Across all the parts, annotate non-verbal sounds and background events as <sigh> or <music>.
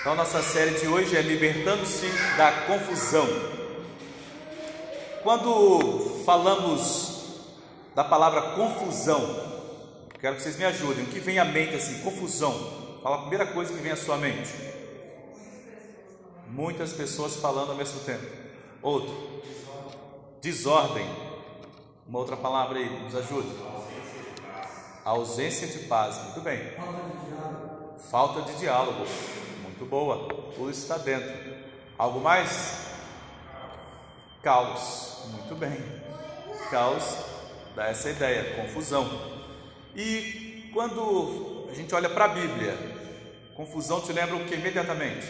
Então, nossa série de hoje é Libertando-se da Confusão. Quando falamos da palavra confusão, quero que vocês me ajudem. O que vem à mente assim? Confusão. Fala a primeira coisa que vem à sua mente. Muitas pessoas falando ao mesmo tempo. Outro. Desordem. Uma outra palavra aí, nos ajude. Ausência de paz. Muito bem. Falta de diálogo. Muito boa. Tudo está dentro. Algo mais? Caos. Muito bem. Caos dá essa ideia, confusão. E quando a gente olha para a Bíblia, confusão te lembra o que imediatamente?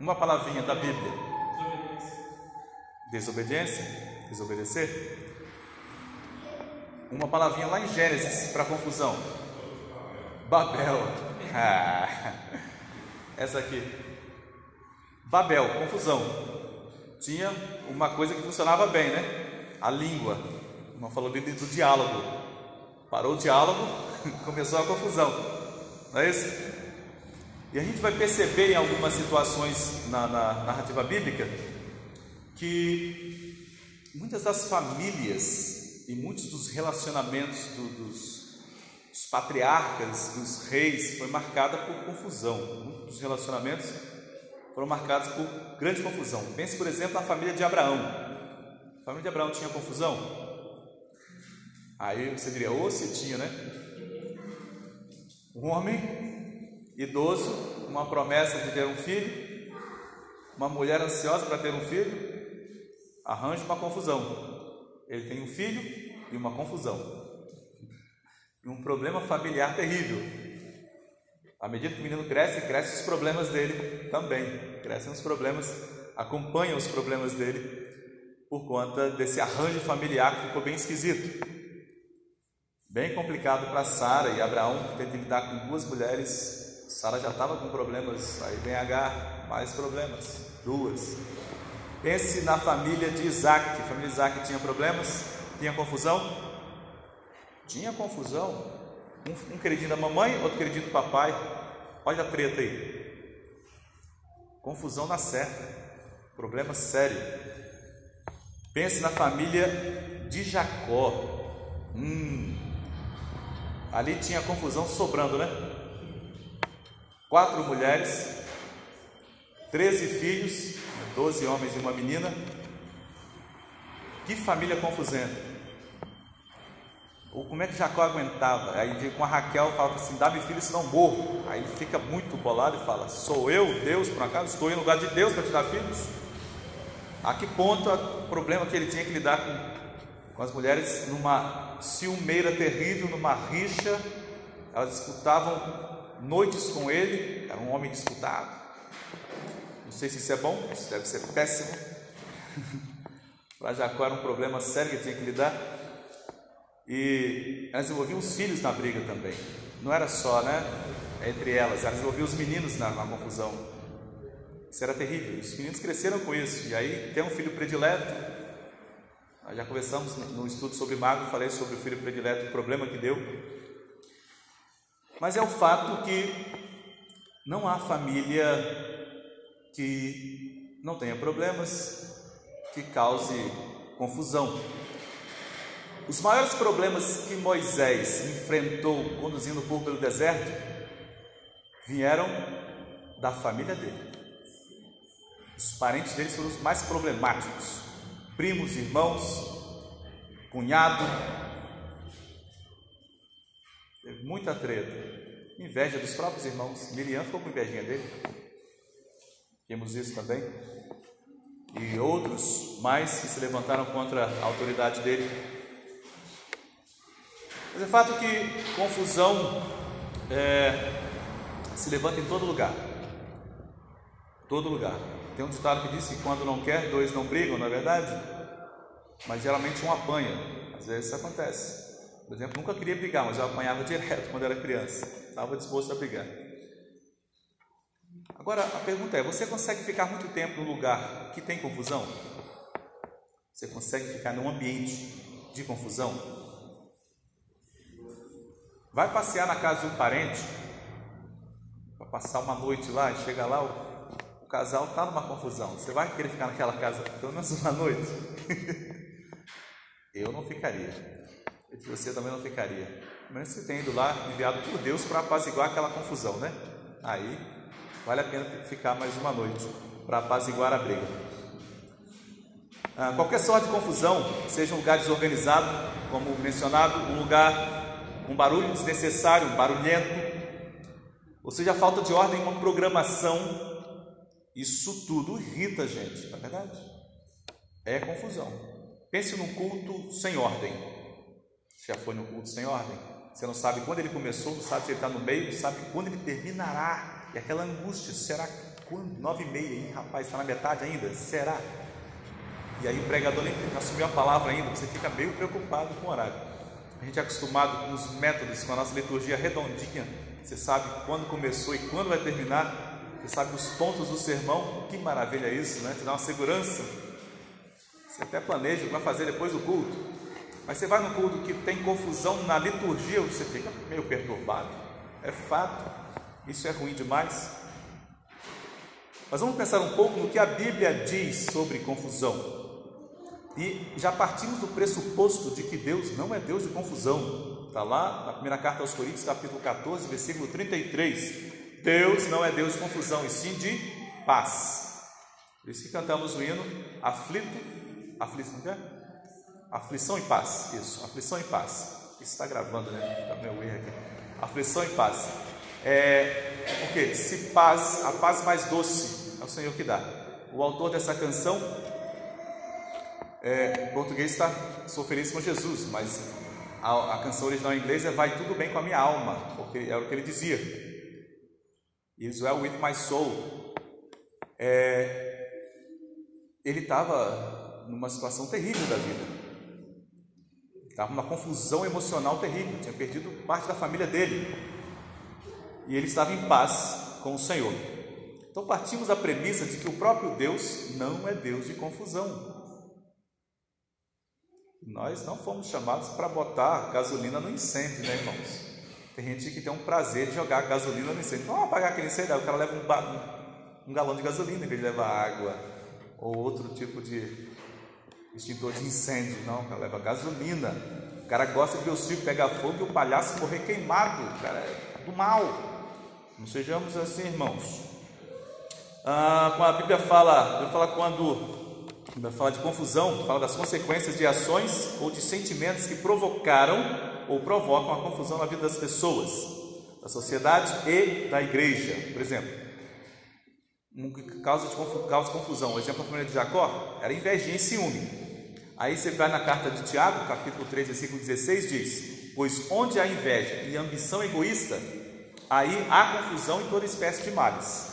Uma palavrinha da Bíblia. Desobediência. Desobedecer. Uma palavrinha lá em Gênesis para confusão. Babel. <laughs> Ah, essa aqui. Babel, confusão. Tinha uma coisa que funcionava bem, né? A língua. Não falou do, do diálogo. Parou o diálogo, <laughs> começou a confusão. Não é isso? E a gente vai perceber em algumas situações na, na narrativa bíblica que muitas das famílias e muitos dos relacionamentos do, dos, dos, patriarcas, dos reis, foi marcada por confusão. Muitos dos relacionamentos foram marcados por grande confusão. Pense, por exemplo, na família de Abraão. A família de Abraão tinha confusão? Aí você diria, ou se tinha, né? Um homem idoso, uma promessa de ter um filho, uma mulher ansiosa para ter um filho, arranja uma confusão. Ele tem um filho e uma confusão. E um problema familiar terrível. À medida que o menino cresce, crescem os problemas dele também. Crescem os problemas, acompanham os problemas dele por conta desse arranjo familiar que ficou bem esquisito. Bem complicado para Sara e Abraão, que tem que lidar com duas mulheres Sara já estava com problemas, aí vem H, mais problemas, duas. Pense na família de Isaac, a família de Isaac tinha problemas, tinha confusão? Tinha confusão. Um, um queridinho da mamãe, outro queridinho do papai. Olha a treta aí. Confusão na certa, problema sério. Pense na família de Jacó. Hum, ali tinha confusão sobrando, né? quatro mulheres, treze filhos, doze homens e uma menina. Que família confusenta. Como é que Jacó aguentava? Aí com a Raquel fala assim: dá-me filho, senão morro. Aí ele fica muito bolado e fala: Sou eu, Deus, por acaso? Estou em lugar de Deus para te dar filhos? A que ponto o problema que ele tinha que lidar com, com as mulheres numa ciumeira terrível, numa rixa, elas disputavam noites com ele, era um homem disputado. Sei se isso é bom, isso deve ser péssimo. Para Jacó era um problema sério que tinha que lidar. E elas desenvolviam os filhos na briga também. Não era só, né? Entre elas, elas desenvolviam os meninos na, na confusão. Isso era terrível. Os meninos cresceram com isso. E aí tem um filho predileto. Nós já conversamos no estudo sobre mago, falei sobre o filho predileto, o problema que deu. Mas é o fato que não há família que não tenha problemas, que cause confusão. Os maiores problemas que Moisés enfrentou conduzindo o povo pelo deserto vieram da família dele. Os parentes dele foram os mais problemáticos: primos, irmãos, cunhado, Teve muita treta. Inveja dos próprios irmãos. Miriam ficou com invejinha dele. Temos isso também. E outros mais que se levantaram contra a autoridade dele. Mas é fato que confusão é, se levanta em todo lugar. Todo lugar. Tem um ditado que diz que quando não quer, dois não brigam, não é verdade? Mas geralmente um apanha. Às vezes isso acontece. Por exemplo, nunca queria brigar, mas eu apanhava <laughs> direto quando era criança. Estava disposto a brigar. Agora, a pergunta é: você consegue ficar muito tempo num lugar que tem confusão? Você consegue ficar num ambiente de confusão? Vai passear na casa de um parente, para passar uma noite lá, e chega lá, o, o casal está numa confusão. Você vai querer ficar naquela casa pelo menos uma noite? <laughs> Eu não ficaria. E você também não ficaria. Mas você tem ido lá, enviado por Deus para apaziguar aquela confusão, né? Aí vale a pena ficar mais uma noite para apaziguar a briga. Ah, qualquer sorte de confusão, seja um lugar desorganizado, como mencionado, um lugar com barulho desnecessário, barulhento, ou seja, falta de ordem, uma programação, isso tudo irrita a gente, não é verdade? É confusão. Pense num culto sem ordem. Você já foi no culto sem ordem? Você não sabe quando ele começou, não sabe se ele está no meio, não sabe quando ele terminará. E aquela angústia, será quando? Nove e meia, hein, rapaz, está na metade ainda? Será? E aí o pregador nem assumiu a palavra ainda, você fica meio preocupado com o horário. A gente é acostumado com os métodos, com a nossa liturgia redondinha, você sabe quando começou e quando vai terminar, você sabe os pontos do sermão, que maravilha isso, né? Te dá uma segurança. Você até planeja para fazer depois do culto. Mas você vai no culto que tem confusão na liturgia, você fica meio perturbado. É fato. Isso é ruim demais. Mas vamos pensar um pouco no que a Bíblia diz sobre confusão. E já partimos do pressuposto de que Deus não é Deus de confusão. Está lá na primeira carta aos Coríntios, capítulo 14, versículo 33. Deus não é Deus de confusão, e sim de paz. Por isso que cantamos o hino aflito, aflição, é? aflição e paz. Isso, aflição e paz. Isso está gravando, né? Está meu erro aqui. Aflição e paz. É, porque se paz, a paz mais doce é o Senhor que dá. O autor dessa canção, é, em português está sou feliz com Jesus, mas a, a canção original em inglês é Vai Tudo Bem com a Minha Alma, porque era o que ele dizia. Is well with my soul. É, ele estava numa situação terrível da vida. Estava numa confusão emocional terrível. Tinha perdido parte da família dele. E ele estava em paz com o Senhor. Então partimos da premissa de que o próprio Deus não é Deus de confusão. Nós não fomos chamados para botar gasolina no incêndio, né, irmãos? Tem gente que tem um prazer de jogar gasolina no incêndio. Vamos apagar aquele incêndio, aí o cara leva um, um galão de gasolina em vez de levar água ou outro tipo de extintor de incêndio. Não, o cara leva gasolina. O cara gosta de ver o circo pegar fogo e o palhaço morrer queimado. Cara é do mal. Não sejamos assim, irmãos. Ah, a Bíblia fala, eu fala quando fala de confusão, fala das consequências de ações ou de sentimentos que provocaram ou provocam a confusão na vida das pessoas, da sociedade e da igreja. Por exemplo, causa de causa confusão. O exemplo da família de Jacó era invejinha e ciúme. Aí você vai na carta de Tiago, capítulo 3, versículo 16, diz: Pois onde há inveja e ambição egoísta, aí há confusão em toda espécie de males.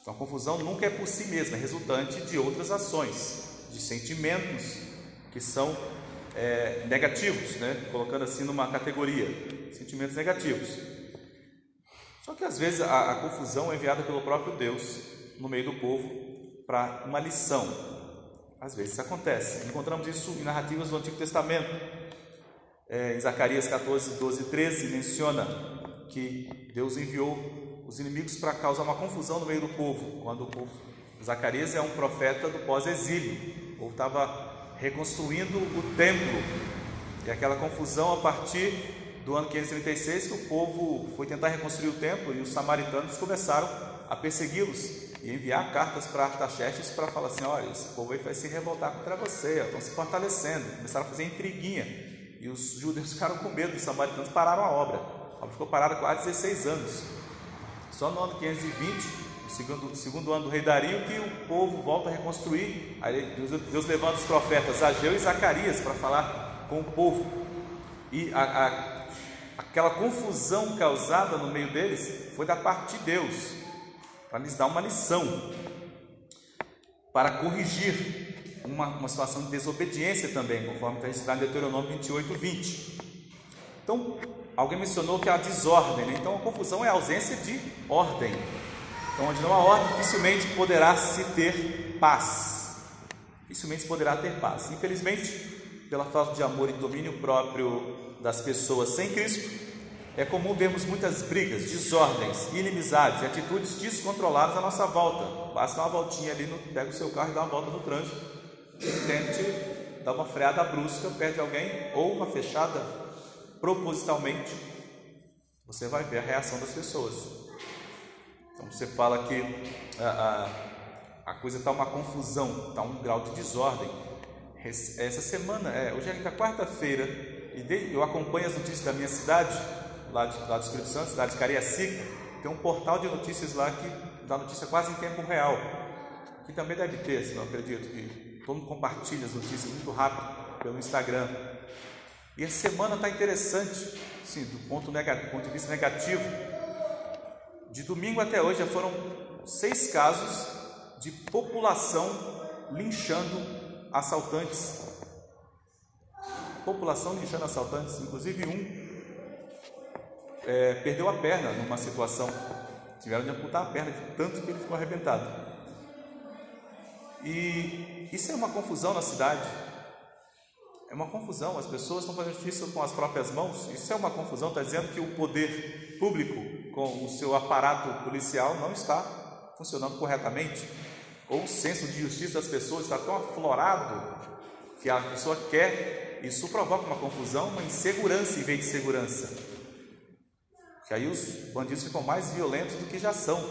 Então a confusão nunca é por si mesma, é resultante de outras ações, de sentimentos que são é, negativos, né? colocando assim numa categoria, sentimentos negativos. Só que às vezes a, a confusão é enviada pelo próprio Deus no meio do povo para uma lição. Às vezes isso acontece. Encontramos isso em narrativas do Antigo Testamento. É, em Zacarias 14, 12 e 13 menciona que Deus enviou os inimigos para causar uma confusão no meio do povo, quando o povo, Zacarias é um profeta do pós-exílio, o povo estava reconstruindo o templo, e aquela confusão a partir do ano 536 que o povo foi tentar reconstruir o templo e os samaritanos começaram a persegui-los e enviar cartas para Artaxerxes para falar assim, olha, esse povo aí vai se revoltar contra você, estão se fortalecendo, começaram a fazer intriguinha, e os judeus <laughs> ficaram com medo, os samaritanos pararam a obra, obra ficou parada quase 16 anos, só no ano 520, no segundo, segundo ano do rei Dario, que o povo volta a reconstruir. Aí Deus, Deus levanta os profetas Ageu e Zacarias para falar com o povo. E a, a, aquela confusão causada no meio deles foi da parte de Deus, para lhes dar uma lição, para corrigir uma, uma situação de desobediência também, conforme está registrado em Deuteronômio 28, 20. Então, Alguém mencionou que há desordem, né? então a confusão é a ausência de ordem. Então, onde não há ordem, dificilmente poderá se ter paz. Dificilmente se poderá ter paz. Infelizmente, pela falta de amor e domínio próprio das pessoas sem Cristo, é comum vermos muitas brigas, desordens, inimizades e atitudes descontroladas à nossa volta. Basta uma voltinha ali, no, pega o seu carro e dá uma volta no trânsito tente dar uma freada brusca perto de alguém ou uma fechada propositalmente. Você vai ver a reação das pessoas. Então você fala que a, a, a coisa está uma confusão, está um grau de desordem. Essa semana, é, hoje é quarta-feira, e eu acompanho as notícias da minha cidade lá, de, lá do Espírito Santo, cidade de Cariacica, tem um portal de notícias lá que dá notícia quase em tempo real. Que também deve ter, se não acredito, que todo mundo compartilha as notícias muito rápido pelo Instagram. E essa semana está interessante, sim, do ponto, negativo, ponto de vista negativo. De domingo até hoje já foram seis casos de população linchando assaltantes. População linchando assaltantes, inclusive um é, perdeu a perna numa situação. Tiveram de amputar a perna de tanto que ele ficou arrebentado. E isso é uma confusão na cidade. É uma confusão, as pessoas estão fazendo isso com as próprias mãos. Isso é uma confusão, está dizendo que o poder público, com o seu aparato policial, não está funcionando corretamente. Ou o senso de justiça das pessoas está tão aflorado que a pessoa quer, isso provoca uma confusão, uma insegurança em vez de segurança. Que aí os bandidos ficam mais violentos do que já são,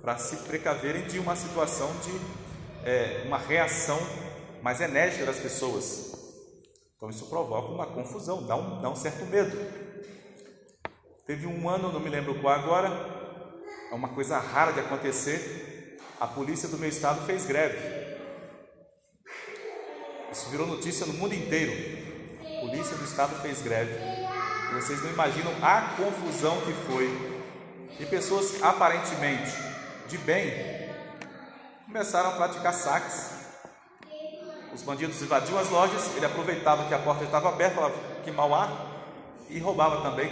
para se precaverem de uma situação de é, uma reação mais enérgica das pessoas. Então isso provoca uma confusão, dá um, dá um certo medo. Teve um ano, não me lembro qual agora, é uma coisa rara de acontecer, a polícia do meu estado fez greve. Isso virou notícia no mundo inteiro. A polícia do estado fez greve vocês não imaginam a confusão que foi. E pessoas aparentemente de bem começaram a praticar saques. Os bandidos invadiam as lojas, ele aproveitava que a porta estava aberta, falava que mau ar, e roubava também.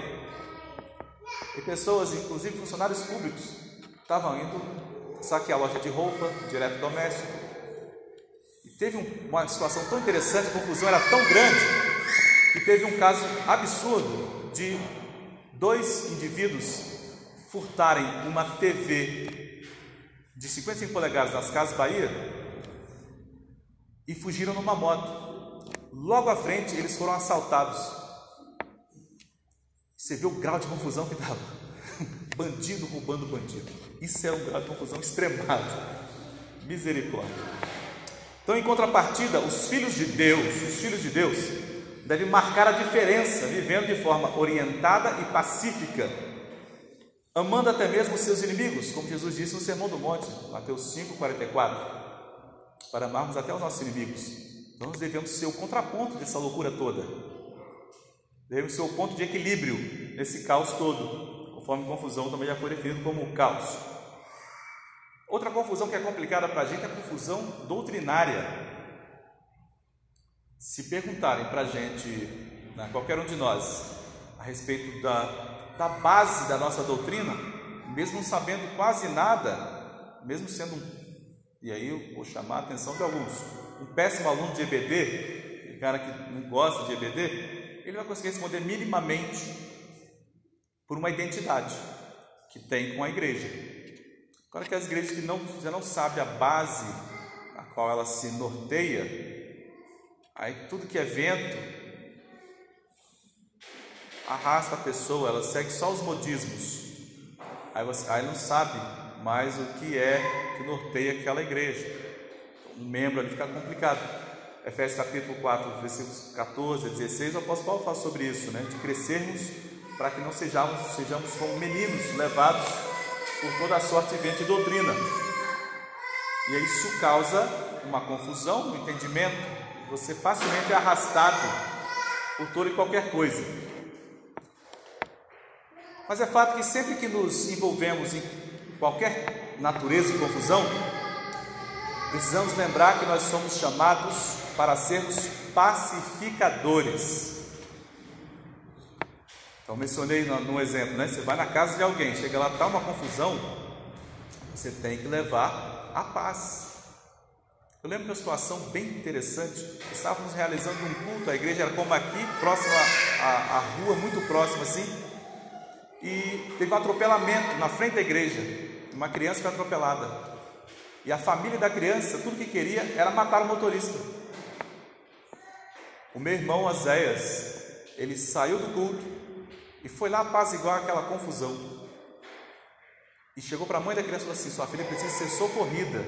E pessoas, inclusive funcionários públicos, estavam indo saquear a loja de roupa, direto doméstico. E teve uma situação tão interessante, a confusão era tão grande que teve um caso absurdo de dois indivíduos furtarem uma TV de 55 polegadas nas Casas Bahia e fugiram numa moto. Logo à frente, eles foram assaltados. Você vê o grau de confusão que estava. <laughs> Bandido roubando bandido. Isso é um grau de confusão extremado. Misericórdia. Então, em contrapartida, os filhos de Deus, os filhos de Deus, deve marcar a diferença, vivendo de forma orientada e pacífica, amando até mesmo seus inimigos, como Jesus disse no Sermão do Monte, Mateus 5,44, para amarmos até os nossos inimigos. Nós devemos ser o contraponto dessa loucura toda, devemos ser o ponto de equilíbrio nesse caos todo, conforme confusão também já foi definido como caos. Outra confusão que é complicada para a gente é a confusão doutrinária. Se perguntarem para a gente, né, qualquer um de nós, a respeito da, da base da nossa doutrina, mesmo sabendo quase nada, mesmo sendo um, e aí eu vou chamar a atenção de alguns, um péssimo aluno de EBD, um cara que não gosta de EBD, ele vai conseguir responder minimamente por uma identidade que tem com a igreja. Agora que as igrejas que não, já não sabem a base a qual ela se norteia, Aí tudo que é vento arrasta a pessoa, ela segue só os modismos. Aí, você, aí não sabe mais o que é que norteia aquela igreja. Um membro ali fica complicado. Efésios capítulo 4, versículos 14 a 16, o apóstolo Paulo fala sobre isso, né? De crescermos para que não sejamos, sejamos como meninos levados por toda a sorte de doutrina. E isso causa uma confusão no entendimento, você facilmente é arrastado por toda e qualquer coisa. Mas é fato que sempre que nos envolvemos em qualquer natureza de confusão, precisamos lembrar que nós somos chamados para sermos pacificadores. Então, mencionei no exemplo, né? Você vai na casa de alguém, chega lá, está uma confusão, você tem que levar a paz. Eu lembro de uma situação bem interessante. Estávamos realizando um culto, a igreja era como aqui, próxima à rua, muito próxima assim. E teve um atropelamento na frente da igreja. Uma criança foi atropelada. E a família da criança, tudo que queria era matar o motorista. O meu irmão Azéias, ele saiu do culto e foi lá apaziguar aquela confusão. E chegou para a mãe da criança e falou assim: Sua filha precisa ser socorrida.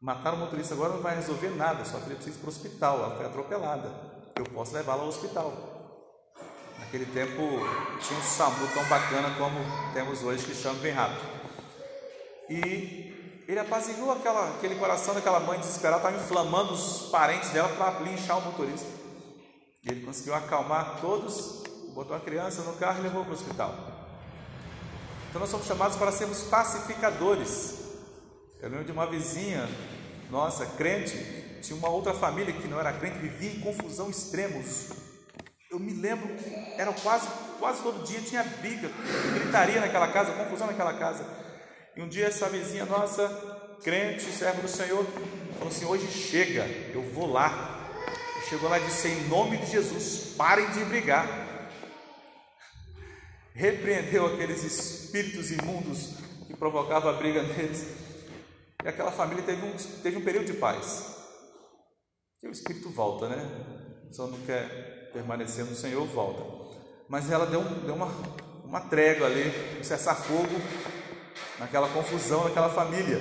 Matar o motorista agora não vai resolver nada. Sua filha precisa ir para o hospital. Ela foi atropelada. Eu posso levá-la ao hospital. Naquele tempo tinha um SAMU tão bacana como temos hoje, que chama bem rápido. E ele apaziguou aquela, aquele coração daquela mãe desesperada, estava inflamando os parentes dela para linchar o motorista. E ele conseguiu acalmar todos, botou a criança no carro e levou para o hospital. Então nós somos chamados para sermos pacificadores. Eu lembro de uma vizinha nossa, crente, tinha uma outra família que não era crente, vivia em confusão extremos. Eu me lembro que era quase, quase todo dia tinha briga, gritaria naquela casa, confusão naquela casa. E um dia essa vizinha nossa, crente, servo do Senhor, falou assim: hoje chega, eu vou lá. Chegou lá e disse: em nome de Jesus, parem de brigar repreendeu aqueles espíritos imundos que provocavam a briga neles. E aquela família teve um, teve um período de paz. E o espírito volta, né? Só não quer permanecer no Senhor, volta. Mas ela deu, deu uma, uma trégua ali, um cessar-fogo naquela confusão naquela família.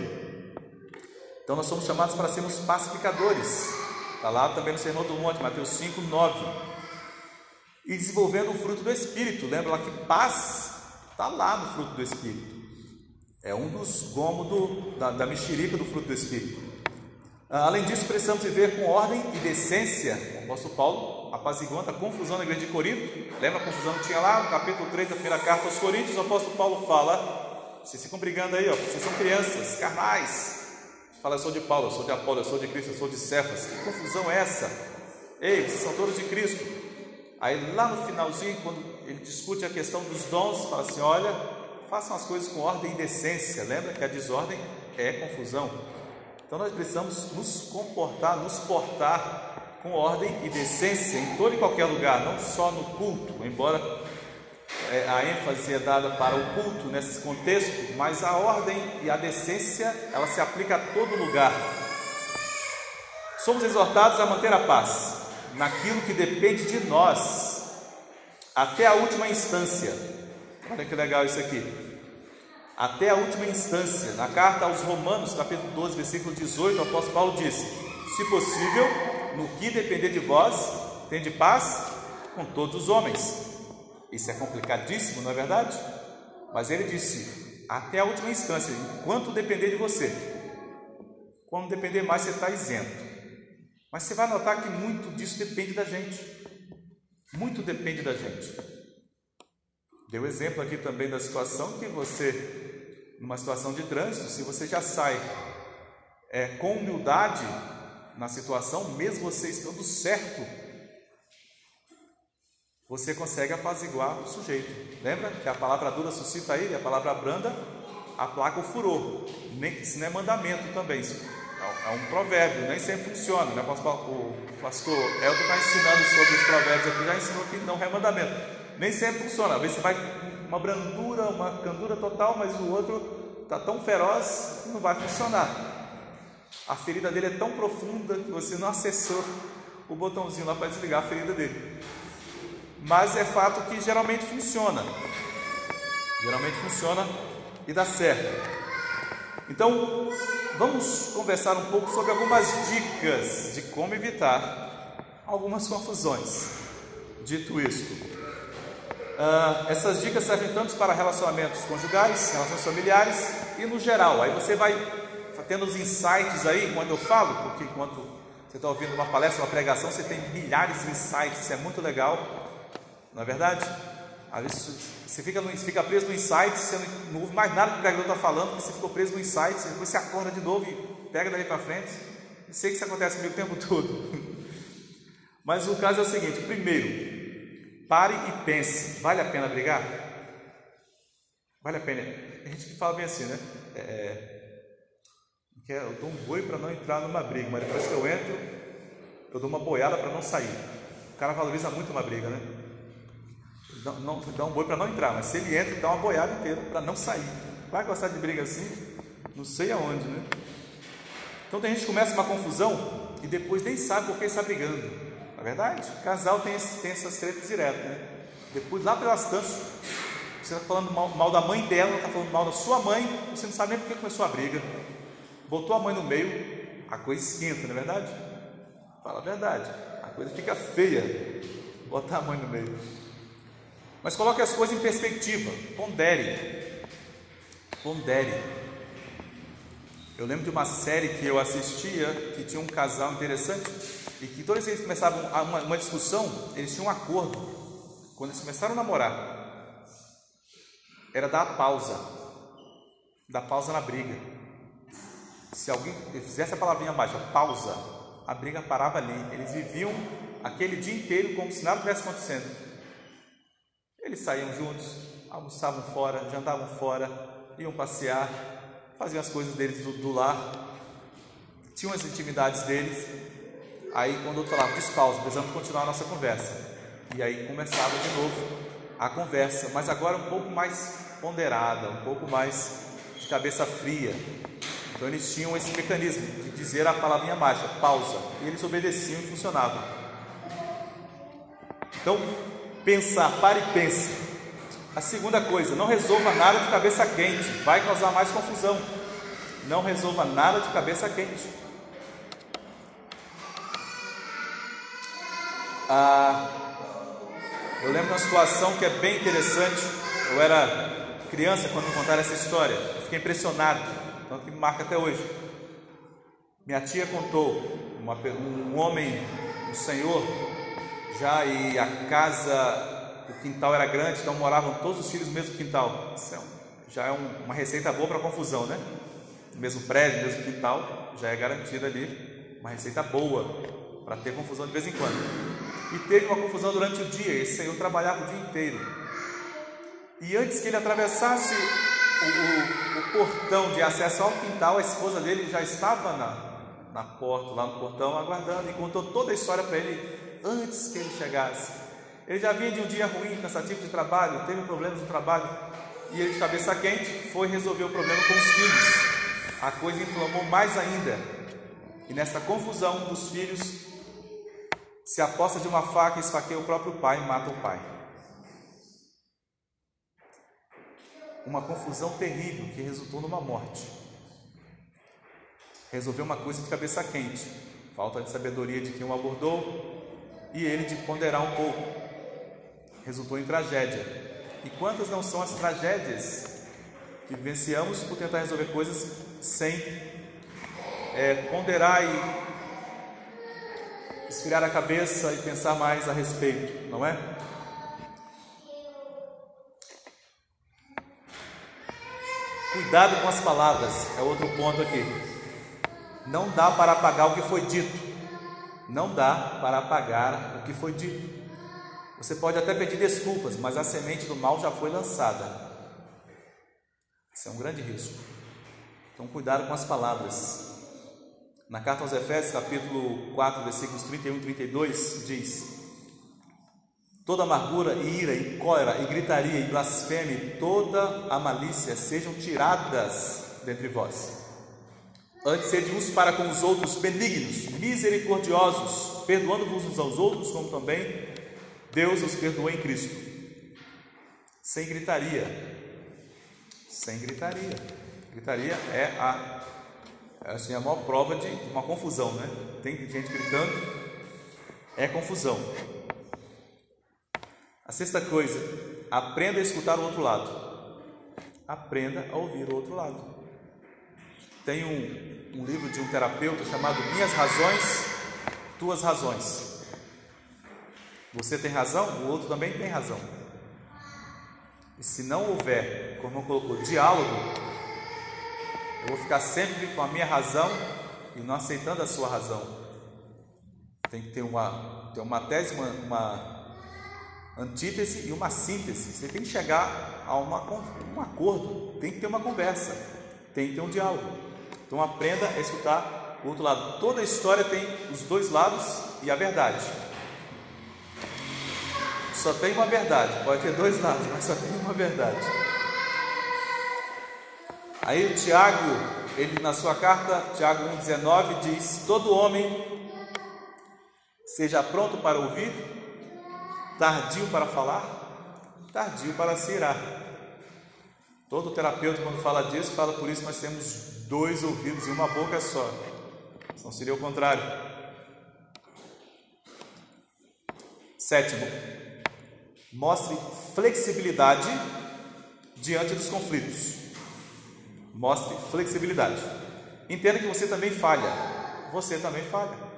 Então nós somos chamados para sermos pacificadores. Está lá também no Sermão do Monte, Mateus 5, 9 e desenvolvendo o fruto do Espírito. Lembra lá que paz está lá no fruto do Espírito. É um dos gomos do, da, da mexerica do fruto do Espírito. Ah, além disso, precisamos viver com ordem e decência. O apóstolo Paulo apaziguando a confusão na igreja de Corinto. Lembra a confusão que tinha lá? No capítulo 3 da primeira carta aos Coríntios, o apóstolo Paulo fala: vocês ficam brigando aí, ó, vocês são crianças, carnais. Fala, eu sou de Paulo, eu sou de Apolo, eu sou de Cristo, eu sou de Cefas. Que confusão é essa? Ei, vocês são todos de Cristo. Aí lá no finalzinho, quando ele discute a questão dos dons, fala assim: olha, façam as coisas com ordem e decência. Lembra que a desordem é confusão. Então nós precisamos nos comportar, nos portar com ordem e decência em todo e qualquer lugar, não só no culto, embora é, a ênfase é dada para o culto nesse contexto, mas a ordem e a decência ela se aplica a todo lugar. Somos exortados a manter a paz naquilo que depende de nós, até a última instância. Olha que legal isso aqui. Até a última instância. Na carta aos Romanos, capítulo 12, versículo 18, o apóstolo Paulo disse: Se possível, no que depender de vós, tende paz com todos os homens. Isso é complicadíssimo, não é verdade? Mas ele disse: até a última instância, enquanto depender de você. Quando depender mais, você está isento. Mas você vai notar que muito disso depende da gente. Muito depende da gente. Deu exemplo aqui também da situação que você, numa situação de trânsito, se você já sai é, com humildade na situação, mesmo você estando certo, você consegue apaziguar o sujeito. Lembra que a palavra dura suscita ele, a palavra branda aplaca o furor. Isso não é mandamento também. É um provérbio, nem sempre funciona. Né? O pastor Elton está ensinando sobre os provérbios aqui, já ensinou que não é mandamento. Nem sempre funciona. Às vezes você vai uma brandura, uma candura total, mas o outro está tão feroz que não vai funcionar. A ferida dele é tão profunda que você não acessou o botãozinho lá para desligar a ferida dele. Mas é fato que geralmente funciona. Geralmente funciona e dá certo. Então, vamos conversar um pouco sobre algumas dicas de como evitar algumas confusões. Dito isto, uh, essas dicas servem tanto para relacionamentos conjugais, relações familiares e no geral. Aí você vai tendo os insights aí quando eu falo, porque enquanto você está ouvindo uma palestra, uma pregação, você tem milhares de insights, isso é muito legal, não é verdade? Às vezes você fica, no, fica preso no insight, você não, não ouve mais nada que o pregador está falando, você ficou preso no insight, depois você acorda de novo e pega dali para frente. Eu sei que isso acontece comigo o tempo todo. <laughs> Mas o caso é o seguinte: primeiro, pare e pense: vale a pena brigar? Vale a pena? A gente fala bem assim, né? É, que é, eu dou um boi para não entrar numa briga, mas depois que eu entro, eu dou uma boiada para não sair. O cara valoriza muito uma briga, né? Não, dá um boi para não entrar, mas se ele entra, dá uma boiada inteira para não sair. Vai gostar de briga assim? Não sei aonde, né? Então tem gente que começa uma confusão e depois nem sabe por que está brigando. Não é verdade? O casal tem, esse, tem essas tretas direto, né? Depois, lá pelas tantas, você está falando mal, mal, da mãe dela, está falando mal da sua mãe, você não sabe nem por que começou a briga. Botou a mãe no meio, a coisa esquenta, não é verdade? Fala a verdade, a coisa fica feia. Botar a mãe no meio. Mas coloque as coisas em perspectiva, pondere. Pondere. Eu lembro de uma série que eu assistia que tinha um casal interessante e que todas vezes que eles começavam uma, uma discussão, eles tinham um acordo. Quando eles começaram a namorar, era dar a pausa, dar pausa na briga. Se alguém fizesse a palavrinha mágica, pausa, a briga parava ali. Eles viviam aquele dia inteiro como se nada tivesse acontecendo. Eles saíam juntos, almoçavam fora, jantavam fora, iam passear, faziam as coisas deles do, do lar, tinham as intimidades deles. Aí, quando eu falava, despausa, precisamos continuar a nossa conversa. E aí começava de novo a conversa, mas agora um pouco mais ponderada, um pouco mais de cabeça fria. Então, eles tinham esse mecanismo de dizer a palavrinha mágica, pausa, e eles obedeciam e funcionavam. Então, pensar, pare e pense. A segunda coisa, não resolva nada de cabeça quente, vai causar mais confusão. Não resolva nada de cabeça quente. Ah, eu lembro uma situação que é bem interessante. Eu era criança quando me contaram essa história. Eu fiquei impressionado, tanto que me marca até hoje. Minha tia contou uma, um homem, um senhor, já e a casa o quintal era grande, então moravam todos os filhos no mesmo quintal. Isso é já é um, uma receita boa para confusão, né? Mesmo prédio, mesmo quintal, já é garantida ali uma receita boa para ter confusão de vez em quando. E teve uma confusão durante o dia, esse senhor trabalhava o dia inteiro. E antes que ele atravessasse o, o, o portão de acesso ao quintal, a esposa dele já estava na, na porta, lá no portão, aguardando e contou toda a história para ele antes que ele chegasse. Ele já vinha de um dia ruim, cansativo de trabalho, teve problemas no trabalho, e ele de cabeça quente foi resolver o problema com os filhos. A coisa inflamou mais ainda. E nesta confusão dos filhos, se aposta de uma faca e esfaqueia o próprio pai e mata o pai. Uma confusão terrível que resultou numa morte. Resolveu uma coisa de cabeça quente, falta de sabedoria de quem o abordou e ele de ponderar um pouco resultou em tragédia. E quantas não são as tragédias que vivenciamos por tentar resolver coisas sem é, ponderar e esfriar a cabeça e pensar mais a respeito, não é? Cuidado com as palavras, é outro ponto aqui. Não dá para apagar o que foi dito. Não dá para apagar o que foi dito. Você pode até pedir desculpas, mas a semente do mal já foi lançada. Isso é um grande risco. Então, cuidado com as palavras. Na carta aos Efésios, capítulo 4, versículos 31 e 32, diz: Toda amargura e ira e cólera e gritaria e blasfêmia e toda a malícia sejam tiradas dentre vós. Antes sede uns para com os outros benignos, misericordiosos, perdoando-vos uns aos outros, como também Deus os perdoou em Cristo. Sem gritaria. Sem gritaria. Gritaria é a, é assim, a maior prova de uma confusão, né? Tem gente gritando, é confusão. A sexta coisa, aprenda a escutar o outro lado. Aprenda a ouvir o outro lado. Tem um, um livro de um terapeuta chamado Minhas Razões, Tuas Razões. Você tem razão, o outro também tem razão. E se não houver, como eu colocou, diálogo, eu vou ficar sempre com a minha razão e não aceitando a sua razão. Tem que ter uma, ter uma tese, uma, uma antítese e uma síntese. Você tem que chegar a uma, um acordo, tem que ter uma conversa, tem que ter um diálogo. Então aprenda a escutar o outro lado. Toda história tem os dois lados e a verdade. Só tem uma verdade, pode ter dois lados, mas só tem uma verdade. Aí o Tiago, ele na sua carta, Tiago 1,19, diz: Todo homem seja pronto para ouvir, tardio para falar, tardio para se irar. Todo terapeuta, quando fala disso, fala por isso nós temos dois ouvidos e uma boca só. Não seria o contrário. Sétimo, Mostre flexibilidade diante dos conflitos. Mostre flexibilidade. Entenda que você também falha. Você também falha.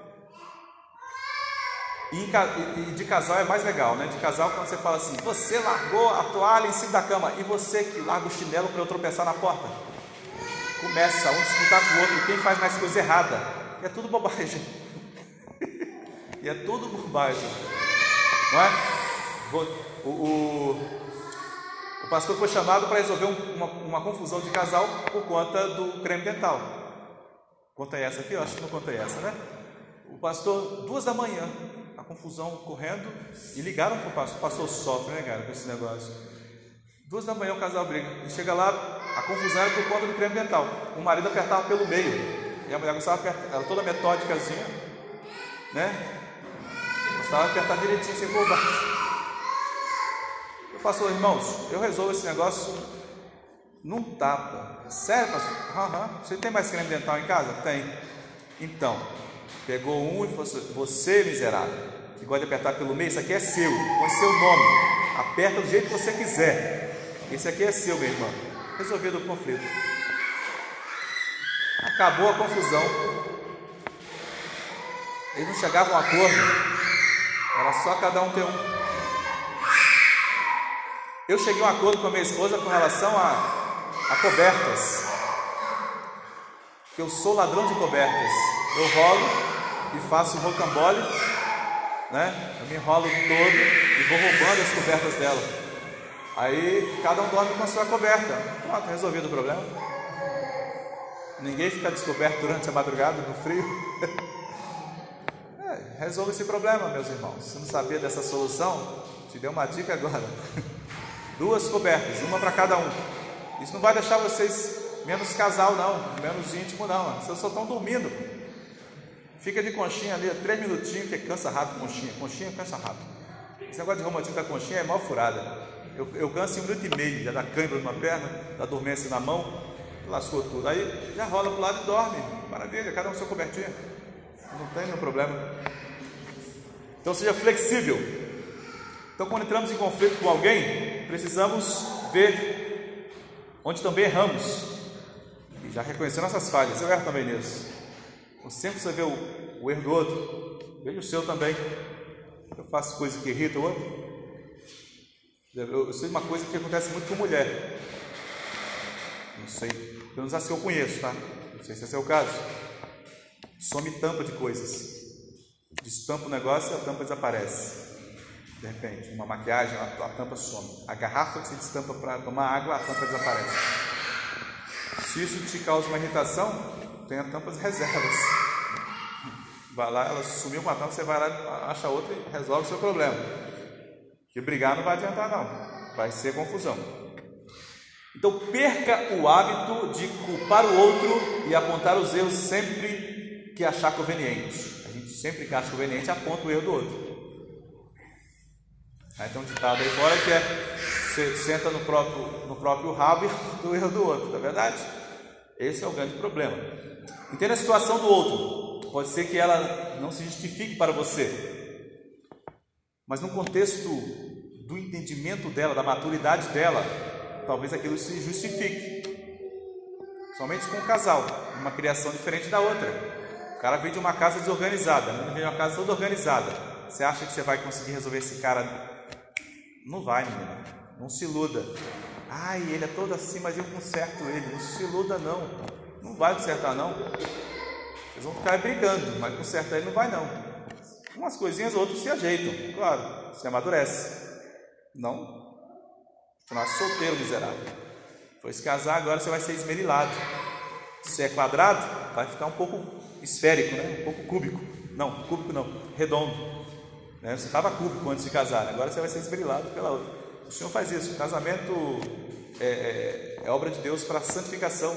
E de casal é mais legal, né? De casal, quando você fala assim, você largou a toalha em cima da cama e você que larga o chinelo para eu tropeçar na porta. Começa um disputar com o outro, quem faz mais coisa errada. E é tudo bobagem. <laughs> e é tudo bobagem. Não é? O, o, o pastor foi chamado para resolver uma, uma, confusão de casal por conta do creme dental. Contei essa aqui? Eu acho que não contei essa, né? O pastor, duas da manhã, a confusão correndo, e ligaram para o pastor. O pastor sofre, né, cara, com esse negócio. Duas da manhã o casal briga. E chega lá, a confusão era por conta do creme dental. O marido apertava pelo meio. E a mulher gostava de apertar, ela toda metódicazinha, né? Gostava de apertar direitinho, sem por baixo. Pastor, irmãos, eu resolvo esse negócio num tapa. Sério, pastor? Aham. Você tem mais creme dental em casa? Tem. Então, pegou um e falou assim: Você, miserável, que gosta de apertar pelo meio, isso aqui é seu. Põe seu nome. Aperta do jeito que você quiser. Esse aqui é seu, meu irmão. Resolvido o conflito. Acabou a confusão. Eles não chegavam a um acordo. Era só cada um ter um. Eu cheguei a um acordo com a minha esposa com relação a, a cobertas. Que eu sou ladrão de cobertas. Eu rolo e faço rocambole, né? Eu me enrolo todo e vou roubando as cobertas dela. Aí cada um dorme com a sua coberta. Pronto, resolvido o problema. Ninguém fica descoberto durante a madrugada no frio. <laughs> É, resolve esse problema, meus irmãos. Se não sabia dessa solução, te dei uma dica agora. <laughs> Duas cobertas, uma para cada um. Isso não vai deixar vocês menos casal, não, menos íntimo, não. Vocês só estão dormindo. Fica de conchinha ali, três minutinhos, que cansa rápido conchinha. Conchinha cansa rápido. Esse negócio de romantismo da conchinha é mal furada. Eu, eu canso em um minuto e meio, já dá cãibra numa perna, dá dormência na mão, lascou tudo. Aí já rola para o lado e dorme. Maravilha, cada um seu cobertinho. Não tem nenhum problema. Então seja flexível. Então, quando entramos em conflito com alguém, precisamos ver onde também erramos e já reconhecer nossas falhas. Eu erro também nisso. Sempre você vê o, o erro do outro, veja o seu também. Eu faço coisa que irrita o outro. Eu, eu sei uma coisa que acontece muito com mulher. Não sei, pelo menos assim eu conheço, tá? Não sei se esse é o caso. Some tampa de coisas. Destampa o negócio e a tampa desaparece. De repente, uma maquiagem, a, a tampa some. A garrafa que se destampa para tomar água, a tampa desaparece. Se isso te causa uma irritação, tenha tampas reservas. Vai lá, ela sumiu com a tampa, você vai lá, acha outra e resolve o seu problema. Que brigar não vai adiantar, não. Vai ser confusão. Então, perca o hábito de culpar o outro e apontar os erros sempre que achar conveniente. A gente sempre que acha conveniente aponta o erro do outro. Aí tem um ditado aí fora que é você senta no próprio, no próprio rabo e do erro do outro, não é verdade? Esse é o grande problema. Entenda a situação do outro. Pode ser que ela não se justifique para você, mas no contexto do entendimento dela, da maturidade dela, talvez aquilo se justifique. Somente com o casal, uma criação diferente da outra. O cara vem de uma casa desorganizada, a menina vem de uma casa toda organizada. Você acha que você vai conseguir resolver esse cara não vai, menina. Não se iluda. Ai, ele é todo assim, mas eu conserto ele. Não se iluda, não. Não vai consertar, não. Vocês vão ficar brigando, mas consertar ele não vai, não. Umas coisinhas, outras se ajeitam. Claro, se amadurece. Não. Continuar solteiro, miserável. Foi se casar, agora você vai ser esmerilado. Se é quadrado, vai ficar um pouco esférico, né? um pouco cúbico. Não, cúbico não, redondo. Né? Você estava cúbico antes de casar, agora você vai ser esmerilado pela outra. O Senhor faz isso. O casamento é, é, é obra de Deus para santificação.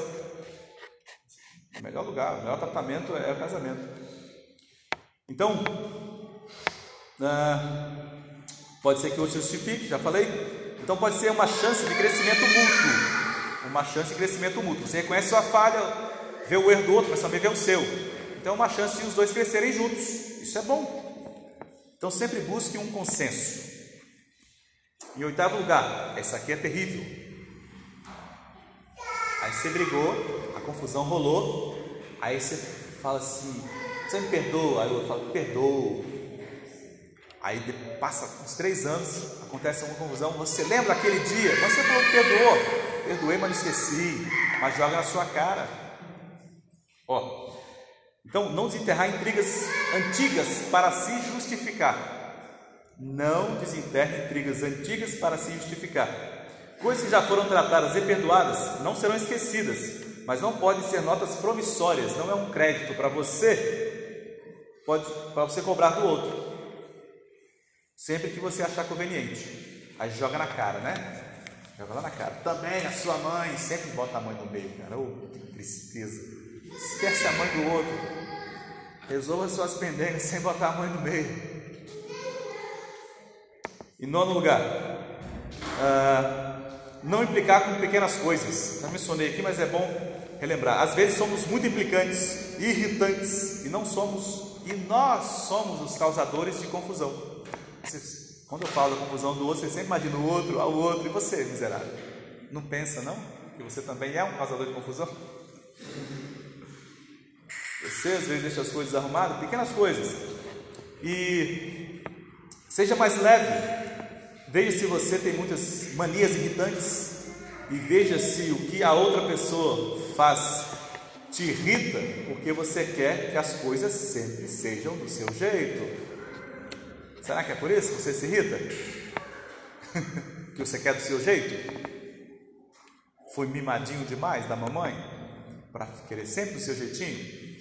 O melhor lugar, o melhor tratamento é o casamento. Então, ah, pode ser que o justifique, já falei. Então pode ser uma chance de crescimento mútuo. Uma chance de crescimento mútuo. Você reconhece sua falha, vê o erro do outro, mas também vê o seu. Então é uma chance de os dois crescerem juntos. Isso é bom. Então sempre busque um consenso. Em oitavo lugar, essa aqui é terrível. Você brigou, a confusão rolou, aí você fala assim, você me perdoa? Aí eu falo, perdoo. Aí passa uns três anos, acontece uma confusão, você lembra aquele dia? Você falou que perdoou. Perdoei, mas não esqueci. Mas joga na sua cara. Ó, então não desenterrar intrigas antigas para se justificar. Não desenterre intrigas antigas para se justificar. Coisas que já foram tratadas e perdoadas não serão esquecidas, mas não podem ser notas promissórias, não é um crédito para você, pode para você cobrar do outro. Sempre que você achar conveniente. Aí joga na cara, né? Joga lá na cara. Também a sua mãe sempre bota a mãe no meio, cara. Oh, que tristeza. Esquece a mãe do outro. Resolva suas pendências sem botar a mãe no meio. Em nono lugar, uh, não implicar com pequenas coisas. Já mencionei aqui, mas é bom relembrar. Às vezes somos muito implicantes, irritantes, e não somos, e nós somos os causadores de confusão. Você, quando eu falo da confusão do outro, você sempre imagina o outro, ao outro, e você, miserável. Não pensa, não? Que você também é um causador de confusão? Você às vezes deixa as coisas arrumadas, pequenas coisas. E seja mais leve, Veja se você tem muitas manias irritantes e veja se o que a outra pessoa faz te irrita, porque você quer que as coisas sempre sejam do seu jeito. Será que é por isso que você se irrita? <laughs> que você quer do seu jeito? Foi mimadinho demais da mamãe para querer sempre do seu jeitinho?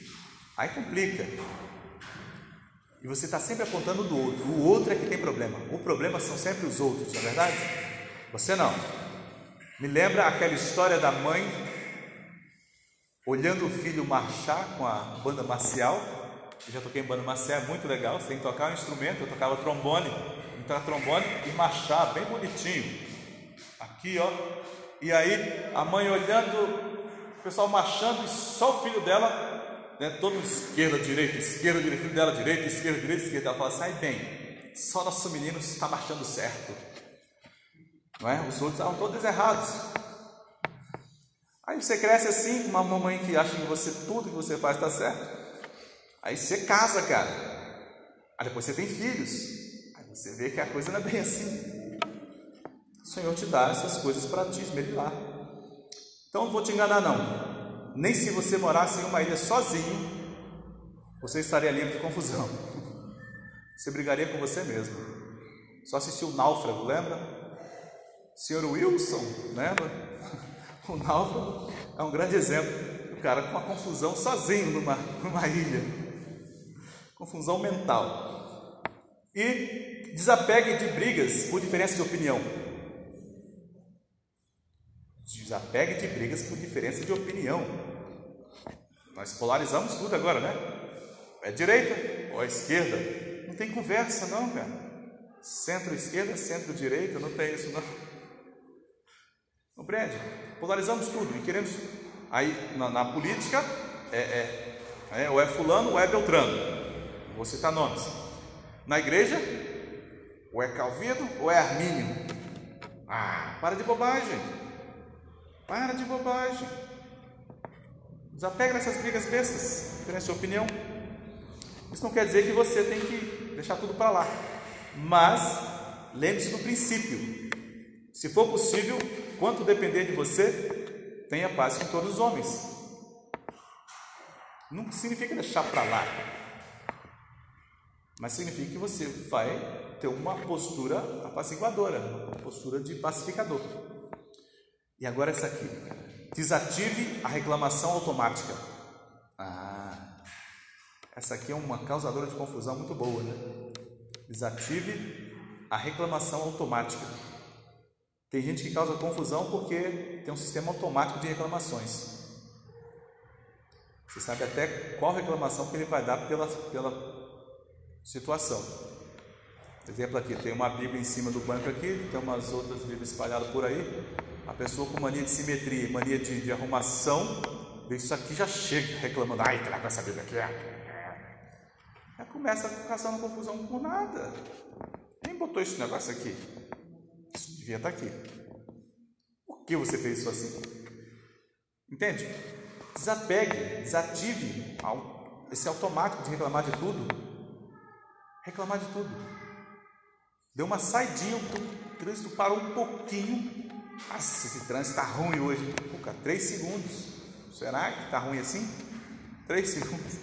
Aí complica. E você está sempre apontando do outro. O outro é que tem problema. O problema são sempre os outros, não é verdade? Você não. Me lembra aquela história da mãe olhando o filho marchar com a banda marcial. Eu já toquei em banda marcial, é muito legal. Você tem que tocar um instrumento. Eu tocava trombone, então trombone e marchar bem bonitinho. Aqui, ó. E aí a mãe olhando, o pessoal marchando e só o filho dela né, todo esquerda, direita, esquerda, direita, dela, direita, esquerda, direita, esquerda. Ela fala, sai bem, só nosso menino está marchando certo. Não é? Os outros estavam todos errados. Aí você cresce assim, uma mamãe que acha que você tudo que você faz está certo. Aí você casa, cara. Aí depois você tem filhos. Aí você vê que a coisa não é bem assim. O Senhor te dá essas coisas para te esmerilar. Então não vou te enganar não nem se você morasse em uma ilha sozinho, você estaria livre de confusão. <laughs> Você brigaria com você mesmo. Só assistiu o Náufrago, lembra? Senhor Wilson, lembra? <laughs> O Náufrago é um grande exemplo. O cara com uma confusão sozinho numa, numa ilha. Confusão mental. E desapegue de brigas por diferença de opinião. Desapegue de brigas por diferença de opinião. Nós polarizamos tudo agora, né? É direita ou é esquerda? Não tem conversa, não, cara. Centro-esquerda, centro-direita, não tem isso, não. Compreende? Polarizamos tudo e queremos. Aí, na, na política, é, é, é, ou é Fulano ou é Beltrano. Vou citar nomes. Na igreja, ou é Calvino ou é Armínio. Ah, para de bobagem. Para de bobagem. Desapega dessas brigas bestas, diferença de opinião. Isso não quer dizer que você tem que deixar tudo para lá. Mas lembre-se do princípio. Se for possível, quanto depender de você, tenha paz com todos os homens. Não significa deixar para lá. Mas significa que você vai ter uma postura apaciguadora, uma postura de pacificador. E agora essa aqui, Desative a reclamação automática. Ah, essa aqui é uma causadora de confusão muito boa, né? Desative a reclamação automática. Tem gente que causa confusão porque tem um sistema automático de reclamações. Você sabe até qual reclamação que ele vai dar pela, pela situação. Exemplo aqui, tem uma Bíblia em cima do banco aqui, tem umas outras Bíblias espalhadas por aí. A pessoa com mania de simetria, mania de, de arrumação, isso aqui já chega reclamando, ai, com essa Bíblia aqui. Já começa caçando confusão por nada. Quem botou esse negócio aqui? Isso devia estar aqui. Por que você fez isso assim? Entende? Desapegue, desative esse automático de reclamar de tudo. Reclamar de tudo. Deu uma saidinha, o trânsito parou um pouquinho. Nossa, esse trânsito está ruim hoje. Pô, três segundos. Será que está ruim assim? Três <laughs> segundos.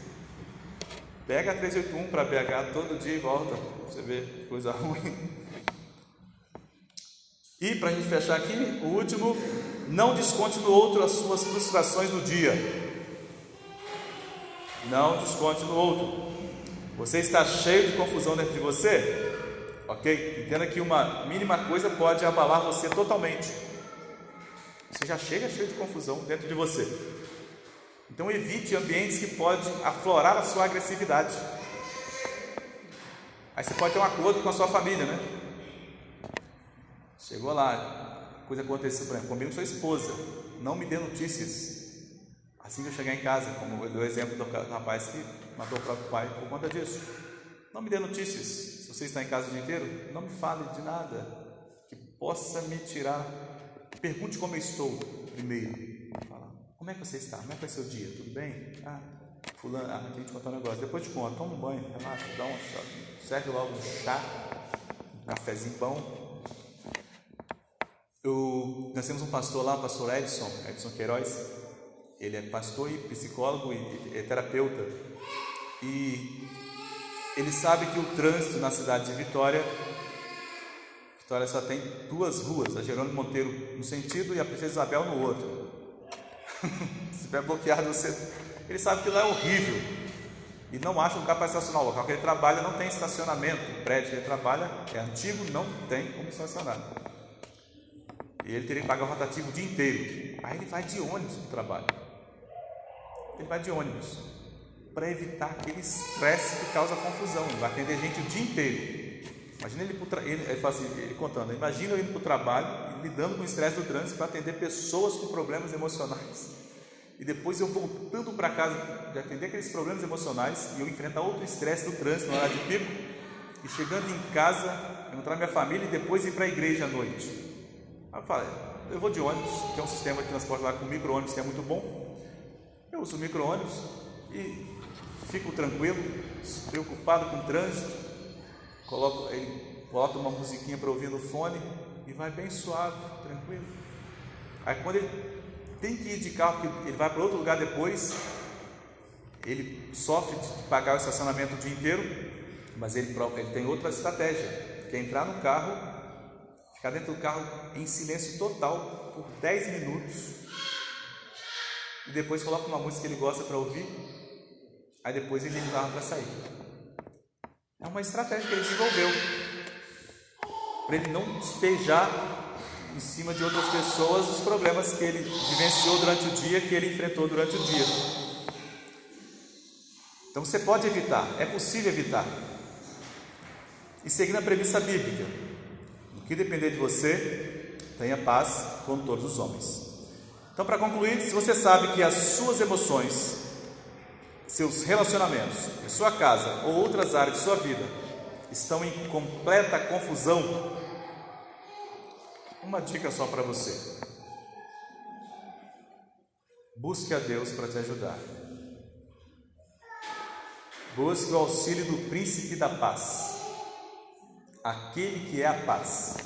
Pega a 381 para BH todo dia e volta. Você vê coisa <laughs> ruim. E para a gente fechar aqui, o último, não desconte no outro as suas frustrações do dia. Não desconte no outro. Você está cheio de confusão dentro de você? Ok? Entenda que uma mínima coisa pode abalar você totalmente. Você já chega cheio de confusão dentro de você. Então evite ambientes que podem aflorar a sua agressividade. Aí você pode ter um acordo com a sua família, né? Chegou lá, coisa aconteceu, por exemplo, comigo sua esposa, não me dê notícias. Assim que eu chegar em casa, como eu dei o exemplo do rapaz que matou o próprio pai por conta disso. Não me dê notícias. Você está em casa o dia inteiro, não me fale de nada que possa me tirar. Pergunte como eu estou primeiro. Fala, como é que você está? Como é que vai ser o dia? Tudo bem? Ah, fulano, ah, tem que contar um negócio. Depois te conta, toma um banho, relaxa, dá um, serve logo um chá, um cafezinho bom, eu, nós temos um pastor lá, o pastor Edson, Edson Queiroz. Ele é pastor e psicólogo e é terapeuta. E ele sabe que o trânsito na cidade de Vitória, Vitória só tem duas ruas, a Jerônimo Monteiro no sentido e a Princesa Isabel no outro. <laughs> Se tiver bloqueado, você. Ele sabe que lá é horrível. E não acha lugar para estacionar. O local que ele trabalha não tem estacionamento. O prédio que ele trabalha é antigo, não tem como estacionar. E ele teria que pagar o rotativo o dia inteiro. Aí ele vai de ônibus para o trabalho. Ele vai de ônibus para evitar aquele estresse que causa confusão. Ele vai atender gente o dia inteiro. Imagina ele, ele, ele, assim, ele contando, imagina eu indo para o trabalho lidando com o estresse do trânsito para atender pessoas com problemas emocionais. E depois eu voltando para casa de atender aqueles problemas emocionais e eu enfrentar outro estresse do trânsito na hora de pico e chegando em casa, encontrar minha família e depois ir para a igreja à noite. Aí eu falei, eu vou de ônibus, que é um sistema de transporte lá com micro-ônibus que é muito bom. Eu uso micro-ônibus e fico tranquilo, preocupado com o trânsito, coloco, ele bota uma musiquinha para ouvir no fone e vai bem suave, tranquilo. Aí quando ele tem que ir de carro, porque ele vai para outro lugar depois, ele sofre de pagar o estacionamento o dia inteiro, mas ele, ele tem outra estratégia, que é entrar no carro Ficar dentro do carro em silêncio total por 10 minutos. E depois coloca uma música que ele gosta para ouvir. Aí depois ele o carro para sair. É uma estratégia que ele desenvolveu. Para ele não despejar em cima de outras pessoas os problemas que ele vivenciou durante o dia, que ele enfrentou durante o dia. Então você pode evitar, é possível evitar. E seguindo a premissa bíblica, que depender de você, tenha paz com todos os homens. Então, para concluir, se você sabe que as suas emoções, seus relacionamentos, em sua casa ou outras áreas de sua vida estão em completa confusão, uma dica só para você. Busque a Deus para te ajudar. Busque o auxílio do príncipe da paz aquele que é a paz.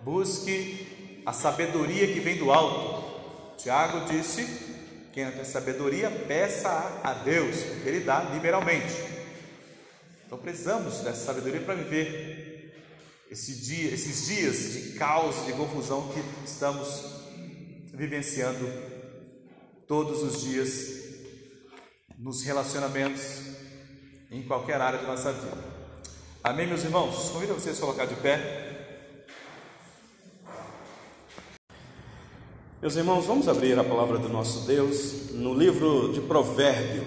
Busque a sabedoria que vem do alto. Tiago disse: quem não tem sabedoria, peça a Deus, porque Ele dá liberalmente. Então precisamos dessa sabedoria para viver esse dia, esses dias de caos, de confusão que estamos vivenciando todos os dias nos relacionamentos em qualquer área de nossa vida. Amém, meus irmãos? Convido vocês a colocar de pé. Meus irmãos, vamos abrir a palavra do nosso Deus no livro de Provérbio.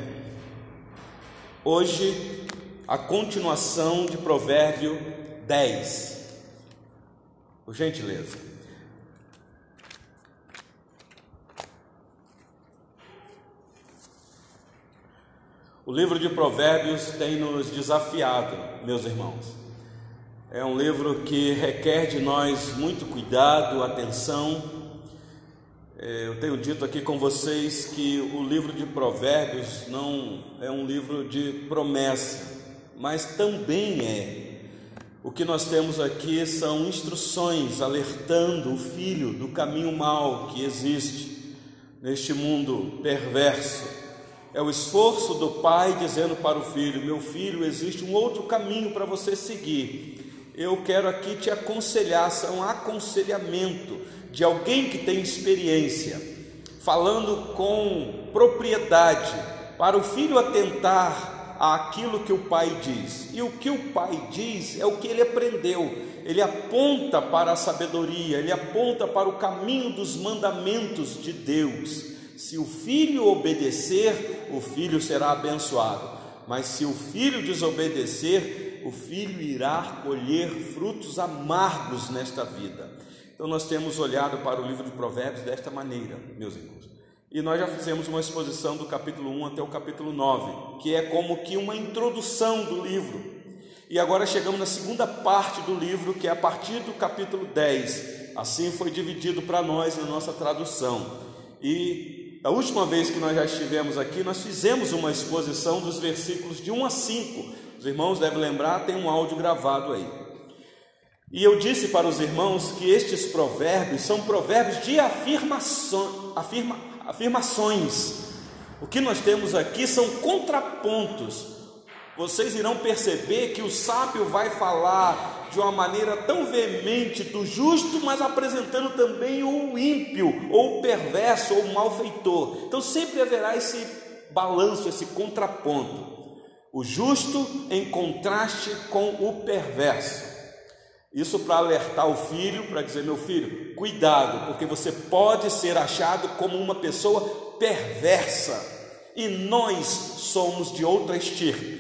Hoje, a continuação de Provérbio 10. Por gentileza. O livro de Provérbios tem nos desafiado, meus irmãos. É um livro que requer de nós muito cuidado, atenção, eu tenho dito aqui com vocês que o livro de Provérbios não é um livro de promessa, mas também é. O que nós temos aqui são instruções alertando o filho do caminho mau que existe neste mundo perverso. É o esforço do pai dizendo para o filho: Meu filho, existe um outro caminho para você seguir. Eu quero aqui te aconselhar, são aconselhamento de alguém que tem experiência, falando com propriedade, para o filho atentar àquilo que o pai diz. E o que o pai diz é o que ele aprendeu. Ele aponta para a sabedoria, ele aponta para o caminho dos mandamentos de Deus. Se o filho obedecer, o filho será abençoado. Mas se o filho desobedecer, o filho irá colher frutos amargos nesta vida. Então nós temos olhado para o livro de Provérbios desta maneira, meus irmãos. E nós já fizemos uma exposição do capítulo 1 até o capítulo 9, que é como que uma introdução do livro. E agora chegamos na segunda parte do livro, que é a partir do capítulo 10. Assim foi dividido para nós na nossa tradução. E a última vez que nós já estivemos aqui, nós fizemos uma exposição dos versículos de 1 a 5. Os irmãos devem lembrar, tem um áudio gravado aí. E eu disse para os irmãos que estes provérbios são provérbios de afirmação, afirma, afirmações. O que nós temos aqui são contrapontos. Vocês irão perceber que o sábio vai falar de uma maneira tão veemente do justo, mas apresentando também o ímpio, ou o perverso, ou o malfeitor. Então sempre haverá esse balanço, esse contraponto. O justo em contraste com o perverso. Isso para alertar o filho, para dizer: meu filho, cuidado, porque você pode ser achado como uma pessoa perversa e nós somos de outra estirpe.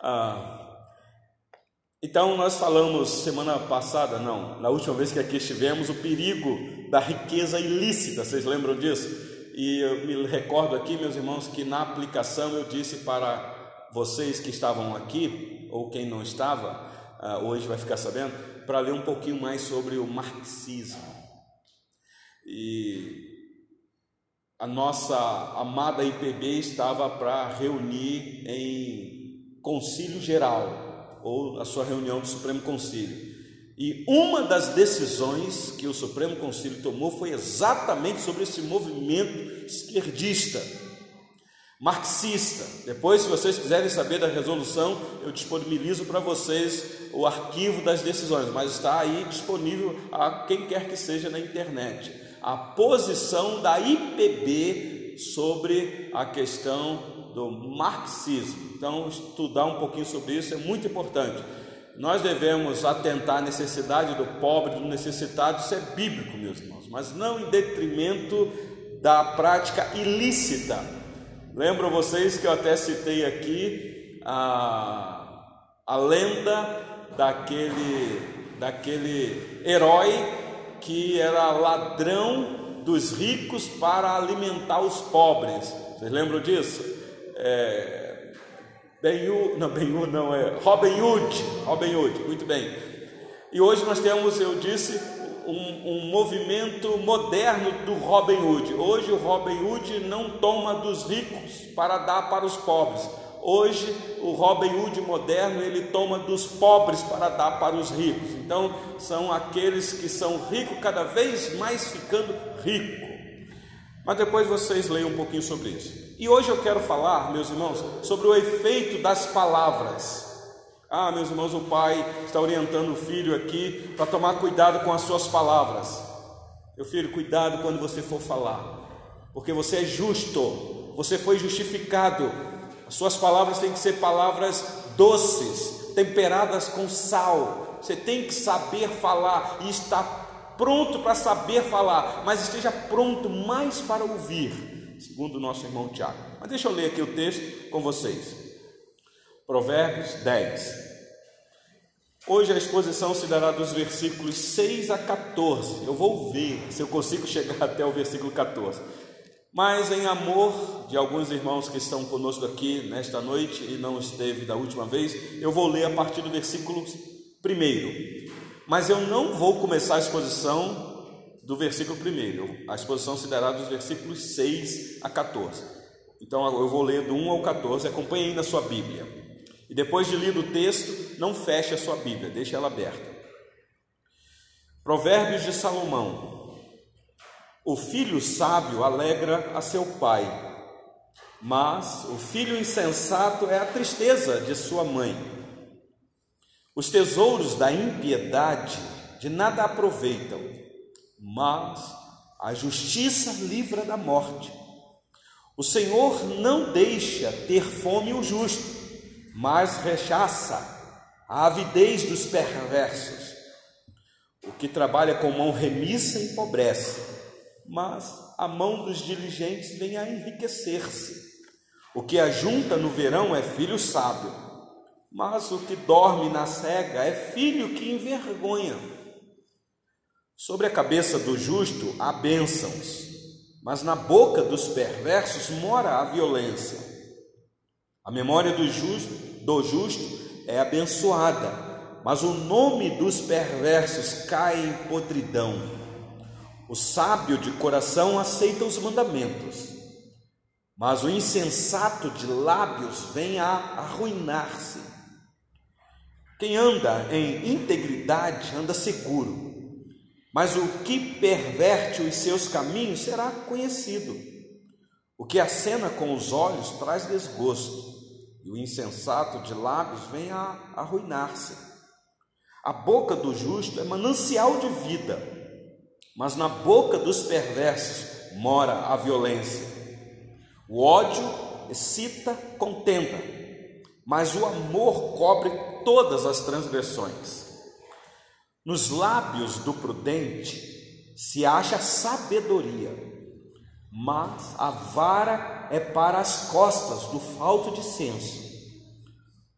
Ah, então, nós falamos semana passada, não, na última vez que aqui estivemos, o perigo da riqueza ilícita, vocês lembram disso? E eu me recordo aqui, meus irmãos, que na aplicação eu disse para vocês que estavam aqui, ou quem não estava, uh, hoje vai ficar sabendo, para ler um pouquinho mais sobre o marxismo. E a nossa amada IPB estava para reunir em concílio geral, ou a sua reunião do Supremo Concílio. E uma das decisões que o Supremo Concílio tomou foi exatamente sobre esse movimento esquerdista marxista. Depois, se vocês quiserem saber da resolução, eu disponibilizo para vocês o arquivo das decisões, mas está aí disponível a quem quer que seja na internet. A posição da IPB sobre a questão do marxismo. Então, estudar um pouquinho sobre isso é muito importante. Nós devemos atentar à necessidade do pobre, do necessitado, isso é bíblico, meus irmãos, mas não em detrimento da prática ilícita Lembro vocês que eu até citei aqui a, a lenda daquele, daquele herói que era ladrão dos ricos para alimentar os pobres. Vocês lembram disso? É, ben não, ben não, é Robin Hood, Robin Hood, muito bem. E hoje nós temos, eu disse, um, um, movimento moderno do Robin Hood. Hoje o Robin Hood não toma dos ricos para dar para os pobres. Hoje o Robin Hood moderno ele toma dos pobres para dar para os ricos. Então são aqueles que são ricos cada vez mais ficando rico. Mas depois vocês leiam um pouquinho sobre isso. E hoje eu quero falar, meus irmãos, sobre o efeito das palavras. Ah, meus irmãos, o pai está orientando o filho aqui para tomar cuidado com as suas palavras. Meu filho, cuidado quando você for falar, porque você é justo, você foi justificado. As suas palavras têm que ser palavras doces, temperadas com sal. Você tem que saber falar e estar pronto para saber falar, mas esteja pronto mais para ouvir, segundo o nosso irmão Tiago. Mas deixa eu ler aqui o texto com vocês. Provérbios 10. Hoje a exposição se dará dos versículos 6 a 14. Eu vou ver se eu consigo <laughs> chegar até o versículo 14. Mas em amor de alguns irmãos que estão conosco aqui nesta noite e não esteve da última vez, eu vou ler a partir do versículo 1. Mas eu não vou começar a exposição do versículo 1. A exposição se dará dos versículos 6 a 14. Então eu vou ler do 1 ao 14. Acompanhe aí na sua Bíblia. E depois de lido o texto, não feche a sua Bíblia, deixe ela aberta. Provérbios de Salomão. O filho sábio alegra a seu pai, mas o filho insensato é a tristeza de sua mãe. Os tesouros da impiedade de nada aproveitam, mas a justiça livra da morte. O Senhor não deixa ter fome o justo mas rechaça a avidez dos perversos. O que trabalha com mão remissa empobrece, mas a mão dos diligentes vem a enriquecer-se. O que ajunta no verão é filho sábio, mas o que dorme na cega é filho que envergonha. Sobre a cabeça do justo há bênçãos, mas na boca dos perversos mora a violência. A memória do justo, do justo é abençoada, mas o nome dos perversos cai em podridão. O sábio de coração aceita os mandamentos, mas o insensato de lábios vem a arruinar-se. Quem anda em integridade anda seguro, mas o que perverte os seus caminhos será conhecido. O que acena com os olhos traz desgosto, e o insensato de lábios vem a arruinar-se. A boca do justo é manancial de vida, mas na boca dos perversos mora a violência. O ódio excita contenta, mas o amor cobre todas as transgressões. Nos lábios do prudente se acha sabedoria mas a vara é para as costas do falto de senso.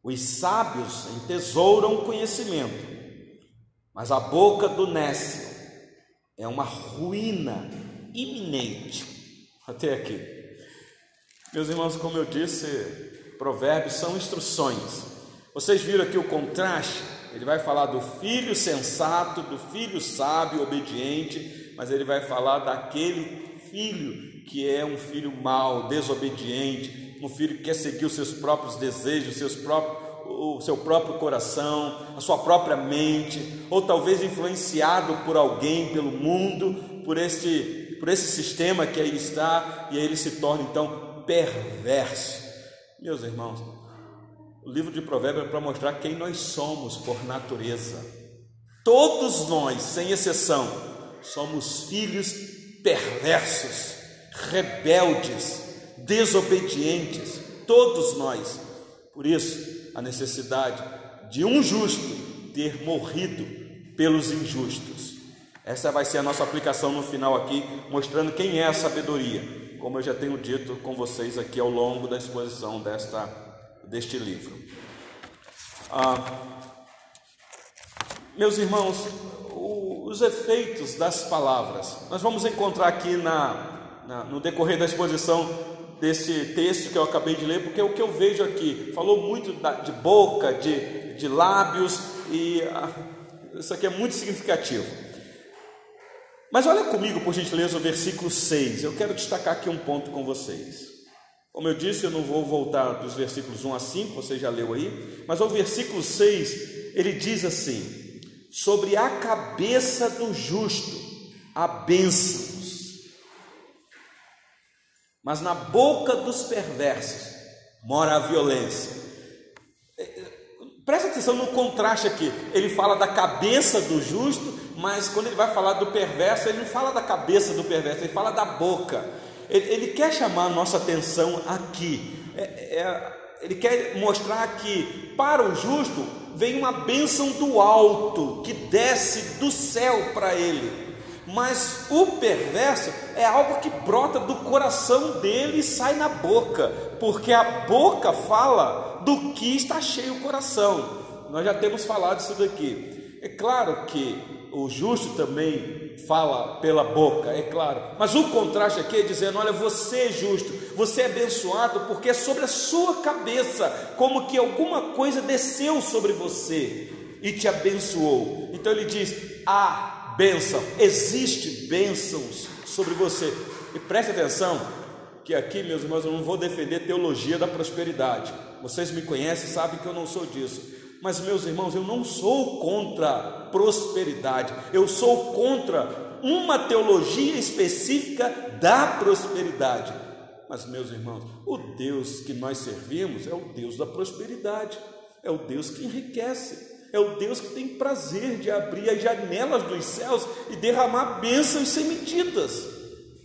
Os sábios entesouram conhecimento, mas a boca do nécio é uma ruína iminente. Até aqui. Meus irmãos, como eu disse, provérbios são instruções. Vocês viram aqui o contraste? Ele vai falar do filho sensato, do filho sábio, obediente, mas ele vai falar daquele filho que é um filho mau, desobediente, um filho que quer seguir os seus próprios desejos, seus próprios, o seu próprio coração, a sua própria mente, ou talvez influenciado por alguém, pelo mundo, por este, por esse sistema que aí está, e aí ele se torna então perverso. Meus irmãos, o livro de Provérbios é para mostrar quem nós somos por natureza. Todos nós, sem exceção, somos filhos perversos, rebeldes, desobedientes, todos nós. Por isso, a necessidade de um justo ter morrido pelos injustos. Essa vai ser a nossa aplicação no final aqui, mostrando quem é a sabedoria, como eu já tenho dito com vocês aqui ao longo da exposição desta, deste livro. Ah, meus irmãos, os efeitos das palavras. Nós vamos encontrar aqui na, na, no decorrer da exposição desse texto que eu acabei de ler, porque o que eu vejo aqui. Falou muito da, de boca, de, de lábios, e ah, isso aqui é muito significativo. Mas olha comigo, por gentileza, o versículo 6. Eu quero destacar aqui um ponto com vocês. Como eu disse, eu não vou voltar dos versículos 1 a 5, você já leu aí, mas o versículo 6, ele diz assim: sobre a cabeça do justo há bênçãos, mas na boca dos perversos mora a violência. Presta atenção no contraste aqui. Ele fala da cabeça do justo, mas quando ele vai falar do perverso, ele não fala da cabeça do perverso, ele fala da boca. Ele, ele quer chamar a nossa atenção aqui. É, é, ele quer mostrar que para o justo vem uma bênção do alto que desce do céu para ele. Mas o perverso é algo que brota do coração dele e sai na boca, porque a boca fala do que está cheio o coração. Nós já temos falado isso daqui. É claro que o justo também fala pela boca, é claro, mas o contraste aqui é dizendo: olha, você é justo, você é abençoado, porque é sobre a sua cabeça, como que alguma coisa desceu sobre você e te abençoou. Então ele diz: ah, bênção, existe bênçãos sobre você. E preste atenção, que aqui, meus irmãos, eu não vou defender teologia da prosperidade. Vocês me conhecem, sabem que eu não sou disso. Mas, meus irmãos, eu não sou contra prosperidade, eu sou contra uma teologia específica da prosperidade. Mas, meus irmãos, o Deus que nós servimos é o Deus da prosperidade, é o Deus que enriquece é o Deus que tem prazer de abrir as janelas dos céus e derramar bênçãos sem medidas.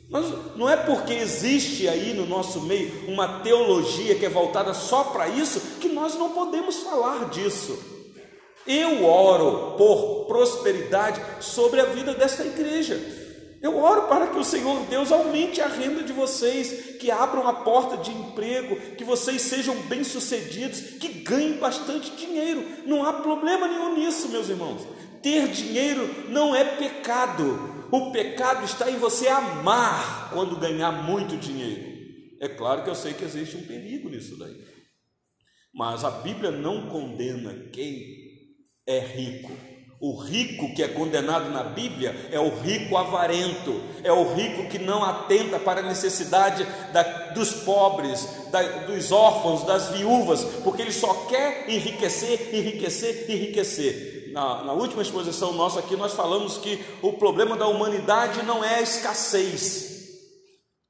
Mas não é porque existe aí no nosso meio uma teologia que é voltada só para isso que nós não podemos falar disso. Eu oro por prosperidade sobre a vida desta igreja. Eu oro para que o Senhor Deus aumente a renda de vocês, que abram a porta de emprego, que vocês sejam bem-sucedidos, que ganhem bastante dinheiro. Não há problema nenhum nisso, meus irmãos. Ter dinheiro não é pecado. O pecado está em você amar quando ganhar muito dinheiro. É claro que eu sei que existe um perigo nisso daí. Mas a Bíblia não condena quem é rico o rico que é condenado na Bíblia é o rico avarento, é o rico que não atenta para a necessidade da, dos pobres, da, dos órfãos, das viúvas, porque ele só quer enriquecer, enriquecer, enriquecer. Na, na última exposição nossa aqui, nós falamos que o problema da humanidade não é a escassez,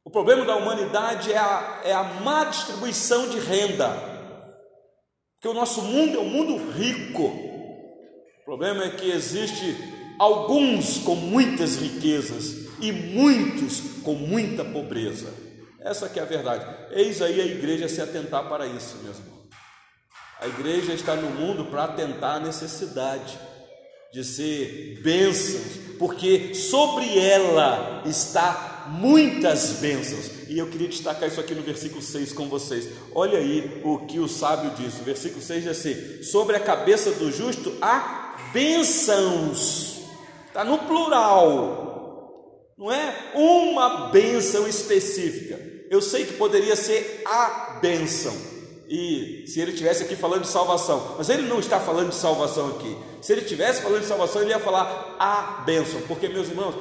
o problema da humanidade é a, é a má distribuição de renda, porque o nosso mundo é um mundo rico o problema é que existe alguns com muitas riquezas e muitos com muita pobreza. Essa que é a verdade. Eis aí a igreja se atentar para isso, meus irmãos. A igreja está no mundo para atentar à necessidade de ser bênçãos, porque sobre ela está muitas bênçãos. E eu queria destacar isso aqui no versículo 6 com vocês. Olha aí o que o sábio diz. O versículo 6 diz assim: Sobre a cabeça do justo há bênçãos, está no plural, não é uma bênção específica. Eu sei que poderia ser a bênção, e se ele tivesse aqui falando de salvação, mas ele não está falando de salvação aqui. Se ele tivesse falando de salvação, ele ia falar a bênção, porque meus irmãos,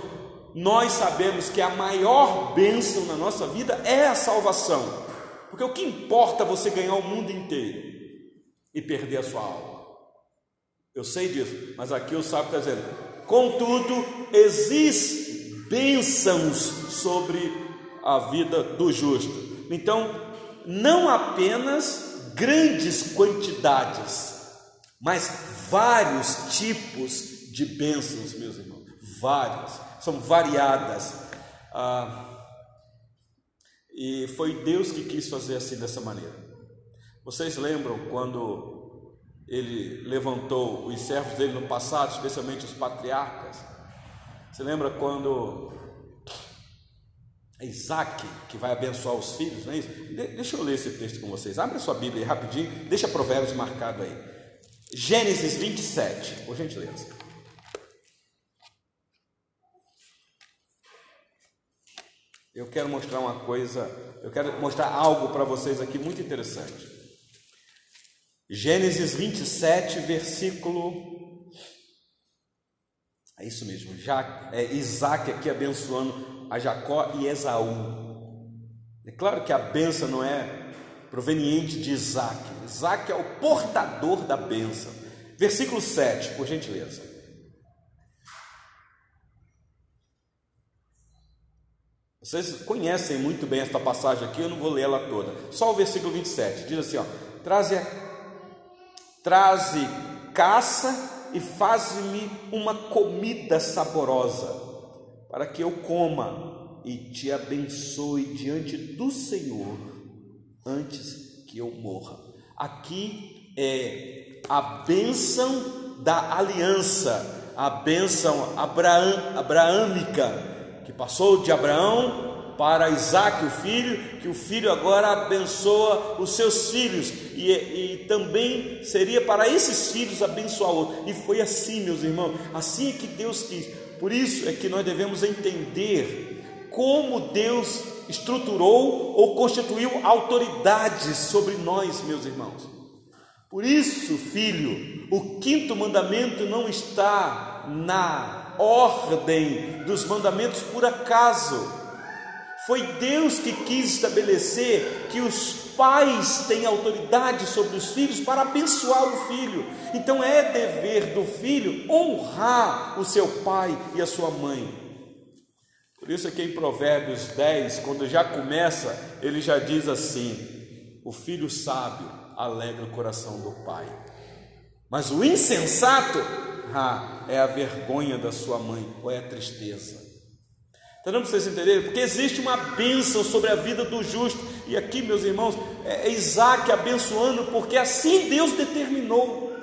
nós sabemos que a maior bênção na nossa vida é a salvação, porque o que importa é você ganhar o mundo inteiro e perder a sua alma. Eu sei disso, mas aqui o sábio está dizendo: contudo, existem bênçãos sobre a vida do justo. Então, não apenas grandes quantidades, mas vários tipos de bênçãos, meus irmãos, vários, são variadas. Ah, e foi Deus que quis fazer assim dessa maneira. Vocês lembram quando ele levantou os servos dele no passado, especialmente os patriarcas. Você lembra quando é Isaac que vai abençoar os filhos, não é isso? De deixa eu ler esse texto com vocês. Abre a sua Bíblia aí rapidinho, deixa Provérbios marcado aí. Gênesis 27, por gentileza. Eu quero mostrar uma coisa, eu quero mostrar algo para vocês aqui muito interessante. Gênesis 27, versículo. É isso mesmo, Já, é Isaac aqui abençoando a Jacó e Esaú. É claro que a benção não é proveniente de Isaac, Isaac é o portador da benção. Versículo 7, por gentileza. Vocês conhecem muito bem esta passagem aqui, eu não vou ler ela toda. Só o versículo 27 diz assim: ó, traze traze caça e faz-me uma comida saborosa, para que eu coma e te abençoe diante do Senhor antes que eu morra. Aqui é a bênção da aliança, a bênção abraão, abraâmica, que passou de Abraão para Isaac, o filho, que o filho agora abençoa os seus filhos, e, e também seria para esses filhos abençoar outro. E foi assim, meus irmãos, assim é que Deus quis. Por isso é que nós devemos entender como Deus estruturou ou constituiu autoridades sobre nós, meus irmãos. Por isso, filho, o quinto mandamento não está na ordem dos mandamentos por acaso. Foi Deus que quis estabelecer que os pais têm autoridade sobre os filhos para abençoar o filho. Então é dever do filho honrar o seu pai e a sua mãe. Por isso aqui em Provérbios 10, quando já começa, ele já diz assim: O filho sábio alegra o coração do pai. Mas o insensato ah, é a vergonha da sua mãe ou é a tristeza. Está dando para vocês entenderem? Porque existe uma bênção sobre a vida do justo. E aqui, meus irmãos, é Isaac abençoando, porque assim Deus determinou.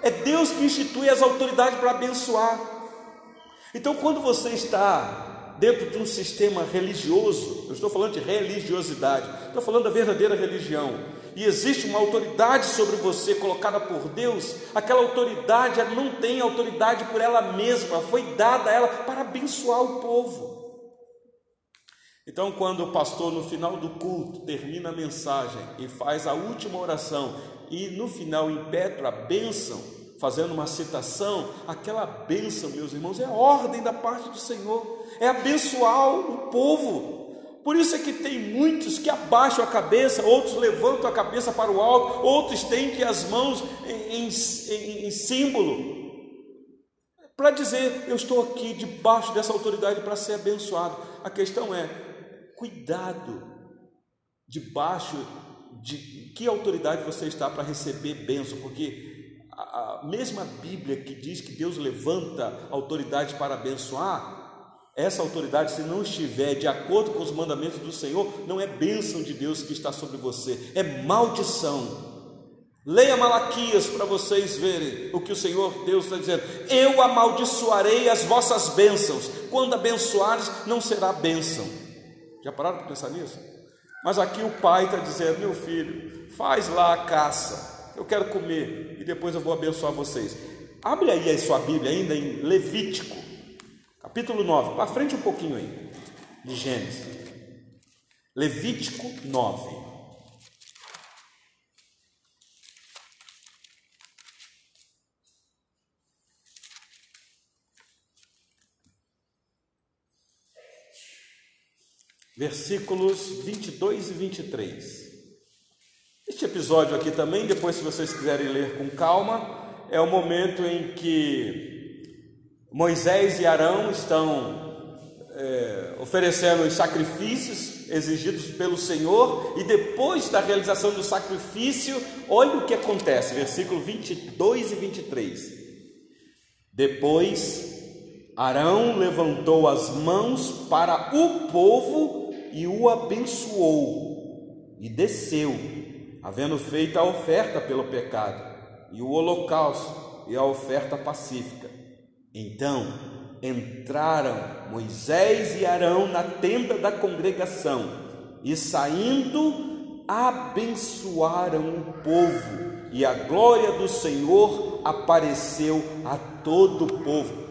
É Deus que institui as autoridades para abençoar. Então, quando você está dentro de um sistema religioso, eu estou falando de religiosidade, estou falando da verdadeira religião, e existe uma autoridade sobre você colocada por Deus, aquela autoridade ela não tem autoridade por ela mesma, foi dada a ela para abençoar o povo. Então, quando o pastor, no final do culto, termina a mensagem e faz a última oração, e no final impetra a bênção, fazendo uma citação, aquela bênção, meus irmãos, é ordem da parte do Senhor, é abençoar o povo. Por isso é que tem muitos que abaixam a cabeça, outros levantam a cabeça para o alto, outros estendem as mãos em, em, em símbolo, para dizer: Eu estou aqui debaixo dessa autoridade para ser abençoado. A questão é: cuidado debaixo de que autoridade você está para receber bênção, porque a, mesma Bíblia que diz que Deus levanta autoridade para abençoar, essa autoridade, se não estiver de acordo com os mandamentos do Senhor, não é bênção de Deus que está sobre você, é maldição. Leia Malaquias para vocês verem o que o Senhor Deus está dizendo. Eu amaldiçoarei as vossas bênçãos, quando abençoares, não será bênção. Já pararam para pensar nisso? Mas aqui o pai está dizendo: meu filho, faz lá a caça, eu quero comer e depois eu vou abençoar vocês. Abre aí a sua Bíblia, ainda em Levítico, capítulo 9, para frente um pouquinho aí, de Gênesis. Levítico 9. Versículos 22 e 23. Este episódio aqui também, depois, se vocês quiserem ler com calma, é o momento em que Moisés e Arão estão é, oferecendo os sacrifícios exigidos pelo Senhor, e depois da realização do sacrifício, olha o que acontece, versículo 22 e 23. Depois Arão levantou as mãos para o povo e o abençoou, e desceu, havendo feito a oferta pelo pecado, e o holocausto e a oferta pacífica. Então entraram Moisés e Arão na tenda da congregação, e saindo, abençoaram o povo, e a glória do Senhor apareceu a todo o povo.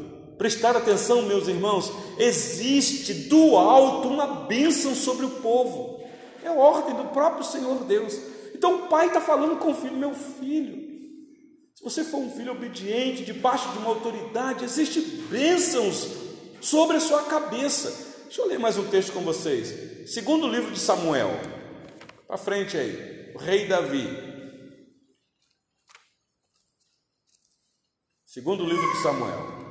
Prestar atenção, meus irmãos, existe do alto uma bênção sobre o povo, é ordem do próprio Senhor Deus. Então o pai está falando com o filho: meu filho, se você for um filho obediente, debaixo de uma autoridade, existem bênçãos sobre a sua cabeça. Deixa eu ler mais um texto com vocês. Segundo livro de Samuel, para frente aí, o rei Davi. Segundo livro de Samuel.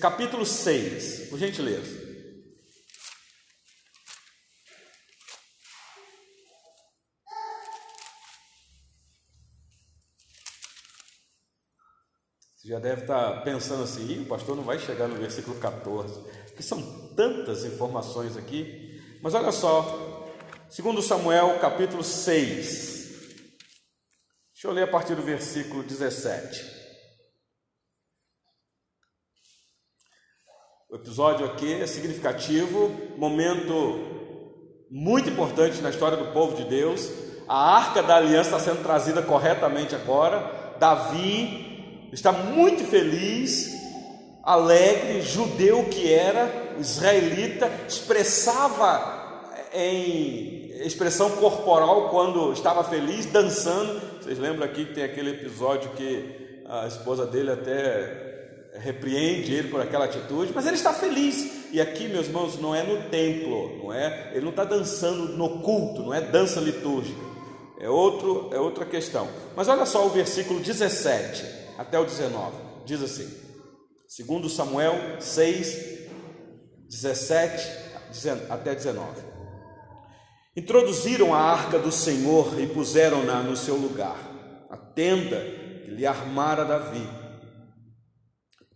Capítulo 6, por gentileza. Você já deve estar pensando assim, o pastor não vai chegar no versículo 14, porque são tantas informações aqui. Mas olha só, segundo Samuel, capítulo 6. Deixa eu ler a partir do versículo 17. O episódio aqui é significativo, momento muito importante na história do povo de Deus. A arca da aliança está sendo trazida corretamente agora. Davi está muito feliz, alegre, judeu que era, israelita, expressava em expressão corporal quando estava feliz, dançando. Vocês lembram aqui que tem aquele episódio que a esposa dele até repreende ele por aquela atitude, mas ele está feliz. E aqui, meus irmãos, não é no templo, não é? Ele não está dançando no culto, não é dança litúrgica. É outro, é outra questão. Mas olha só o versículo 17 até o 19. Diz assim: segundo Samuel 6 17 até 19. Introduziram a arca do Senhor e puseram-na no seu lugar, a tenda que lhe armara Davi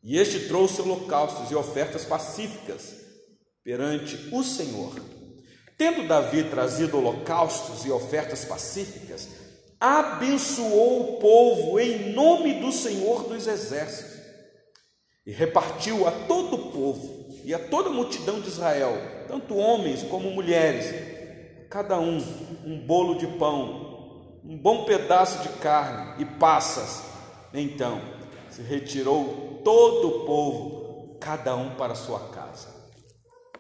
e este trouxe holocaustos e ofertas pacíficas perante o Senhor. Tendo Davi trazido holocaustos e ofertas pacíficas, abençoou o povo em nome do Senhor dos Exércitos e repartiu a todo o povo e a toda a multidão de Israel, tanto homens como mulheres, cada um um bolo de pão, um bom pedaço de carne e passas. Então se retirou todo o povo, cada um para sua casa.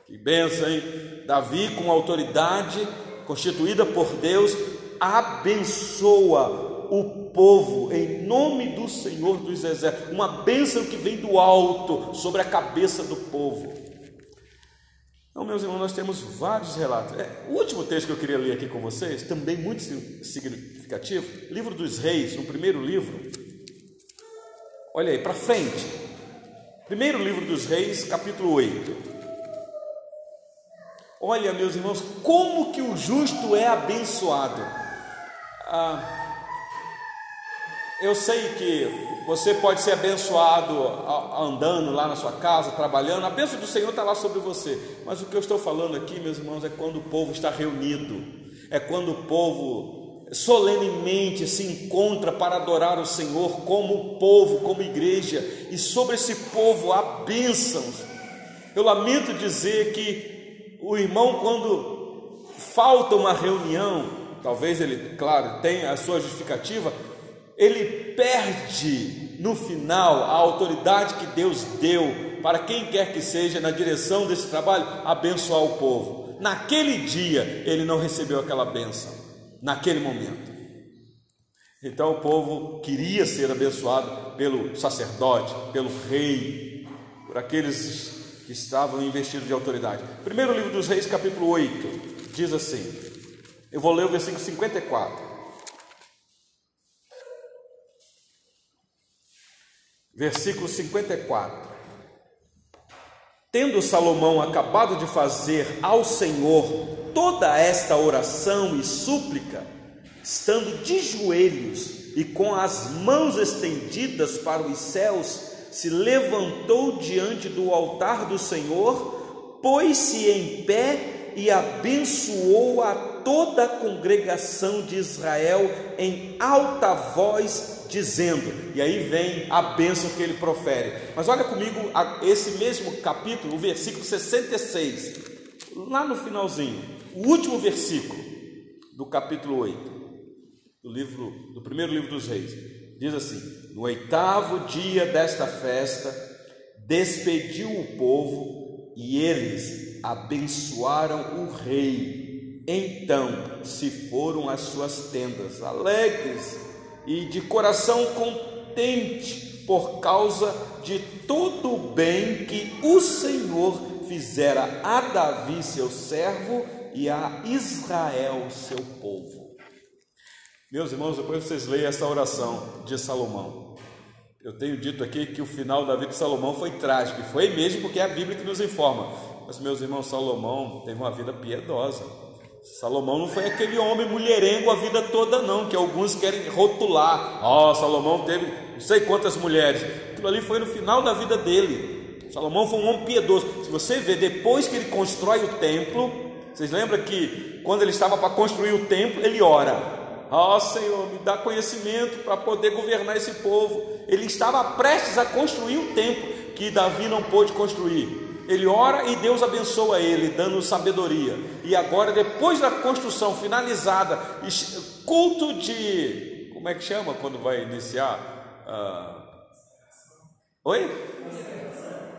Que benção, hein? Davi, com autoridade constituída por Deus, abençoa o povo em nome do Senhor dos Exércitos. Uma bênção que vem do alto sobre a cabeça do povo. Então, meus irmãos, nós temos vários relatos. É, o último texto que eu queria ler aqui com vocês, também muito significativo, livro dos Reis, no primeiro livro, Olha aí, para frente. Primeiro livro dos Reis, capítulo 8. Olha, meus irmãos, como que o justo é abençoado. Ah, eu sei que você pode ser abençoado andando lá na sua casa, trabalhando, a bênção do Senhor está lá sobre você. Mas o que eu estou falando aqui, meus irmãos, é quando o povo está reunido, é quando o povo solenemente se encontra para adorar o Senhor como povo, como igreja, e sobre esse povo há bênçãos. Eu lamento dizer que o irmão, quando falta uma reunião, talvez ele, claro, tenha a sua justificativa, ele perde no final a autoridade que Deus deu para quem quer que seja na direção desse trabalho abençoar o povo. Naquele dia ele não recebeu aquela bênção naquele momento. Então o povo queria ser abençoado pelo sacerdote, pelo rei, por aqueles que estavam investidos de autoridade. Primeiro livro dos Reis, capítulo 8, diz assim: eu vou ler o versículo 54. Versículo 54. Tendo Salomão acabado de fazer ao Senhor toda esta oração e súplica, estando de joelhos e com as mãos estendidas para os céus, se levantou diante do altar do Senhor, pôs-se em pé e abençoou a toda a congregação de Israel em alta voz, dizendo, e aí vem a bênção que ele profere. Mas olha comigo esse mesmo capítulo, o versículo 66, lá no finalzinho, o último versículo do capítulo 8, do livro, do primeiro livro dos reis. Diz assim: No oitavo dia desta festa, despediu o povo e eles abençoaram o rei. Então se foram às suas tendas, alegres e de coração contente por causa de todo o bem que o Senhor fizera a Davi, seu servo, e a Israel, seu povo. Meus irmãos, depois vocês leiam essa oração de Salomão. Eu tenho dito aqui que o final da vida de Salomão foi trágico, e foi mesmo porque é a Bíblia que nos informa. Mas, meus irmãos, Salomão teve uma vida piedosa. Salomão não foi aquele homem mulherengo a vida toda, não, que alguns querem rotular. Ó, oh, Salomão teve não sei quantas mulheres. Aquilo ali foi no final da vida dele. Salomão foi um homem piedoso. Se você ver, depois que ele constrói o templo, vocês lembram que quando ele estava para construir o templo, ele ora. Ó oh, Senhor, me dá conhecimento para poder governar esse povo. Ele estava prestes a construir o templo que Davi não pôde construir. Ele ora e Deus abençoa ele, dando sabedoria. E agora, depois da construção finalizada, culto de. Como é que chama quando vai iniciar? Ah, oi?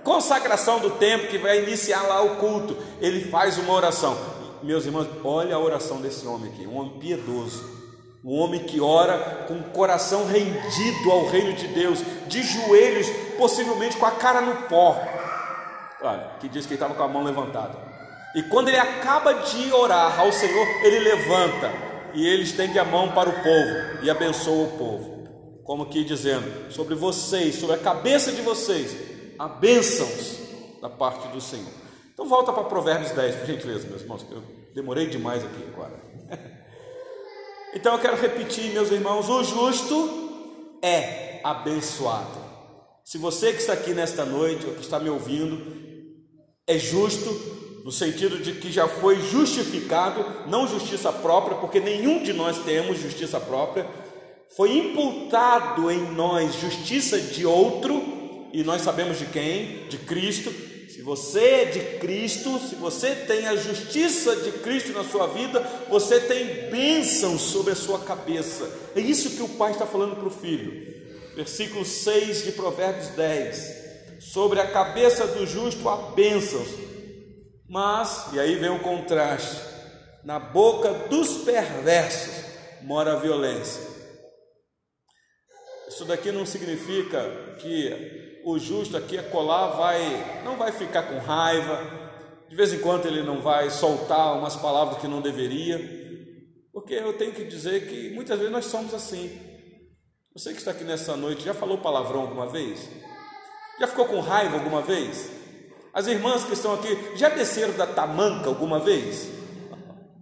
Consagração do templo, que vai iniciar lá o culto. Ele faz uma oração. Meus irmãos, olha a oração desse homem aqui, um homem piedoso. Um homem que ora com o coração rendido ao reino de Deus, de joelhos, possivelmente com a cara no pó. Olha, que diz que ele estava com a mão levantada. E quando ele acaba de orar ao Senhor, ele levanta e ele estende a mão para o povo e abençoa o povo. Como que dizendo, sobre vocês, sobre a cabeça de vocês, há bênçãos da parte do Senhor. Então volta para Provérbios 10, por gentileza, meus irmãos, que eu demorei demais aqui agora. <laughs> Então eu quero repetir, meus irmãos, o justo é abençoado. Se você que está aqui nesta noite, ou que está me ouvindo, é justo no sentido de que já foi justificado, não justiça própria, porque nenhum de nós temos justiça própria, foi imputado em nós justiça de outro, e nós sabemos de quem? De Cristo. Se você é de Cristo, se você tem a justiça de Cristo na sua vida, você tem bênção sobre a sua cabeça. É isso que o pai está falando para o filho. Versículo 6 de Provérbios 10 sobre a cabeça do justo há bênçãos, mas, e aí vem o contraste, na boca dos perversos mora a violência. Isso daqui não significa que o justo aqui a colar vai, não vai ficar com raiva, de vez em quando ele não vai soltar umas palavras que não deveria, porque eu tenho que dizer que muitas vezes nós somos assim. Você que está aqui nessa noite já falou palavrão alguma vez? Já ficou com raiva alguma vez? As irmãs que estão aqui já desceram da tamanca alguma vez?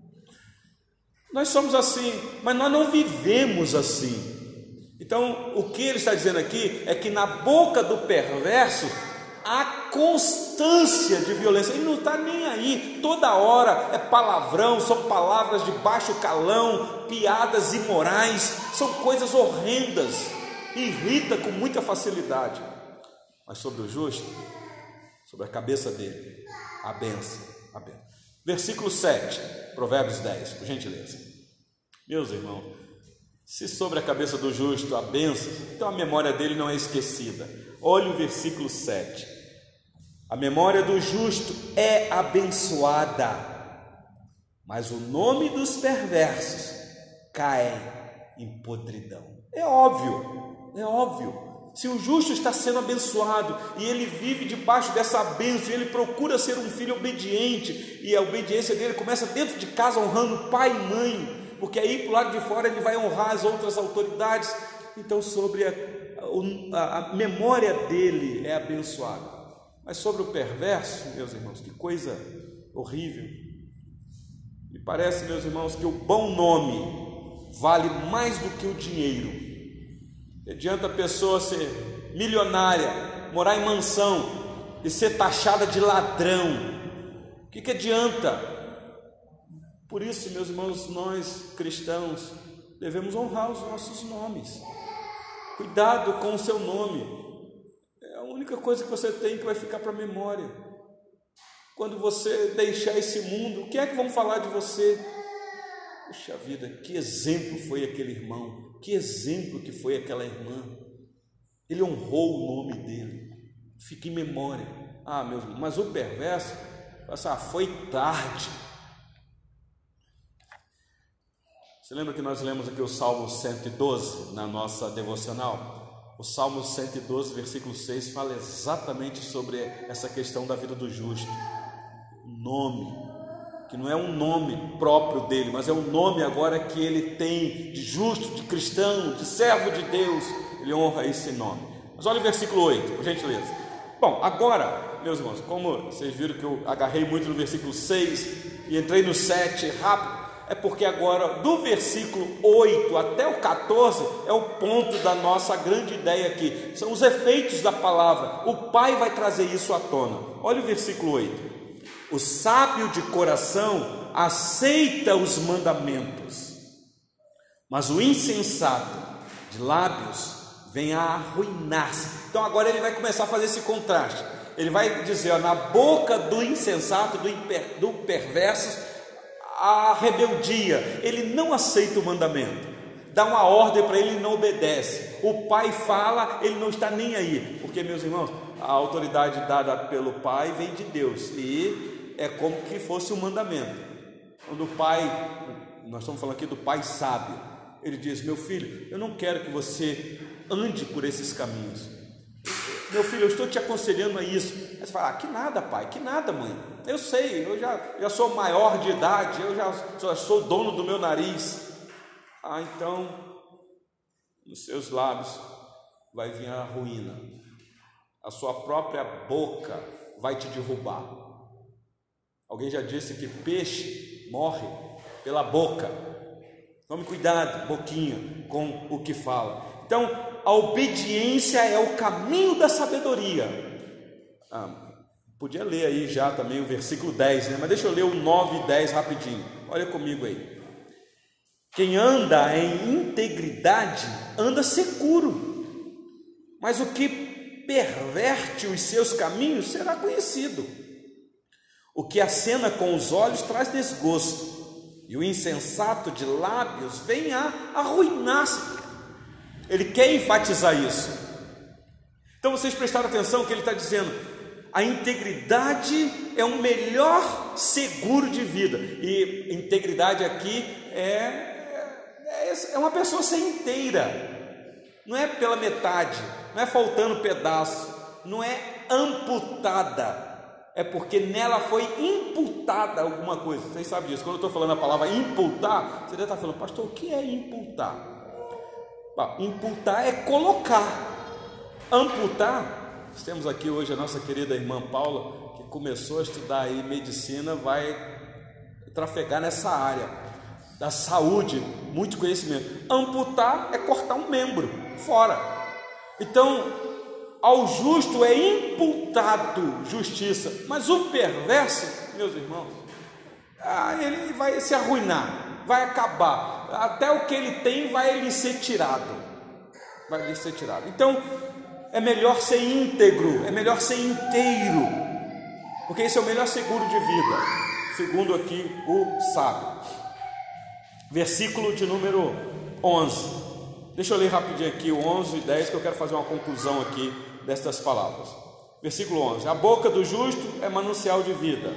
<laughs> Nós somos assim, mas nós não vivemos assim. Então, o que ele está dizendo aqui é que na boca do perverso há constância de violência. Ele não está nem aí, toda hora é palavrão, são palavras de baixo calão, piadas imorais, são coisas horrendas, irrita com muita facilidade mas sobre o justo, sobre a cabeça dele, a benção, a benção. Versículo 7, Provérbios 10, por gentileza. Meus irmãos, se sobre a cabeça do justo a benção, então a memória dele não é esquecida. Olhe o versículo 7. A memória do justo é abençoada, mas o nome dos perversos cai em podridão. É óbvio, é óbvio. Se o justo está sendo abençoado e ele vive debaixo dessa bênção, ele procura ser um filho obediente, e a obediência dele começa dentro de casa honrando pai e mãe, porque aí para o lado de fora ele vai honrar as outras autoridades. Então, sobre a, a, a memória dele é abençoada. Mas sobre o perverso, meus irmãos, que coisa horrível. Me parece, meus irmãos, que o bom nome vale mais do que o dinheiro. Adianta a pessoa ser milionária, morar em mansão e ser taxada de ladrão. O que, que adianta? Por isso, meus irmãos, nós cristãos devemos honrar os nossos nomes. Cuidado com o seu nome. É a única coisa que você tem que vai ficar para a memória. Quando você deixar esse mundo, o que é que vão falar de você? Puxa vida, que exemplo foi aquele irmão. Que exemplo que foi aquela irmã. Ele honrou o nome dele. Fica em memória. Ah, meu irmão, mas o perverso, ah, foi tarde. Você lembra que nós lemos aqui o Salmo 112 na nossa devocional? O Salmo 112, versículo 6, fala exatamente sobre essa questão da vida do justo. O nome que não é um nome próprio dele, mas é um nome agora que ele tem de justo, de cristão, de servo de Deus. Ele honra esse nome. Mas olha o versículo 8, por gentileza. Bom, agora, meus irmãos, como vocês viram que eu agarrei muito no versículo 6 e entrei no 7 rápido, é porque agora, do versículo 8 até o 14, é o ponto da nossa grande ideia aqui. São os efeitos da palavra. O Pai vai trazer isso à tona. Olha o versículo 8. O sábio de coração aceita os mandamentos, mas o insensato de lábios vem a arruinar-se. Então agora ele vai começar a fazer esse contraste. Ele vai dizer, ó, na boca do insensato, do, imper, do perverso, a rebeldia, ele não aceita o mandamento, dá uma ordem para ele e não obedece. O pai fala, ele não está nem aí, porque, meus irmãos, a autoridade dada pelo pai vem de Deus e é como que fosse um mandamento. Quando o pai, nós estamos falando aqui do pai sábio, ele diz: Meu filho, eu não quero que você ande por esses caminhos. Meu filho, eu estou te aconselhando a isso. Aí você fala, ah, que nada, pai, que nada, mãe. Eu sei, eu já, já sou maior de idade, eu já, já sou dono do meu nariz. Ah, então, nos seus lábios vai vir a ruína, a sua própria boca vai te derrubar. Alguém já disse que peixe morre pela boca. Tome cuidado, boquinha, com o que fala. Então, a obediência é o caminho da sabedoria. Ah, podia ler aí já também o versículo 10, né? mas deixa eu ler o 9 e 10 rapidinho. Olha comigo aí. Quem anda em integridade anda seguro, mas o que perverte os seus caminhos será conhecido. O que acena com os olhos traz desgosto, e o insensato de lábios vem a arruinar-se. Ele quer enfatizar isso. Então vocês prestaram atenção que ele está dizendo: a integridade é o melhor seguro de vida. E integridade aqui é, é, é uma pessoa ser inteira, não é pela metade, não é faltando pedaço, não é amputada. É porque nela foi imputada alguma coisa. Vocês sabem disso. Quando eu estou falando a palavra imputar, você deve estar falando, pastor, o que é imputar? Imputar é colocar. Amputar, nós temos aqui hoje a nossa querida irmã Paula, que começou a estudar aí medicina, vai trafegar nessa área da saúde, muito conhecimento. Amputar é cortar um membro fora. Então, ao justo é imputado justiça, mas o perverso, meus irmãos, ah, ele vai se arruinar, vai acabar até o que ele tem vai lhe ser tirado. Vai lhe ser tirado. Então, é melhor ser íntegro, é melhor ser inteiro, porque esse é o melhor seguro de vida, segundo aqui o sábio. Versículo de número 11. Deixa eu ler rapidinho aqui o 11 e 10, que eu quero fazer uma conclusão aqui destas palavras. Versículo 11: A boca do justo é manancial de vida,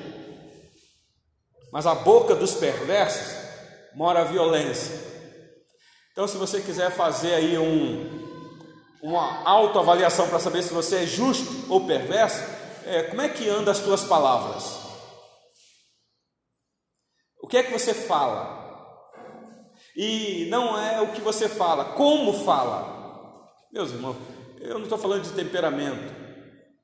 mas a boca dos perversos mora a violência. Então, se você quiser fazer aí um, uma autoavaliação para saber se você é justo ou perverso, é, como é que anda as tuas palavras? O que é que você fala? E não é o que você fala, como fala. Meus irmãos, eu não estou falando de temperamento,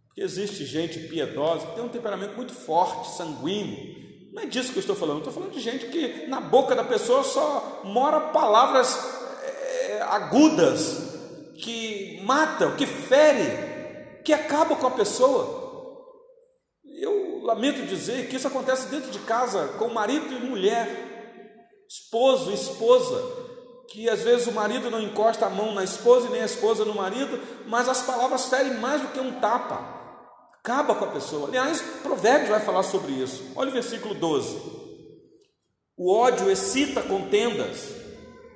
porque existe gente piedosa que tem um temperamento muito forte, sanguíneo, não é disso que eu estou falando, eu estou falando de gente que na boca da pessoa só mora palavras é, agudas, que matam, que ferem, que acabam com a pessoa. Eu lamento dizer que isso acontece dentro de casa, com marido e mulher, esposo e esposa, que às vezes o marido não encosta a mão na esposa e nem a esposa no marido, mas as palavras ferem mais do que um tapa acaba com a pessoa. Aliás, Provérbios vai falar sobre isso. Olha o versículo 12. O ódio excita contendas,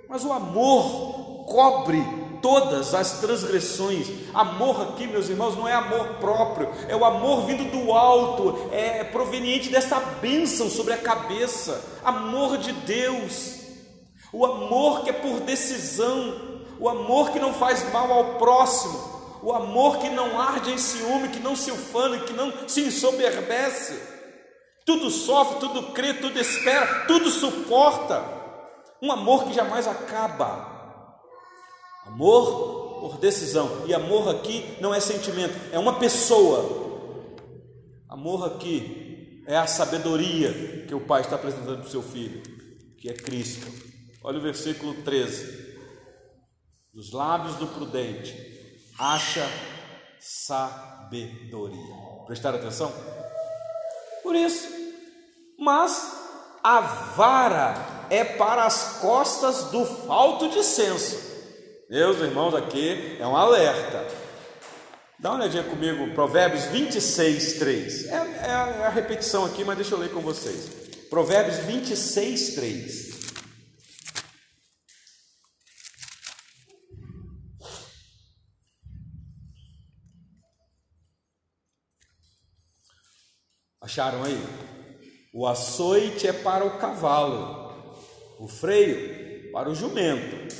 mas o amor cobre todas as transgressões. Amor aqui, meus irmãos, não é amor próprio, é o amor vindo do alto, é proveniente dessa bênção sobre a cabeça. Amor de Deus. O amor que é por decisão, o amor que não faz mal ao próximo, o amor que não arde em ciúme, que não se ufana, que não se ensoberbece, tudo sofre, tudo crê, tudo espera, tudo suporta, um amor que jamais acaba. Amor por decisão, e amor aqui não é sentimento, é uma pessoa. Amor aqui é a sabedoria que o pai está apresentando para o seu filho, que é Cristo. Olha o versículo 13. Dos lábios do prudente acha sabedoria. Prestar atenção? Por isso, mas a vara é para as costas do falto de senso. Meus irmãos, aqui é um alerta. Dá uma olhadinha comigo, Provérbios 26, 3. É, é, a repetição aqui, mas deixa eu ler com vocês. Provérbios 26, 3. Acharam aí? O açoite é para o cavalo, o freio para o jumento,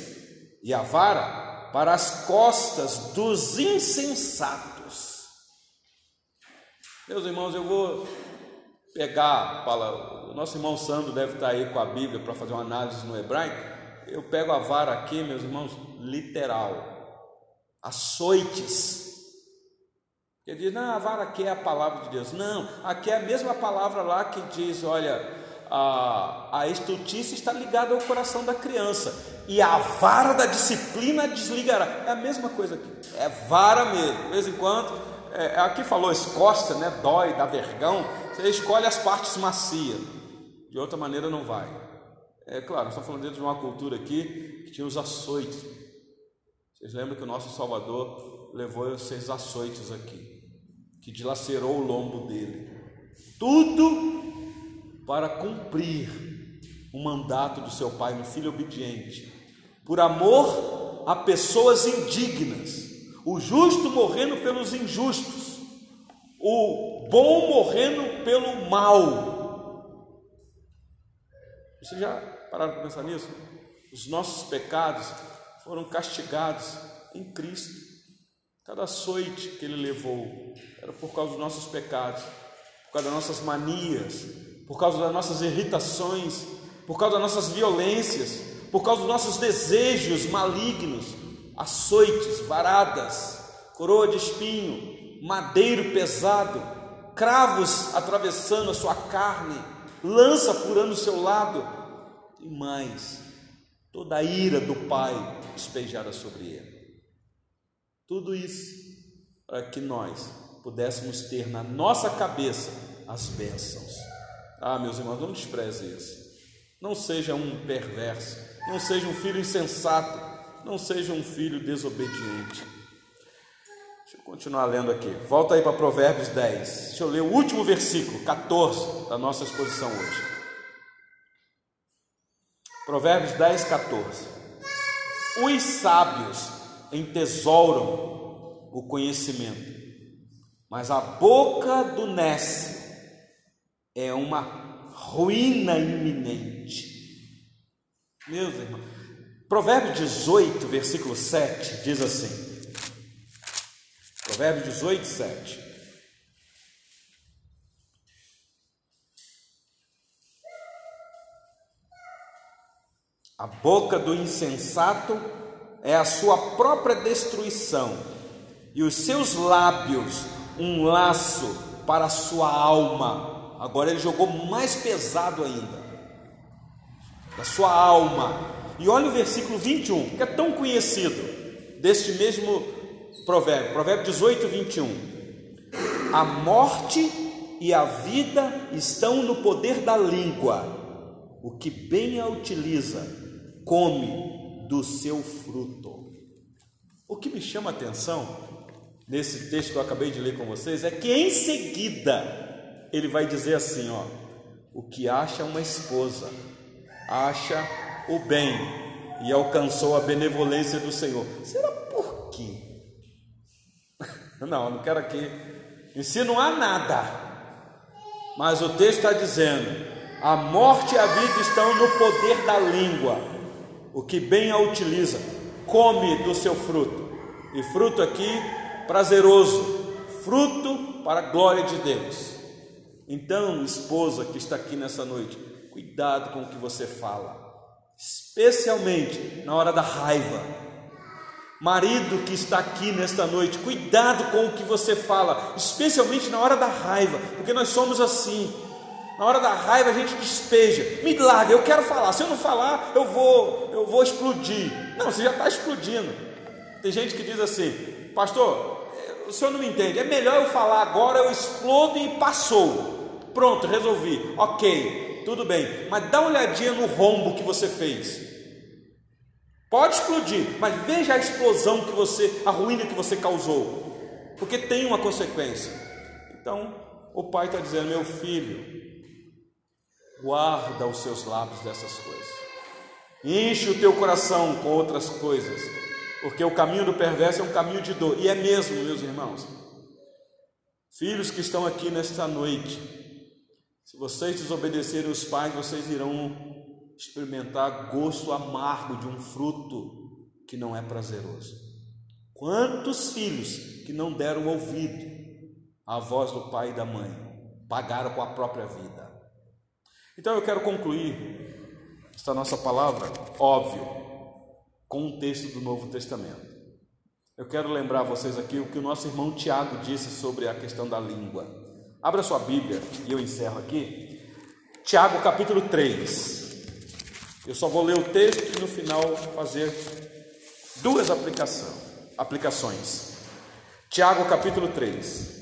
e a vara para as costas dos insensatos. Meus irmãos, eu vou pegar, fala, o nosso irmão Sandro deve estar aí com a Bíblia para fazer uma análise no hebraico. Eu pego a vara aqui, meus irmãos, literal. Açoites ele diz, não, a vara aqui é a palavra de Deus. Não, aqui é a mesma palavra lá que diz, olha, a, a está ligada ao coração da criança, e a vara da disciplina desligará. É a mesma coisa aqui, é vara mesmo. De vez em quando, é, é aqui falou escosta, né? Dói, dá vergão. Você escolhe as partes macias, de outra maneira não vai. É claro, estamos falando dentro de uma cultura aqui que tinha os açoites. Vocês lembram que o nosso Salvador levou esses açoites aqui que dilacerou o lombo dele. Tudo para cumprir o mandato do seu pai, um filho obediente, por amor a pessoas indignas, o justo morrendo pelos injustos, o bom morrendo pelo mal. Você já pararam para pensar nisso? Os nossos pecados foram castigados em Cristo. Cada açoite que ele levou era por causa dos nossos pecados, por causa das nossas manias, por causa das nossas irritações, por causa das nossas violências, por causa dos nossos desejos malignos, açoites, varadas, coroa de espinho, madeiro pesado, cravos atravessando a sua carne, lança furando o seu lado, e mais, toda a ira do Pai despejada sobre ele. Tudo isso para que nós pudéssemos ter na nossa cabeça as bênçãos. Ah, meus irmãos, não despreze isso. Não seja um perverso, não seja um filho insensato, não seja um filho desobediente. Deixa eu continuar lendo aqui. Volta aí para Provérbios 10. Deixa eu ler o último versículo, 14, da nossa exposição hoje. Provérbios 10, 14. Os sábios entesouram o conhecimento, mas a boca do Ness é uma ruína iminente. Meus irmãos, Provérbio 18, versículo 7 diz assim: Provérbio 18, 7. A boca do insensato é a sua própria destruição, e os seus lábios um laço para a sua alma. Agora ele jogou mais pesado ainda, da sua alma. E olha o versículo 21, que é tão conhecido, deste mesmo provérbio, provérbio 18, 21. A morte e a vida estão no poder da língua, o que bem a utiliza, come do seu fruto. O que me chama a atenção nesse texto que eu acabei de ler com vocês é que em seguida ele vai dizer assim, ó: o que acha uma esposa acha o bem e alcançou a benevolência do Senhor. Será por quê? <laughs> Não, não quero aqui insinuar nada. Mas o texto está dizendo: a morte e a vida estão no poder da língua o que bem a utiliza, come do seu fruto. E fruto aqui, prazeroso, fruto para a glória de Deus. Então, esposa que está aqui nessa noite, cuidado com o que você fala, especialmente na hora da raiva. Marido que está aqui nesta noite, cuidado com o que você fala, especialmente na hora da raiva, porque nós somos assim. Na hora da raiva a gente despeja. Me larga, eu quero falar. Se eu não falar, eu vou, eu vou explodir. Não, você já está explodindo. Tem gente que diz assim, pastor, o senhor não me entende. É melhor eu falar agora, eu explodo e passou. Pronto, resolvi. Ok, tudo bem. Mas dá uma olhadinha no rombo que você fez. Pode explodir, mas veja a explosão que você, a ruína que você causou, porque tem uma consequência. Então, o pai está dizendo: meu filho, guarda os seus lábios dessas coisas, enche o teu coração com outras coisas, porque o caminho do perverso é um caminho de dor, e é mesmo, meus irmãos. Filhos que estão aqui nesta noite, se vocês desobedecerem os pais, vocês irão experimentar gosto amargo de um fruto que não é prazeroso. Quantos filhos que não deram ouvido à voz do pai e da mãe pagaram com a própria vida? Então eu quero concluir esta nossa palavra, óbvio, com um texto do Novo Testamento. Eu quero lembrar vocês aqui o que o nosso irmão Tiago disse sobre a questão da língua. Abra sua Bíblia e eu encerro aqui. Tiago capítulo 3. Eu só vou ler o texto e no final fazer duas aplicações. Tiago capítulo 3.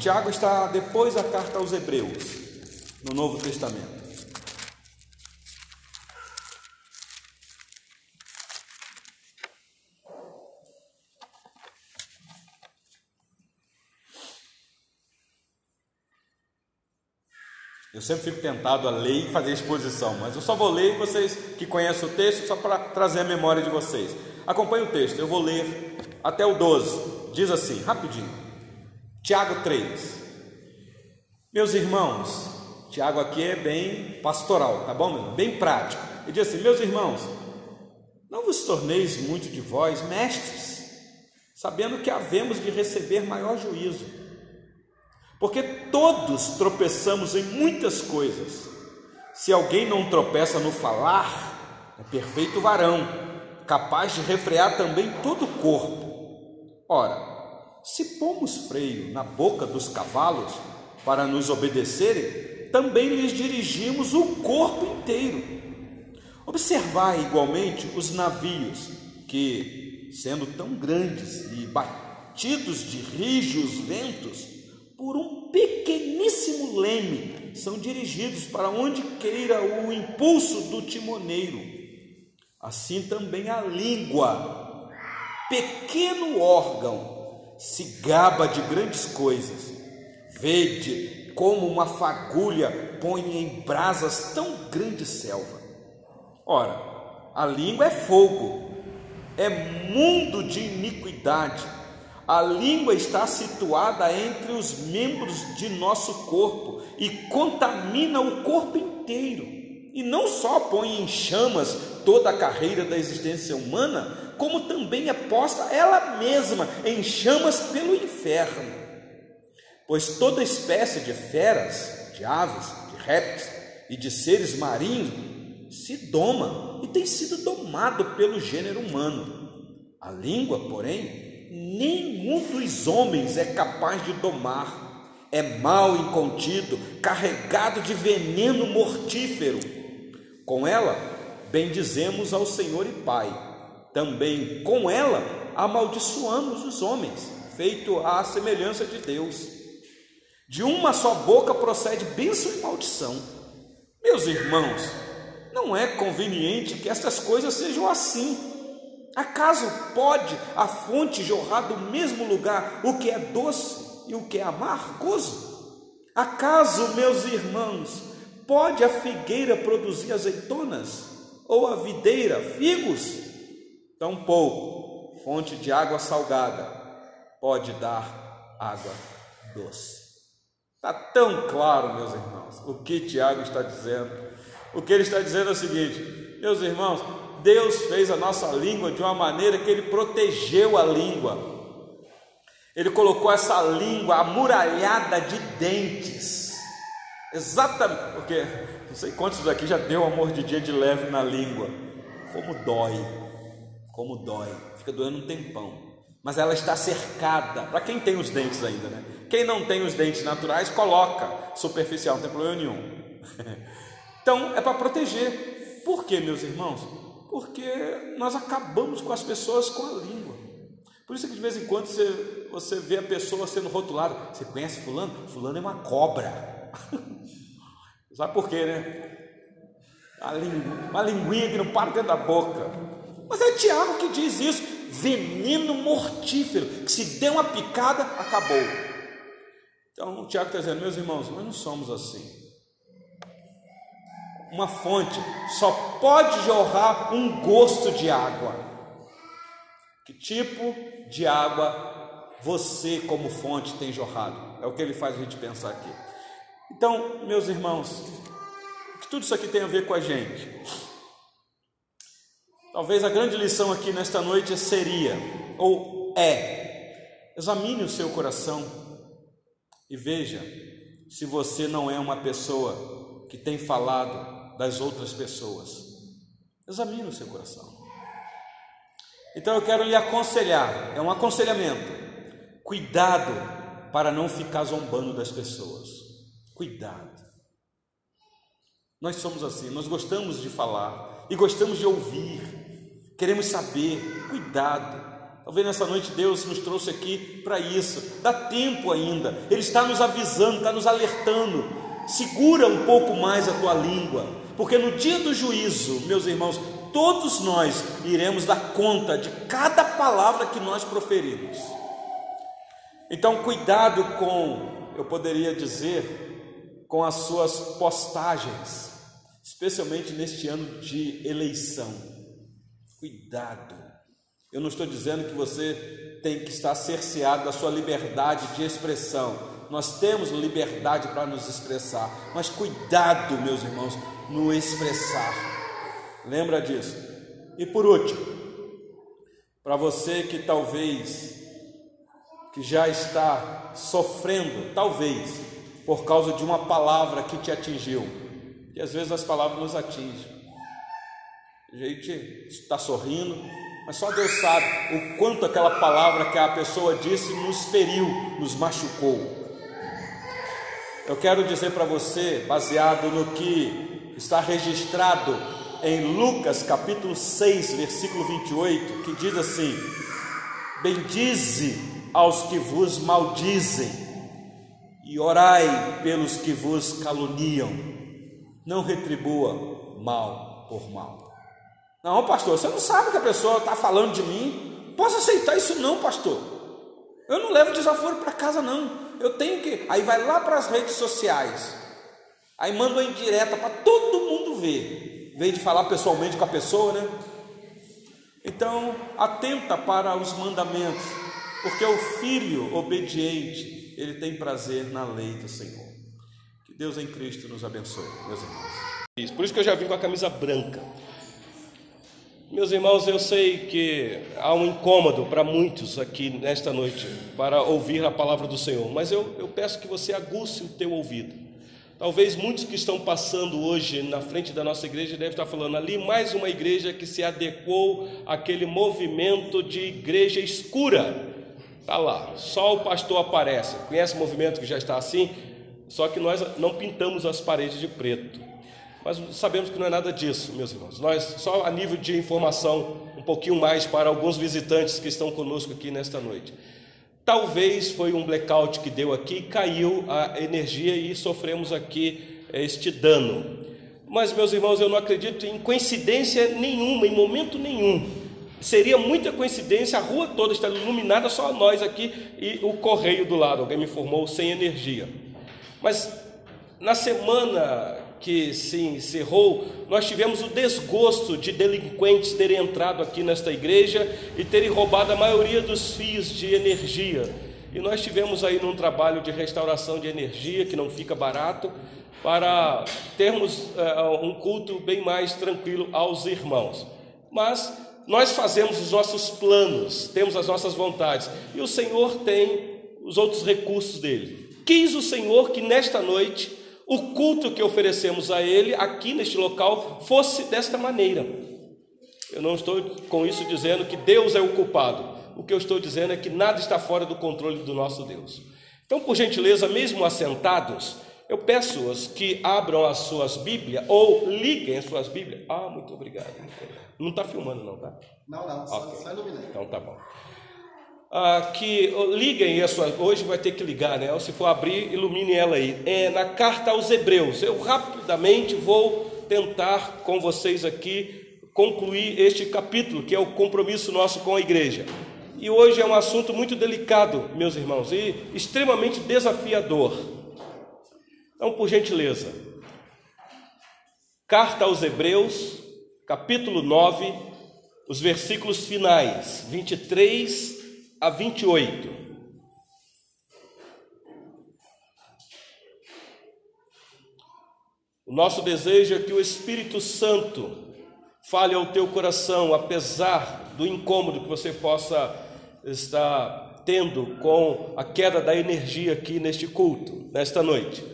Tiago está depois da carta aos Hebreus, no Novo Testamento. Eu sempre fico tentado a ler e fazer exposição, mas eu só vou ler vocês que conhecem o texto, só para trazer a memória de vocês. Acompanhe o texto, eu vou ler até o 12. Diz assim, rapidinho. Tiago 3. Meus irmãos, Tiago aqui é bem pastoral, tá bom, meu? Bem prático. Ele diz assim: Meus irmãos, não vos torneis muito de vós mestres, sabendo que havemos de receber maior juízo. Porque todos tropeçamos em muitas coisas. Se alguém não tropeça no falar, é perfeito varão, capaz de refrear também todo o corpo. Ora, se pomos freio na boca dos cavalos para nos obedecerem, também lhes dirigimos o corpo inteiro. Observai igualmente os navios, que, sendo tão grandes e batidos de rijos ventos, por um pequeníssimo leme, são dirigidos para onde queira o impulso do timoneiro. Assim também a língua, pequeno órgão, se gaba de grandes coisas. Vede como uma fagulha põe em brasas tão grande selva. Ora, a língua é fogo, é mundo de iniquidade a língua está situada entre os membros de nosso corpo e contamina o corpo inteiro. E não só põe em chamas toda a carreira da existência humana, como também é posta ela mesma em chamas pelo inferno. Pois toda espécie de feras, de aves, de répteis e de seres marinhos se doma e tem sido domado pelo gênero humano. A língua, porém, nenhum dos homens é capaz de domar. É mal incontido, carregado de veneno mortífero. Com ela, bendizemos ao Senhor e Pai. Também com ela, amaldiçoamos os homens, feito à semelhança de Deus. De uma só boca procede bênção e maldição. Meus irmãos, não é conveniente que estas coisas sejam assim. Acaso pode a fonte jorrar do mesmo lugar o que é doce e o que é amargoso? Acaso, meus irmãos, pode a figueira produzir azeitonas ou a videira figos? Tampouco fonte de água salgada pode dar água doce. Está tão claro, meus irmãos, o que Tiago está dizendo. O que ele está dizendo é o seguinte, meus irmãos, Deus fez a nossa língua de uma maneira que Ele protegeu a língua. Ele colocou essa língua amuralhada de dentes. Exatamente, porque não sei quantos daqui já deu uma mordidinha de leve na língua. Como dói, como dói, fica doendo um tempão. mas ela está cercada. Para quem tem os dentes ainda, né? Quem não tem os dentes naturais, coloca superficial, não tem problema nenhum. <laughs> Então, é para proteger. Por quê, meus irmãos? Porque nós acabamos com as pessoas com a língua. Por isso que de vez em quando você, você vê a pessoa sendo rotulada. Você conhece fulano? Fulano é uma cobra. <laughs> Sabe por quê, né? Uma, lingu, uma linguinha que não para dentro da boca. Mas é Tiago que diz isso. Veneno mortífero, que se der uma picada, acabou. Então o Tiago está dizendo, meus irmãos, nós não somos assim uma fonte só pode jorrar um gosto de água. Que tipo de água você, como fonte, tem jorrado? É o que ele faz a gente pensar aqui. Então, meus irmãos, que tudo isso aqui tem a ver com a gente. Talvez a grande lição aqui nesta noite seria, ou é, examine o seu coração e veja se você não é uma pessoa que tem falado das outras pessoas. Examine o seu coração. Então eu quero lhe aconselhar, é um aconselhamento. Cuidado para não ficar zombando das pessoas. Cuidado. Nós somos assim, nós gostamos de falar e gostamos de ouvir, queremos saber. Cuidado. Talvez nessa noite Deus nos trouxe aqui para isso. Dá tempo ainda. Ele está nos avisando, está nos alertando. Segura um pouco mais a tua língua porque no dia do juízo, meus irmãos, todos nós iremos dar conta de cada palavra que nós proferimos. Então, cuidado com, eu poderia dizer, com as suas postagens, especialmente neste ano de eleição. Cuidado. Eu não estou dizendo que você tem que estar cerceado da sua liberdade de expressão. Nós temos liberdade para nos expressar, mas cuidado, meus irmãos, no expressar. Lembra disso? E por último, para você que talvez que já está sofrendo, talvez por causa de uma palavra que te atingiu, e às vezes as palavras nos atingem. A gente está sorrindo, mas só Deus sabe o quanto aquela palavra que a pessoa disse nos feriu, nos machucou. Eu quero dizer para você, baseado no que está registrado em Lucas capítulo 6, versículo 28, que diz assim: Bendize aos que vos maldizem e orai pelos que vos caluniam. Não retribua mal por mal. Não, pastor, você não sabe que a pessoa está falando de mim. Posso aceitar isso não, pastor. Eu não levo desaforo para casa não. Eu tenho que. Aí vai lá para as redes sociais. Aí manda uma indireta para todo mundo ver, em vez de falar pessoalmente com a pessoa, né? Então, atenta para os mandamentos, porque o filho obediente, ele tem prazer na lei do Senhor. Que Deus em Cristo nos abençoe, meus irmãos. Por isso que eu já vim com a camisa branca. Meus irmãos, eu sei que há um incômodo para muitos aqui nesta noite para ouvir a palavra do Senhor, mas eu, eu peço que você aguce o teu ouvido. Talvez muitos que estão passando hoje na frente da nossa igreja devem estar falando ali mais uma igreja que se adequou àquele movimento de igreja escura. Está lá, só o pastor aparece. Conhece o movimento que já está assim? Só que nós não pintamos as paredes de preto. Mas sabemos que não é nada disso, meus irmãos. Nós, só a nível de informação, um pouquinho mais para alguns visitantes que estão conosco aqui nesta noite. Talvez foi um blackout que deu aqui, caiu a energia e sofremos aqui eh, este dano. Mas, meus irmãos, eu não acredito em coincidência nenhuma, em momento nenhum. Seria muita coincidência a rua toda estar iluminada, só nós aqui e o correio do lado. Alguém me informou sem energia. Mas na semana que se encerrou, nós tivemos o desgosto de delinquentes terem entrado aqui nesta igreja e terem roubado a maioria dos fios de energia. E nós tivemos aí num trabalho de restauração de energia, que não fica barato, para termos uh, um culto bem mais tranquilo aos irmãos. Mas nós fazemos os nossos planos, temos as nossas vontades, e o Senhor tem os outros recursos dele. Quis o Senhor que nesta noite o culto que oferecemos a Ele aqui neste local fosse desta maneira. Eu não estou com isso dizendo que Deus é o culpado. O que eu estou dizendo é que nada está fora do controle do nosso Deus. Então, por gentileza, mesmo assentados, eu peço-os que abram as suas Bíblias ou liguem as suas Bíblias. Ah, muito obrigado. Não está filmando, não, tá? Não, não, okay. só, iluminando. Então tá bom. Ah, que liguem sua. Hoje vai ter que ligar, né? Ou se for abrir, ilumine ela aí. É na carta aos Hebreus. Eu rapidamente vou tentar com vocês aqui concluir este capítulo, que é o compromisso nosso com a igreja. E hoje é um assunto muito delicado, meus irmãos, e extremamente desafiador. Então, por gentileza, carta aos Hebreus, capítulo 9, os versículos finais, 23 a 28. O nosso desejo é que o Espírito Santo fale ao teu coração, apesar do incômodo que você possa estar tendo com a queda da energia aqui neste culto, nesta noite.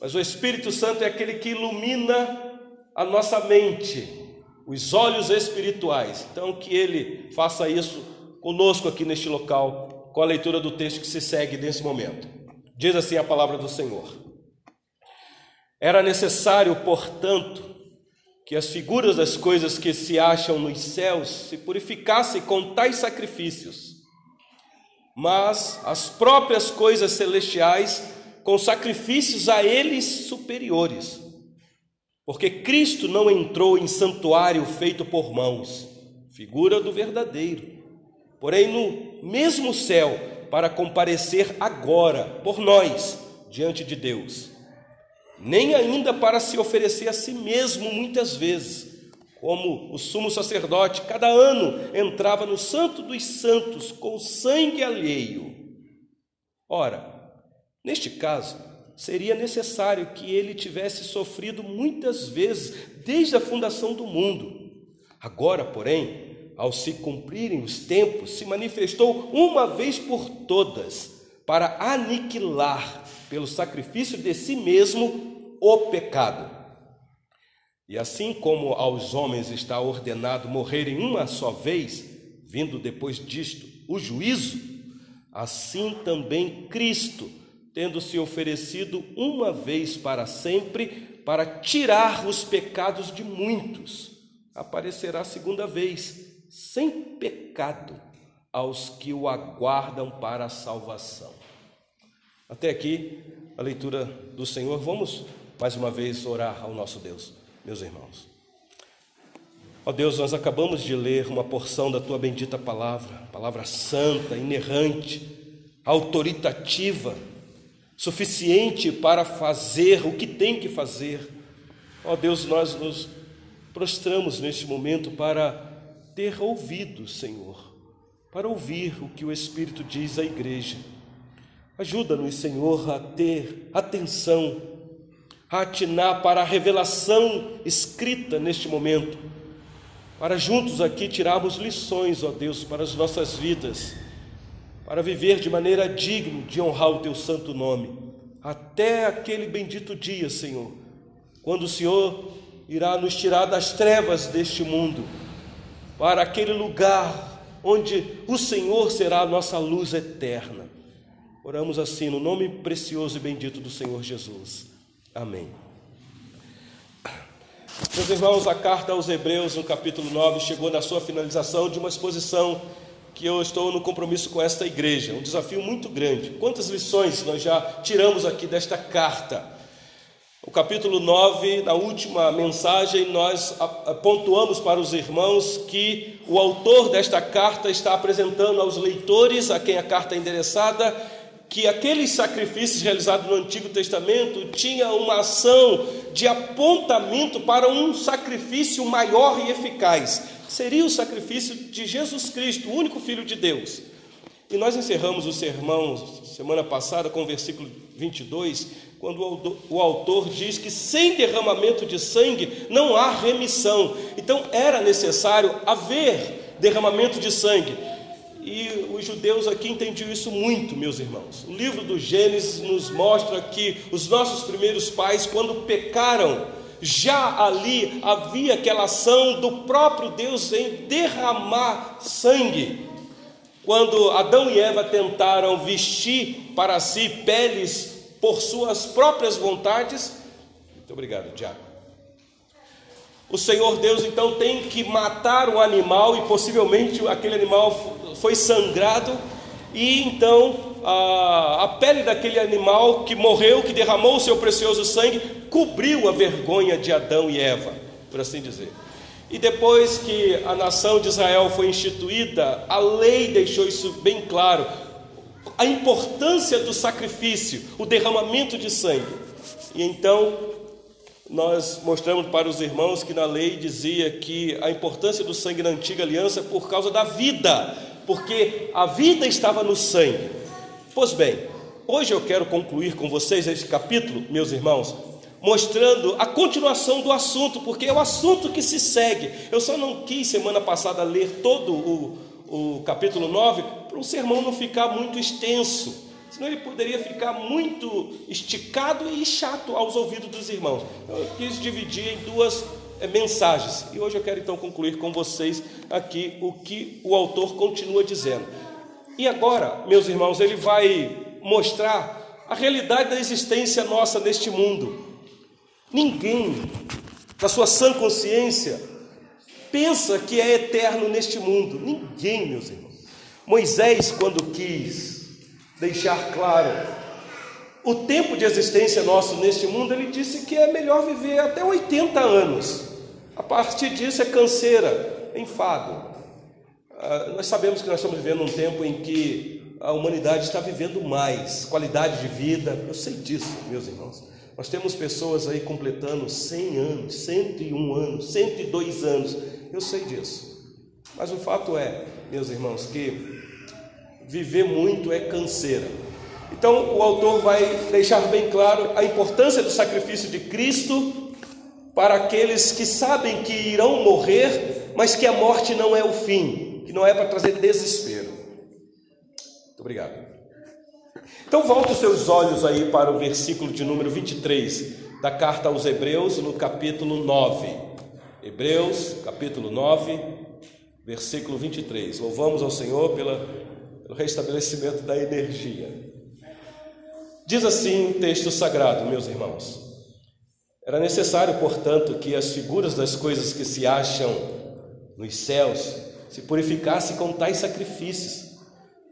Mas o Espírito Santo é aquele que ilumina a nossa mente, os olhos espirituais. Então, que ele faça isso conosco aqui neste local, com a leitura do texto que se segue nesse momento. Diz assim a palavra do Senhor: Era necessário, portanto, que as figuras das coisas que se acham nos céus se purificassem com tais sacrifícios, mas as próprias coisas celestiais com sacrifícios a eles superiores. Porque Cristo não entrou em santuário feito por mãos, figura do verdadeiro, porém no mesmo céu, para comparecer agora por nós diante de Deus. Nem ainda para se oferecer a si mesmo muitas vezes, como o sumo sacerdote cada ano entrava no Santo dos Santos com sangue alheio. Ora, Neste caso, seria necessário que ele tivesse sofrido muitas vezes desde a fundação do mundo. Agora, porém, ao se cumprirem os tempos, se manifestou uma vez por todas para aniquilar pelo sacrifício de si mesmo o pecado. E assim como aos homens está ordenado morrerem uma só vez, vindo depois disto o juízo, assim também Cristo tendo se oferecido uma vez para sempre para tirar os pecados de muitos, aparecerá segunda vez, sem pecado, aos que o aguardam para a salvação. Até aqui a leitura do Senhor. Vamos mais uma vez orar ao nosso Deus, meus irmãos. Ó Deus, nós acabamos de ler uma porção da tua bendita palavra, palavra santa, inerrante, autoritativa, suficiente para fazer o que tem que fazer. Ó Deus, nós nos prostramos neste momento para ter ouvido, Senhor, para ouvir o que o Espírito diz à igreja. Ajuda-nos, Senhor, a ter atenção, a atinar para a revelação escrita neste momento, para juntos aqui tirarmos lições, ó Deus, para as nossas vidas para viver de maneira digna de honrar o teu santo nome, até aquele bendito dia, Senhor, quando o Senhor irá nos tirar das trevas deste mundo, para aquele lugar onde o Senhor será a nossa luz eterna. Oramos assim no nome precioso e bendito do Senhor Jesus. Amém. Meus irmãos, a carta aos Hebreus, no capítulo 9, chegou na sua finalização de uma exposição que eu estou no compromisso com esta igreja, um desafio muito grande. Quantas lições nós já tiramos aqui desta carta? O capítulo 9, na última mensagem, nós pontuamos para os irmãos que o autor desta carta está apresentando aos leitores, a quem a carta é endereçada, que aqueles sacrifícios realizados no Antigo Testamento tinha uma ação de apontamento para um sacrifício maior e eficaz seria o sacrifício de Jesus Cristo, o único Filho de Deus. E nós encerramos o sermão semana passada com o versículo 22, quando o autor diz que sem derramamento de sangue não há remissão. Então era necessário haver derramamento de sangue. E os judeus aqui entendiam isso muito, meus irmãos. O livro do Gênesis nos mostra que os nossos primeiros pais, quando pecaram, Já ali havia aquela ação do próprio Deus em derramar sangue. Quando Adão e Eva tentaram vestir para si peles por suas próprias vontades, muito obrigado, Diago. O Senhor Deus então tem que matar o animal e possivelmente aquele animal foi sangrado e então a, a pele daquele animal que morreu, que derramou o seu precioso sangue, cobriu a vergonha de Adão e Eva, por assim dizer. E depois que a nação de Israel foi instituída, a lei deixou isso bem claro. A importância do sacrifício, o derramamento de sangue. E então nós mostramos para os irmãos que na lei dizia que a importância do sangue na antiga aliança é por causa da vida, porque a vida estava no sangue. Pois bem, hoje eu quero concluir com vocês este capítulo, meus irmãos, mostrando a continuação do assunto, porque é o assunto que se segue. Eu só não quis semana passada ler todo o, o capítulo 9 para o sermão não ficar muito extenso. Senão ele poderia ficar muito esticado e chato aos ouvidos dos irmãos. Eu quis dividir em duas é, mensagens. E hoje eu quero então concluir com vocês aqui o que o autor continua dizendo. E agora, meus irmãos, ele vai mostrar a realidade da existência nossa neste mundo. Ninguém, na sua sã consciência, pensa que é eterno neste mundo. Ninguém, meus irmãos. Moisés, quando quis deixar claro o tempo de existência nosso neste mundo, ele disse que é melhor viver até 80 anos. A partir disso é canseira, é enfado. Ah, nós sabemos que nós estamos vivendo um tempo em que a humanidade está vivendo mais, qualidade de vida, eu sei disso, meus irmãos. Nós temos pessoas aí completando 100 anos, 101 anos, 102 anos, eu sei disso. Mas o fato é, meus irmãos, que viver muito é canseira. Então o autor vai deixar bem claro a importância do sacrifício de Cristo para aqueles que sabem que irão morrer, mas que a morte não é o fim, que não é para trazer desespero. Muito obrigado. Então volte os seus olhos aí para o versículo de número 23 da carta aos Hebreus, no capítulo 9. Hebreus, capítulo 9, versículo 23. Louvamos ao Senhor pela, pelo restabelecimento da energia. Diz assim o texto sagrado, meus irmãos: era necessário, portanto, que as figuras das coisas que se acham nos céus se purificassem com tais sacrifícios,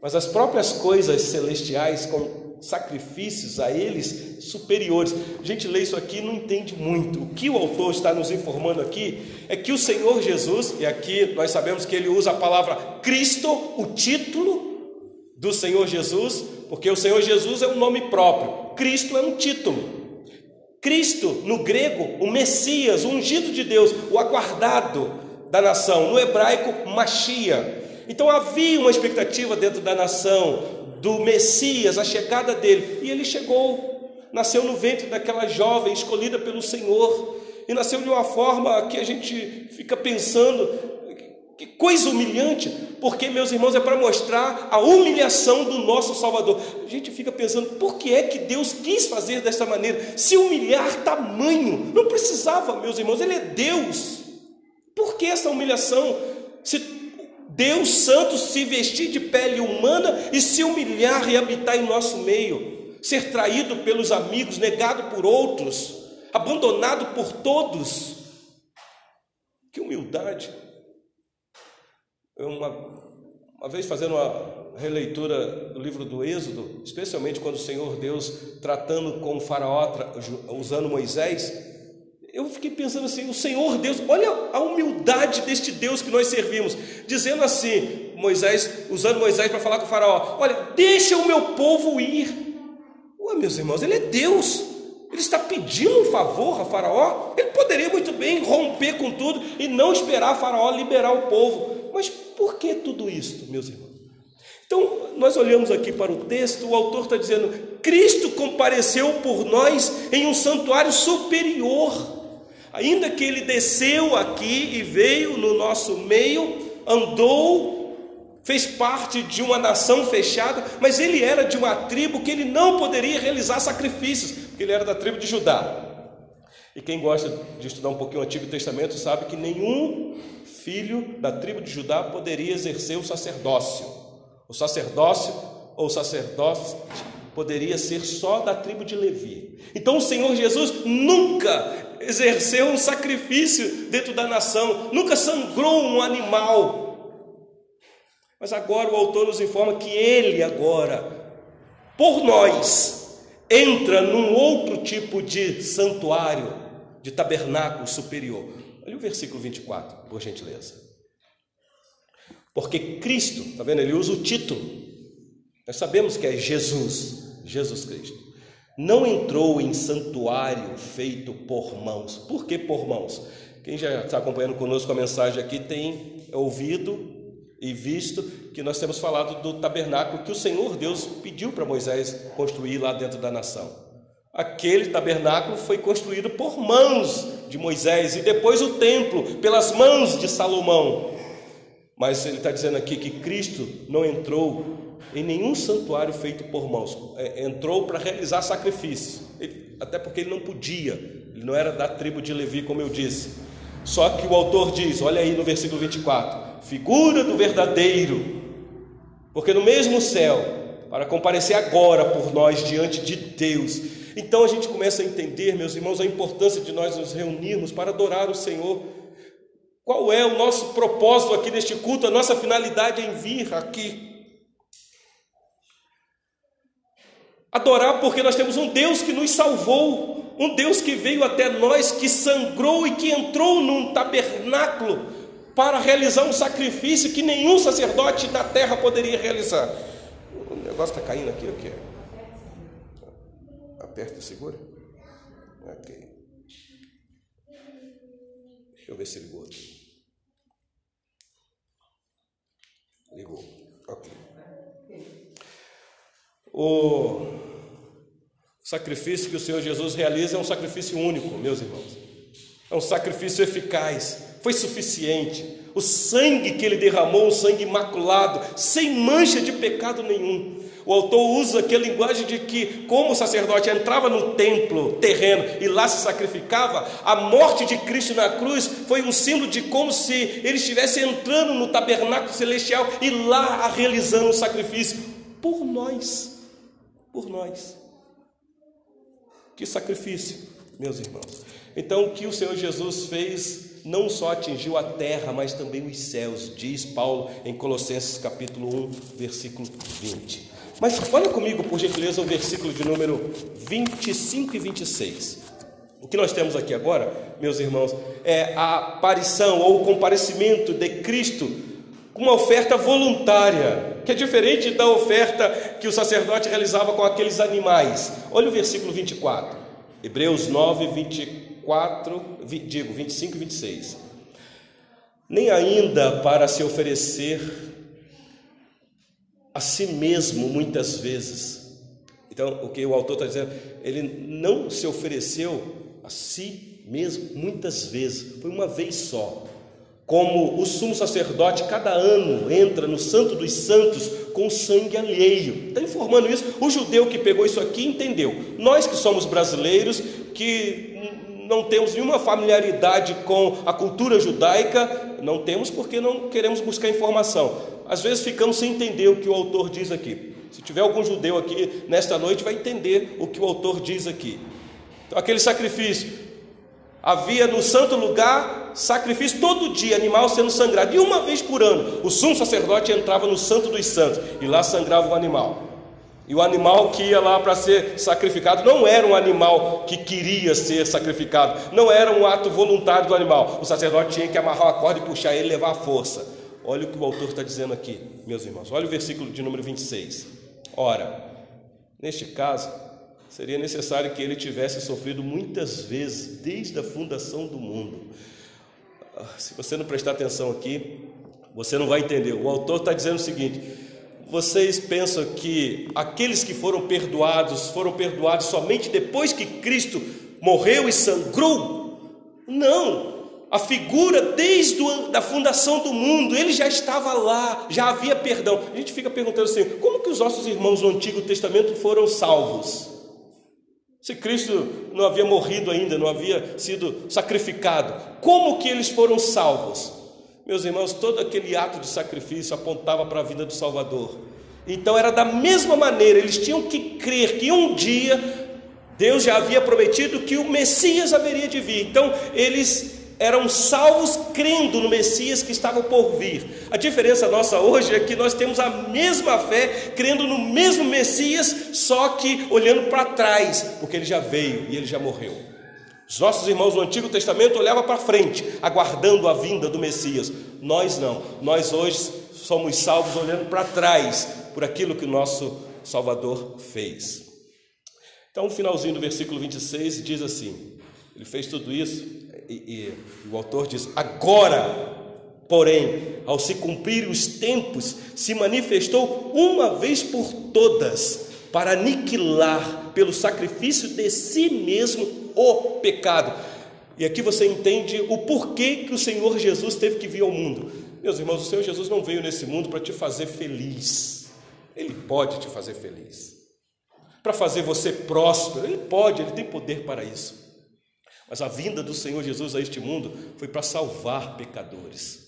mas as próprias coisas celestiais com sacrifícios a eles superiores. A gente lê isso aqui e não entende muito. O que o autor está nos informando aqui é que o Senhor Jesus, e aqui nós sabemos que ele usa a palavra Cristo, o título do Senhor Jesus, porque o Senhor Jesus é um nome próprio, Cristo é um título. Cristo, no grego, o Messias, o ungido de Deus, o aguardado da nação, no hebraico, Machia. Então havia uma expectativa dentro da nação do Messias, a chegada dele, e ele chegou, nasceu no ventre daquela jovem escolhida pelo Senhor, e nasceu de uma forma que a gente fica pensando, que coisa humilhante, porque, meus irmãos, é para mostrar a humilhação do nosso Salvador. A gente fica pensando, por que é que Deus quis fazer desta maneira? Se humilhar tamanho, não precisava, meus irmãos, Ele é Deus. Por que essa humilhação? Se Deus Santo se vestir de pele humana e se humilhar e habitar em nosso meio, ser traído pelos amigos, negado por outros, abandonado por todos. Que humildade! Uma, uma vez fazendo uma releitura do livro do Êxodo, especialmente quando o Senhor Deus tratando com o faraó, usando Moisés, eu fiquei pensando assim, o Senhor Deus, olha a humildade deste Deus que nós servimos, dizendo assim, Moisés, usando Moisés para falar com o faraó, olha, deixa o meu povo ir. Ué, meus irmãos, ele é Deus. Ele está pedindo um favor a Faraó. Ele poderia muito bem romper com tudo e não esperar Faraó liberar o povo. Mas por que tudo isso, meus irmãos? Então, nós olhamos aqui para o texto, o autor está dizendo: Cristo compareceu por nós em um santuário superior. Ainda que ele desceu aqui e veio no nosso meio, andou, fez parte de uma nação fechada, mas ele era de uma tribo que ele não poderia realizar sacrifícios, porque ele era da tribo de Judá. E quem gosta de estudar um pouquinho o Antigo Testamento sabe que nenhum filho da tribo de Judá poderia exercer o sacerdócio. O sacerdócio ou sacerdócio poderia ser só da tribo de Levi. Então o Senhor Jesus nunca exerceu um sacrifício dentro da nação, nunca sangrou um animal. Mas agora o autor nos informa que ele agora, por nós, entra num outro tipo de santuário, de tabernáculo superior. Olha o versículo 24, por gentileza. Porque Cristo, está vendo? Ele usa o título. Nós sabemos que é Jesus. Jesus Cristo, não entrou em santuário feito por mãos. Por que por mãos? Quem já está acompanhando conosco a mensagem aqui tem ouvido e visto que nós temos falado do tabernáculo que o Senhor Deus pediu para Moisés construir lá dentro da nação. Aquele tabernáculo foi construído por mãos de Moisés e depois o templo pelas mãos de Salomão. Mas ele está dizendo aqui que Cristo não entrou em nenhum santuário feito por mãos. É, entrou para realizar sacrifício, ele, até porque ele não podia, ele não era da tribo de Levi, como eu disse. Só que o autor diz, olha aí no versículo 24: figura do verdadeiro, porque no mesmo céu, para comparecer agora por nós diante de Deus. Então a gente começa a entender, meus irmãos, a importância de nós nos reunirmos para adorar o Senhor. Qual é o nosso propósito aqui neste culto? A nossa finalidade em vir aqui Adorar porque nós temos um Deus que nos salvou, um Deus que veio até nós, que sangrou e que entrou num tabernáculo para realizar um sacrifício que nenhum sacerdote na terra poderia realizar. O negócio está caindo aqui, o que? Aperta e segura. Ok. Deixa eu ver se ligou aqui. Ligou. Ok. O sacrifício que o Senhor Jesus realiza é um sacrifício único, meus irmãos. É um sacrifício eficaz, foi suficiente. O sangue que ele derramou, um sangue imaculado, sem mancha de pecado nenhum. O autor usa aqui a linguagem de que, como o sacerdote entrava no templo terreno e lá se sacrificava, a morte de Cristo na cruz foi um símbolo de como se ele estivesse entrando no tabernáculo celestial e lá realizando o sacrifício por nós. Por nós. Que sacrifício, meus irmãos. Então, o que o Senhor Jesus fez não só atingiu a terra, mas também os céus, diz Paulo em Colossenses capítulo 1, versículo 20. Mas olha comigo, por gentileza, o versículo de número 25 e 26. O que nós temos aqui agora, meus irmãos, é a aparição ou o comparecimento de Cristo com uma oferta voluntária, que é diferente da oferta que o sacerdote realizava com aqueles animais. Olha o versículo 24, Hebreus 9, 24, digo, 25 e 26. Nem ainda para se oferecer a si mesmo, muitas vezes. Então, o que o autor está dizendo, ele não se ofereceu a si mesmo muitas vezes, foi uma vez só como o sumo sacerdote cada ano entra no Santo dos Santos com sangue alheio. Está informando isso? O judeu que pegou isso aqui entendeu. Nós que somos brasileiros, que não temos nenhuma familiaridade com a cultura judaica, não temos porque não queremos buscar informação. Às vezes ficamos sem entender o que o autor diz aqui. Se tiver algum judeu aqui nesta noite, vai entender o que o autor diz aqui. Então, aquele sacrifício havia no santo lugar sacrifício todo dia, animal sendo sangrado. E uma vez por ano, o sumo sacerdote entrava no Santo dos Santos e lá sangrava o animal. E o animal que ia lá para ser sacrificado não era um animal que queria ser sacrificado, não era um ato voluntário do animal. O sacerdote tinha que amarrar a corda e puxar ele e levar a força. Olha o que o autor está dizendo aqui, meus irmãos. Olha o versículo de número 26. Ora, neste caso, seria necessário que ele tivesse sofrido muitas vezes desde a fundação do mundo se você não prestar atenção aqui, você não vai entender. O autor está dizendo o seguinte: vocês pensam que aqueles que foram perdoados foram perdoados somente depois que Cristo morreu e sangrou? Não. A figura desde a fundação do mundo, ele já estava lá, já havia perdão. A gente fica perguntando assim: como que os nossos irmãos no Antigo Testamento foram salvos? Se Cristo não havia morrido ainda, não havia sido sacrificado, como que eles foram salvos? Meus irmãos, todo aquele ato de sacrifício apontava para a vida do Salvador. Então era da mesma maneira, eles tinham que crer que um dia Deus já havia prometido que o Messias haveria de vir. Então eles eram salvos crendo no Messias que estava por vir. A diferença nossa hoje é que nós temos a mesma fé, crendo no mesmo Messias, só que olhando para trás, porque ele já veio e ele já morreu. Os nossos irmãos do Antigo Testamento olhavam para frente, aguardando a vinda do Messias. Nós não. Nós hoje somos salvos olhando para trás, por aquilo que o nosso Salvador fez. Então, o finalzinho do versículo 26 diz assim: Ele fez tudo isso e, e, o autor diz: agora, porém, ao se cumprir os tempos, se manifestou uma vez por todas para aniquilar pelo sacrifício de si mesmo o pecado. E aqui você entende o porquê que o Senhor Jesus teve que vir ao mundo. Meus irmãos, o Senhor Jesus não veio nesse mundo para te fazer feliz. Ele pode te fazer feliz. Para fazer você próspero, ele pode, ele tem poder para isso. Mas a vinda do Senhor Jesus a este mundo foi para salvar pecadores.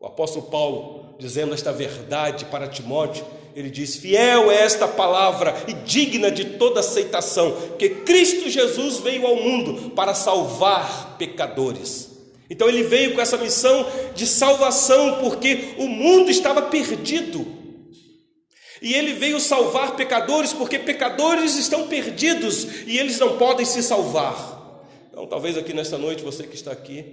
O apóstolo Paulo, dizendo esta verdade para Timóteo, ele diz: Fiel é esta palavra e digna de toda aceitação, que Cristo Jesus veio ao mundo para salvar pecadores. Então ele veio com essa missão de salvação, porque o mundo estava perdido. E ele veio salvar pecadores, porque pecadores estão perdidos e eles não podem se salvar. Então, talvez aqui nesta noite, você que está aqui,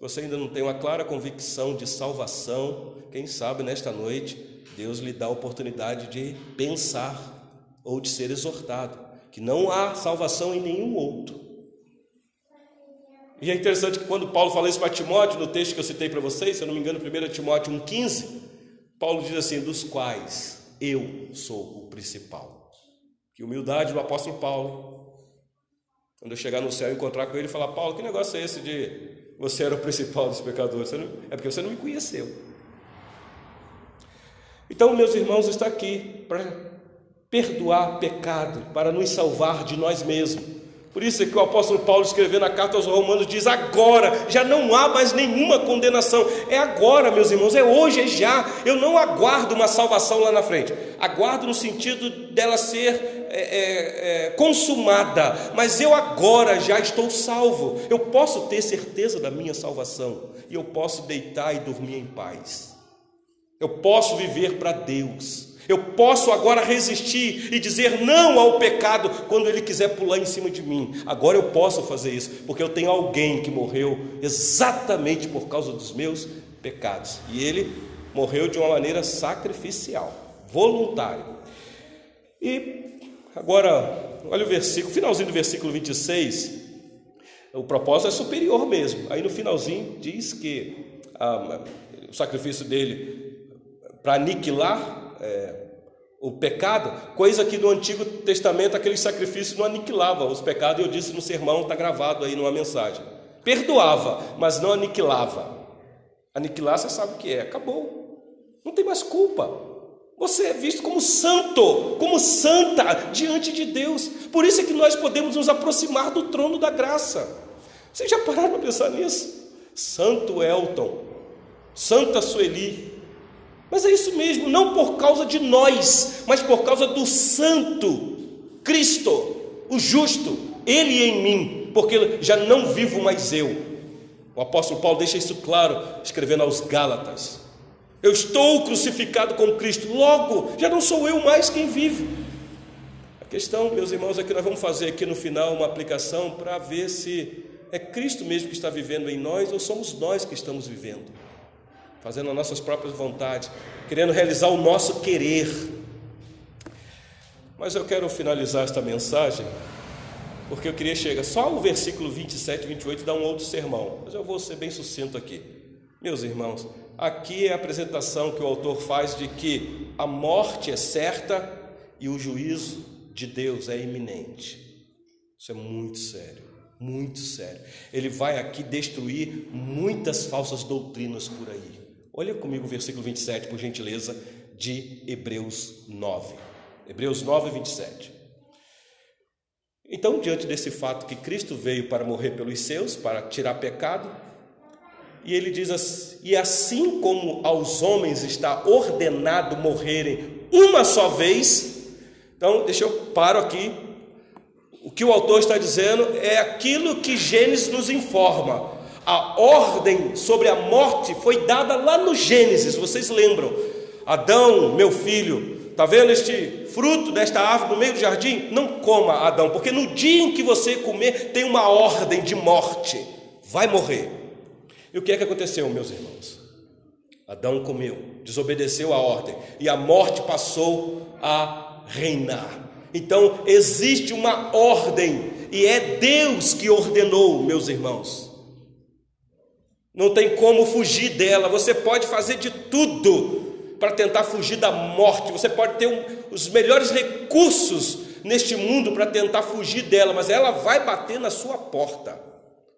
se você ainda não tem uma clara convicção de salvação, quem sabe nesta noite Deus lhe dá a oportunidade de pensar ou de ser exortado, que não há salvação em nenhum outro. E é interessante que quando Paulo fala isso para Timóteo, no texto que eu citei para vocês, se eu não me engano, 1 Timóteo 1,15, Paulo diz assim: dos quais eu sou o principal. Que humildade do apóstolo Paulo, quando eu chegar no céu e encontrar com ele falar, Paulo, que negócio é esse de você era o principal dos pecadores? Não, é porque você não me conheceu. Então, meus irmãos, está aqui para perdoar pecado, para nos salvar de nós mesmos. Por isso é que o apóstolo Paulo escrevendo a carta aos Romanos diz: agora, já não há mais nenhuma condenação. É agora, meus irmãos, é hoje, é já. Eu não aguardo uma salvação lá na frente. Aguardo no sentido dela ser é, é, é, consumada, mas eu agora já estou salvo. Eu posso ter certeza da minha salvação e eu posso deitar e dormir em paz. Eu posso viver para Deus. Eu posso agora resistir e dizer não ao pecado quando ele quiser pular em cima de mim. Agora eu posso fazer isso, porque eu tenho alguém que morreu exatamente por causa dos meus pecados. E ele morreu de uma maneira sacrificial, voluntária. E agora, olha o versículo, finalzinho do versículo 26. O propósito é superior mesmo. Aí no finalzinho diz que ah, o sacrifício dele para aniquilar é, o pecado, coisa que no Antigo Testamento aqueles sacrifícios não aniquilavam os pecados, eu disse no sermão, está gravado aí numa mensagem. Perdoava, mas não aniquilava. Aniquilar, você sabe o que é, acabou. Não tem mais culpa. Você é visto como santo, como santa diante de Deus. Por isso é que nós podemos nos aproximar do trono da graça. Vocês já pararam para pensar nisso? Santo Elton, Santa Sueli, mas é isso mesmo, não por causa de nós, mas por causa do Santo, Cristo, o justo, Ele em mim, porque já não vivo mais eu. O apóstolo Paulo deixa isso claro, escrevendo aos Gálatas. Eu estou crucificado com Cristo, logo já não sou eu mais quem vive. A questão, meus irmãos, é que nós vamos fazer aqui no final uma aplicação para ver se é Cristo mesmo que está vivendo em nós ou somos nós que estamos vivendo fazendo as nossas próprias vontades, querendo realizar o nosso querer. Mas eu quero finalizar esta mensagem, porque eu queria chegar só o versículo 27 e 28 dá um outro sermão, mas eu vou ser bem sucinto aqui. Meus irmãos, aqui é a apresentação que o autor faz de que a morte é certa e o juízo de Deus é iminente. Isso é muito sério muito sério. Ele vai aqui destruir muitas falsas doutrinas por aí. Olha comigo o versículo 27, por gentileza, de Hebreus 9. Hebreus 9, 27. Então, diante desse fato que Cristo veio para morrer pelos seus, para tirar pecado, e ele diz assim: e assim como aos homens está ordenado morrerem uma só vez, então deixa eu paro aqui. O que o autor está dizendo é aquilo que Gênesis nos informa. A ordem sobre a morte foi dada lá no Gênesis, vocês lembram? Adão, meu filho, está vendo este fruto desta árvore no meio do jardim? Não coma, Adão, porque no dia em que você comer, tem uma ordem de morte, vai morrer. E o que é que aconteceu, meus irmãos? Adão comeu, desobedeceu a ordem, e a morte passou a reinar. Então existe uma ordem, e é Deus que ordenou, meus irmãos. Não tem como fugir dela, você pode fazer de tudo para tentar fugir da morte, você pode ter um, os melhores recursos neste mundo para tentar fugir dela, mas ela vai bater na sua porta,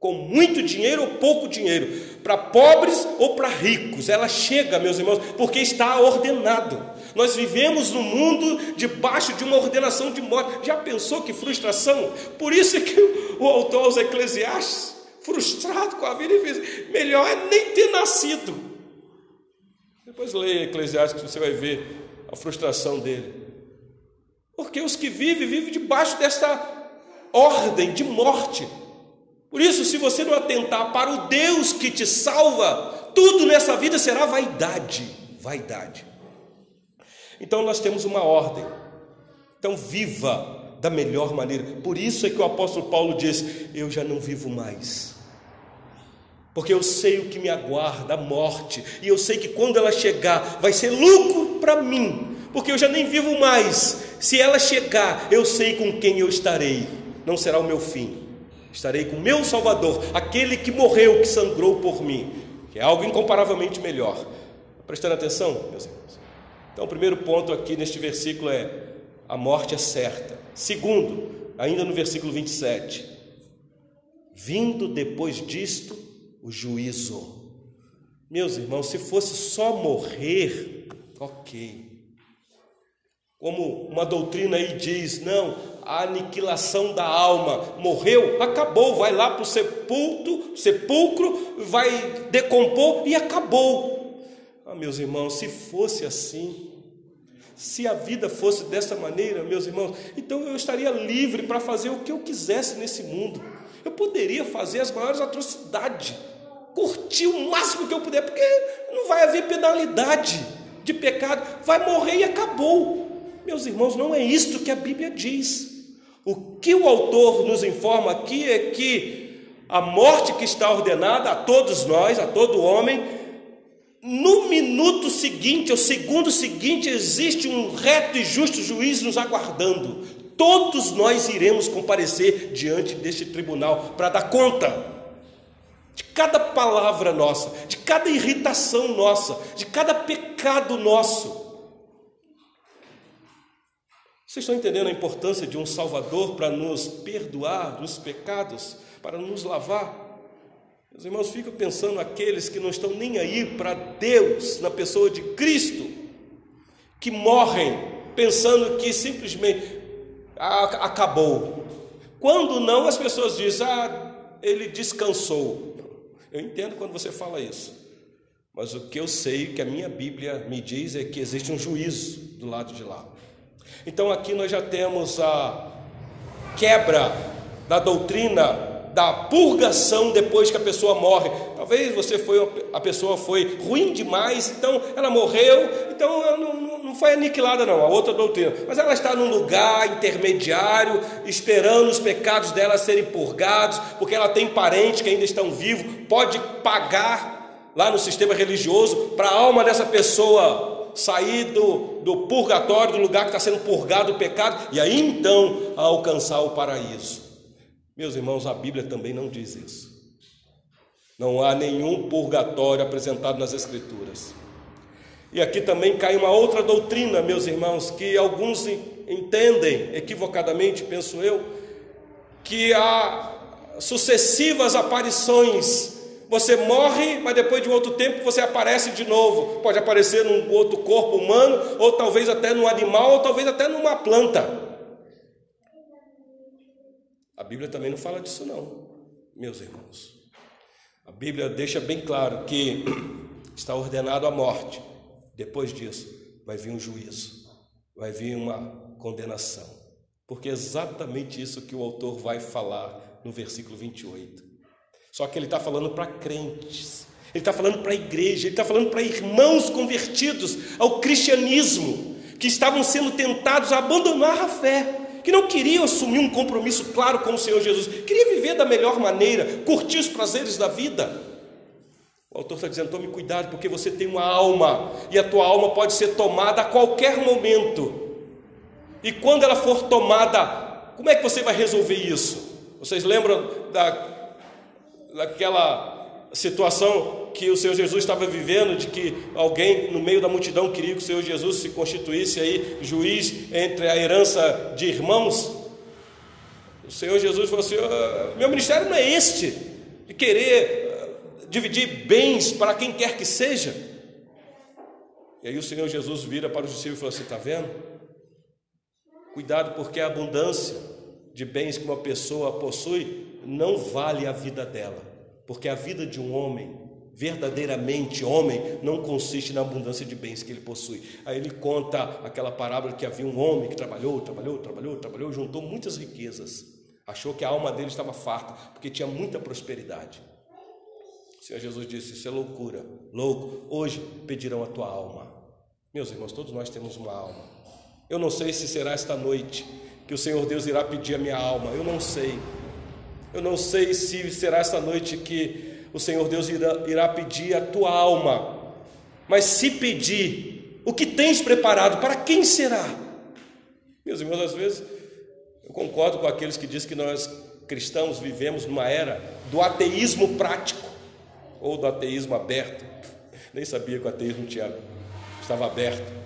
com muito dinheiro ou pouco dinheiro, para pobres ou para ricos, ela chega, meus irmãos, porque está ordenado. Nós vivemos no mundo debaixo de uma ordenação de morte. Já pensou que frustração? Por isso é que o autor aos Eclesiastes, frustrado com a vida, ele fez: melhor é nem ter nascido. Depois leia Eclesiastes, você vai ver a frustração dele. Porque os que vivem, vivem debaixo desta ordem de morte. Por isso, se você não atentar para o Deus que te salva, tudo nessa vida será vaidade. Vaidade. Então nós temos uma ordem. Então viva da melhor maneira. Por isso é que o apóstolo Paulo diz: Eu já não vivo mais porque eu sei o que me aguarda, a morte, e eu sei que quando ela chegar, vai ser lucro para mim, porque eu já nem vivo mais. Se ela chegar, eu sei com quem eu estarei, não será o meu fim. Estarei com o meu Salvador, aquele que morreu, que sangrou por mim, que é algo incomparavelmente melhor. Prestando atenção, meus irmãos. Então, o primeiro ponto aqui neste versículo é: a morte é certa. Segundo, ainda no versículo 27, vindo depois disto, o juízo. Meus irmãos, se fosse só morrer, ok. Como uma doutrina aí diz, não, a aniquilação da alma, morreu, acabou, vai lá para o sepulcro, sepulcro, vai decompor e acabou. Ah, meus irmãos, se fosse assim, se a vida fosse dessa maneira, meus irmãos, então eu estaria livre para fazer o que eu quisesse nesse mundo. Eu poderia fazer as maiores atrocidades curtir o máximo que eu puder, porque não vai haver penalidade de pecado, vai morrer e acabou. Meus irmãos, não é isto que a Bíblia diz. O que o autor nos informa aqui é que a morte que está ordenada a todos nós, a todo homem, no minuto seguinte, ou segundo seguinte, existe um reto e justo juiz nos aguardando. Todos nós iremos comparecer diante deste tribunal para dar conta de cada palavra nossa, de cada irritação nossa, de cada pecado nosso. Vocês estão entendendo a importância de um Salvador para nos perdoar dos pecados, para nos lavar? Meus irmãos, fico pensando aqueles que não estão nem aí para Deus, na pessoa de Cristo, que morrem pensando que simplesmente acabou. Quando não, as pessoas dizem, ah, ele descansou. Eu entendo quando você fala isso, mas o que eu sei, que a minha Bíblia me diz, é que existe um juízo do lado de lá. Então aqui nós já temos a quebra da doutrina da purgação depois que a pessoa morre. Talvez você foi a pessoa foi ruim demais, então ela morreu, então não, não foi aniquilada não, a outra doutrina. Mas ela está num lugar intermediário, esperando os pecados dela serem purgados, porque ela tem parentes que ainda estão vivos, pode pagar lá no sistema religioso para a alma dessa pessoa sair do, do purgatório, do lugar que está sendo purgado o pecado, e aí então alcançar o paraíso. Meus irmãos, a Bíblia também não diz isso. Não há nenhum purgatório apresentado nas Escrituras. E aqui também cai uma outra doutrina, meus irmãos, que alguns entendem equivocadamente, penso eu, que há sucessivas aparições. Você morre, mas depois de um outro tempo você aparece de novo. Pode aparecer num outro corpo humano, ou talvez até num animal, ou talvez até numa planta. A Bíblia também não fala disso, não, meus irmãos. A Bíblia deixa bem claro que <clears throat> está ordenado a morte. Depois disso, vai vir um juízo, vai vir uma condenação. Porque é exatamente isso que o autor vai falar no versículo 28. Só que ele está falando para crentes, ele está falando para a igreja, ele está falando para irmãos convertidos ao cristianismo, que estavam sendo tentados a abandonar a fé que não queriam assumir um compromisso claro com o Senhor Jesus, queria viver da melhor maneira, curtir os prazeres da vida. O autor está dizendo: tome cuidado, porque você tem uma alma, e a tua alma pode ser tomada a qualquer momento. E quando ela for tomada, como é que você vai resolver isso? Vocês lembram da, daquela situação que o Senhor Jesus estava vivendo, de que alguém no meio da multidão queria que o Senhor Jesus se constituísse aí juiz entre a herança de irmãos. O Senhor Jesus falou assim: ah, meu ministério não é este, de querer ah, dividir bens para quem quer que seja. E aí o Senhor Jesus vira para os discípulos e falou assim: está vendo? Cuidado, porque a abundância de bens que uma pessoa possui não vale a vida dela. Porque a vida de um homem, verdadeiramente homem, não consiste na abundância de bens que ele possui. Aí ele conta aquela parábola que havia um homem que trabalhou, trabalhou, trabalhou, trabalhou, juntou muitas riquezas. Achou que a alma dele estava farta, porque tinha muita prosperidade. O Senhor Jesus disse: Isso é loucura, louco. Hoje pedirão a tua alma. Meus irmãos, todos nós temos uma alma. Eu não sei se será esta noite que o Senhor Deus irá pedir a minha alma. Eu não sei. Eu não sei se será esta noite que o Senhor Deus irá, irá pedir a tua alma, mas se pedir, o que tens preparado, para quem será? Meus irmãos, às vezes eu concordo com aqueles que dizem que nós cristãos vivemos numa era do ateísmo prático ou do ateísmo aberto. Nem sabia que o ateísmo tinha, estava aberto.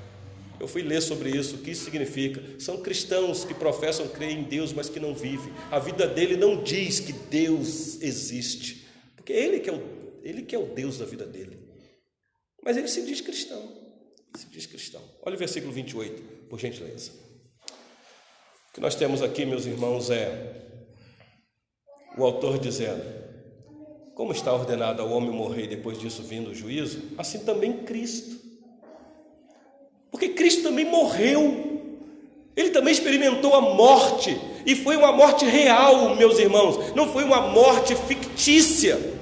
Eu fui ler sobre isso, o que isso significa. São cristãos que professam crer em Deus, mas que não vivem. A vida dele não diz que Deus existe, porque ele que é o, ele que é o Deus da vida dele. Mas ele se diz cristão. Se diz cristão. Olha o versículo 28, por gentileza. O que nós temos aqui, meus irmãos, é o autor dizendo: Como está ordenado ao homem morrer depois disso vindo o juízo, assim também Cristo porque Cristo também morreu. Ele também experimentou a morte, e foi uma morte real, meus irmãos, não foi uma morte fictícia.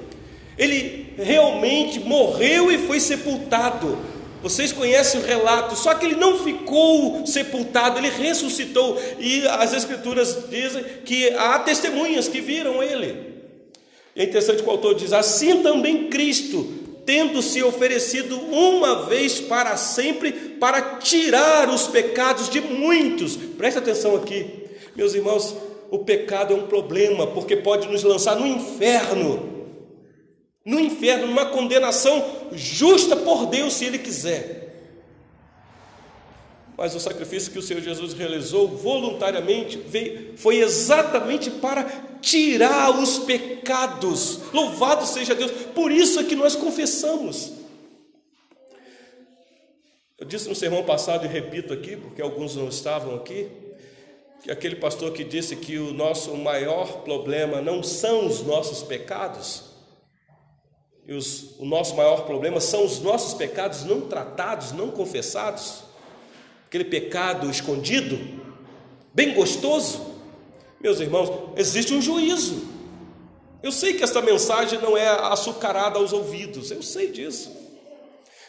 Ele realmente morreu e foi sepultado. Vocês conhecem o relato, só que ele não ficou sepultado, ele ressuscitou, e as Escrituras dizem que há testemunhas que viram ele. E é interessante que o autor diz: assim também Cristo tendo se oferecido uma vez para sempre para tirar os pecados de muitos. Presta atenção aqui, meus irmãos, o pecado é um problema porque pode nos lançar no inferno. No inferno, numa condenação justa por Deus, se Ele quiser. Mas o sacrifício que o Senhor Jesus realizou voluntariamente veio, foi exatamente para tirar os pecados. Louvado seja Deus. Por isso é que nós confessamos. Eu disse no sermão passado e repito aqui, porque alguns não estavam aqui, que aquele pastor que disse que o nosso maior problema não são os nossos pecados, e os, o nosso maior problema são os nossos pecados não tratados, não confessados aquele pecado escondido, bem gostoso, meus irmãos, existe um juízo. Eu sei que esta mensagem não é açucarada aos ouvidos, eu sei disso,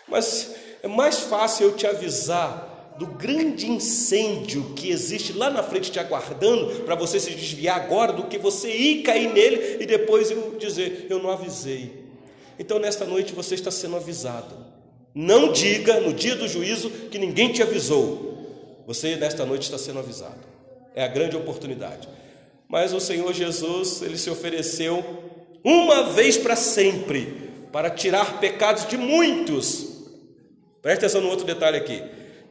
mas é mais fácil eu te avisar do grande incêndio que existe lá na frente te aguardando para você se desviar agora do que você ir cair nele e depois eu dizer, eu não avisei. Então, nesta noite você está sendo avisado. Não diga no dia do juízo que ninguém te avisou. Você nesta noite está sendo avisado. É a grande oportunidade. Mas o Senhor Jesus, ele se ofereceu uma vez para sempre para tirar pecados de muitos. Preste atenção no outro detalhe aqui.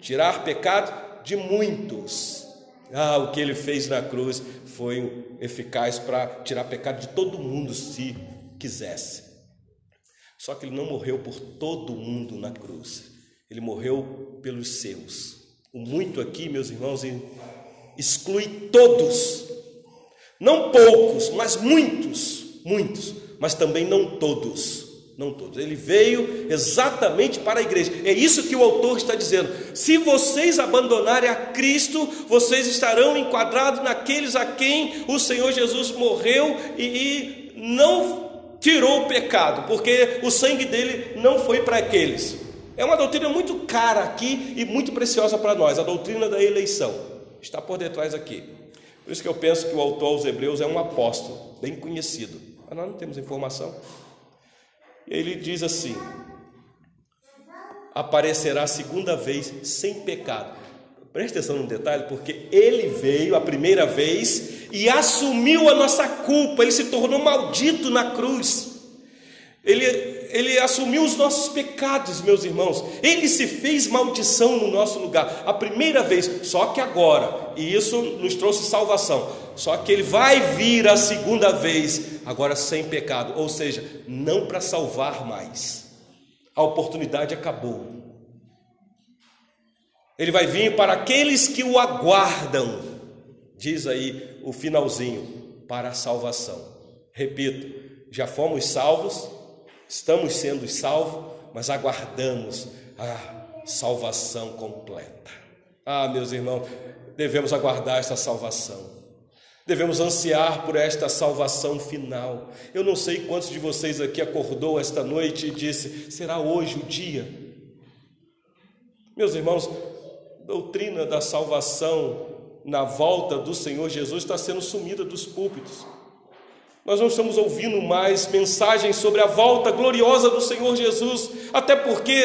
Tirar pecado de muitos. Ah, o que ele fez na cruz foi eficaz para tirar pecado de todo mundo, se quisesse. Só que ele não morreu por todo mundo na cruz, ele morreu pelos seus. O muito aqui, meus irmãos, exclui todos. Não poucos, mas muitos, muitos, mas também não todos. Não todos. Ele veio exatamente para a igreja. É isso que o autor está dizendo. Se vocês abandonarem a Cristo, vocês estarão enquadrados naqueles a quem o Senhor Jesus morreu e, e não tirou o pecado, porque o sangue dele não foi para aqueles. É uma doutrina muito cara aqui e muito preciosa para nós, a doutrina da eleição. Está por detrás aqui. Por isso que eu penso que o autor aos Hebreus é um apóstolo, bem conhecido. Mas nós não temos informação. E ele diz assim: aparecerá segunda vez sem pecado. Preste atenção no detalhe, porque ele veio a primeira vez e assumiu a nossa culpa, ele se tornou maldito na cruz. Ele, ele assumiu os nossos pecados, meus irmãos. Ele se fez maldição no nosso lugar, a primeira vez, só que agora, e isso nos trouxe salvação. Só que ele vai vir a segunda vez, agora sem pecado, ou seja, não para salvar mais. A oportunidade acabou. Ele vai vir para aqueles que o aguardam, diz aí o finalzinho, para a salvação. Repito, já fomos salvos, Estamos sendo salvos, mas aguardamos a salvação completa. Ah, meus irmãos, devemos aguardar esta salvação. Devemos ansiar por esta salvação final. Eu não sei quantos de vocês aqui acordou esta noite e disse: será hoje o dia? Meus irmãos, doutrina da salvação na volta do Senhor Jesus está sendo sumida dos púlpitos. Nós não estamos ouvindo mais mensagens sobre a volta gloriosa do Senhor Jesus, até porque,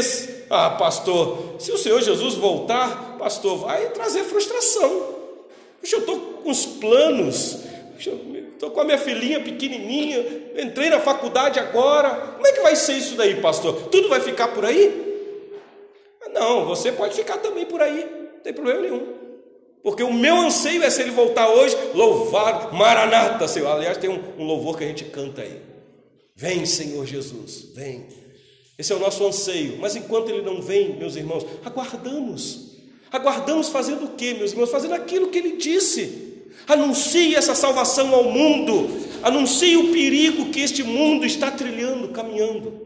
ah, pastor, se o Senhor Jesus voltar, pastor, vai trazer frustração. Puxa, eu estou com os planos, estou com a minha filhinha pequenininha, entrei na faculdade agora, como é que vai ser isso daí, pastor? Tudo vai ficar por aí? Não, você pode ficar também por aí, não tem problema nenhum. Porque o meu anseio é se ele voltar hoje, louvar, Maranata, Senhor. Aliás, tem um, um louvor que a gente canta aí. Vem, Senhor Jesus, vem. Esse é o nosso anseio. Mas enquanto ele não vem, meus irmãos, aguardamos. Aguardamos fazendo o que, meus irmãos? Fazendo aquilo que ele disse. Anuncie essa salvação ao mundo. Anuncie o perigo que este mundo está trilhando, caminhando.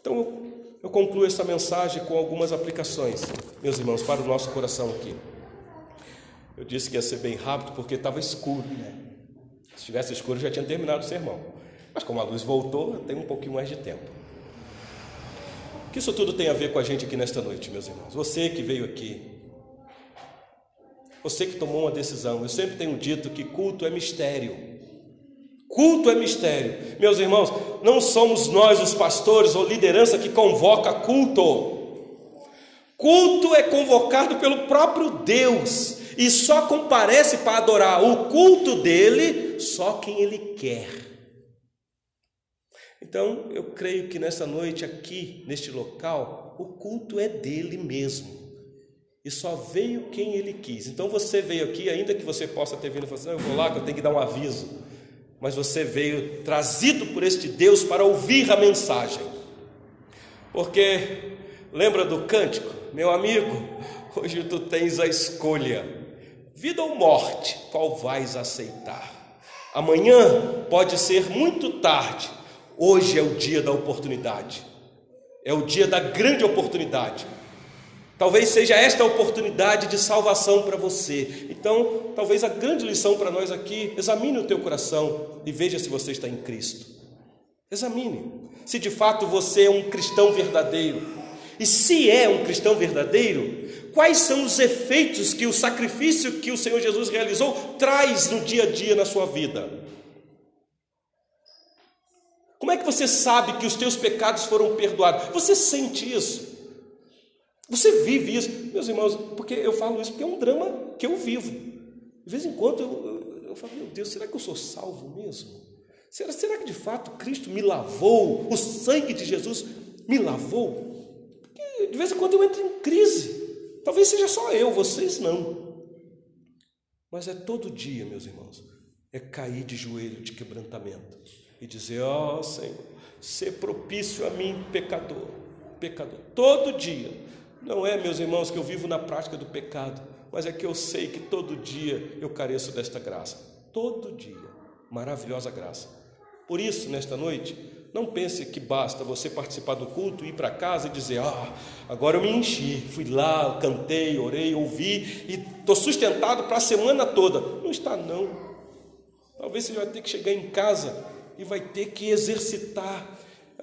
Então, eu concluo essa mensagem com algumas aplicações, meus irmãos, para o nosso coração aqui. Eu disse que ia ser bem rápido porque estava escuro, né? Se tivesse escuro, já tinha terminado o sermão. Mas como a luz voltou, eu tenho um pouquinho mais de tempo. O que isso tudo tem a ver com a gente aqui nesta noite, meus irmãos? Você que veio aqui, você que tomou uma decisão, eu sempre tenho dito que culto é mistério. Culto é mistério. Meus irmãos, não somos nós os pastores ou liderança que convoca culto. Culto é convocado pelo próprio Deus e só comparece para adorar o culto dele só quem ele quer. Então, eu creio que nessa noite aqui, neste local, o culto é dele mesmo. E só veio quem ele quis. Então você veio aqui, ainda que você possa ter vindo e falar assim, eu vou lá que eu tenho que dar um aviso. Mas você veio trazido por este Deus para ouvir a mensagem. Porque lembra do cântico? Meu amigo, hoje tu tens a escolha Vida ou morte, qual vais aceitar? Amanhã pode ser muito tarde, hoje é o dia da oportunidade, é o dia da grande oportunidade. Talvez seja esta a oportunidade de salvação para você. Então, talvez a grande lição para nós aqui, examine o teu coração e veja se você está em Cristo. Examine se de fato você é um cristão verdadeiro. E se é um cristão verdadeiro, quais são os efeitos que o sacrifício que o Senhor Jesus realizou traz no dia a dia na sua vida? Como é que você sabe que os teus pecados foram perdoados? Você sente isso? Você vive isso? Meus irmãos, porque eu falo isso porque é um drama que eu vivo. De vez em quando eu, eu, eu falo, meu Deus, será que eu sou salvo mesmo? Será, será que de fato Cristo me lavou? O sangue de Jesus me lavou? Porque de vez em quando eu entro em crise. Talvez seja só eu, vocês não. Mas é todo dia, meus irmãos, é cair de joelho de quebrantamento e dizer: Ó oh, Senhor, ser propício a mim, pecador, pecador, todo dia. Não é, meus irmãos, que eu vivo na prática do pecado, mas é que eu sei que todo dia eu careço desta graça. todo dia. Maravilhosa graça. Por isso, nesta noite, não pense que basta você participar do culto, ir para casa e dizer: Ah, agora eu me enchi, fui lá, cantei, orei, ouvi e estou sustentado para a semana toda. Não está, não. Talvez você vai ter que chegar em casa e vai ter que exercitar.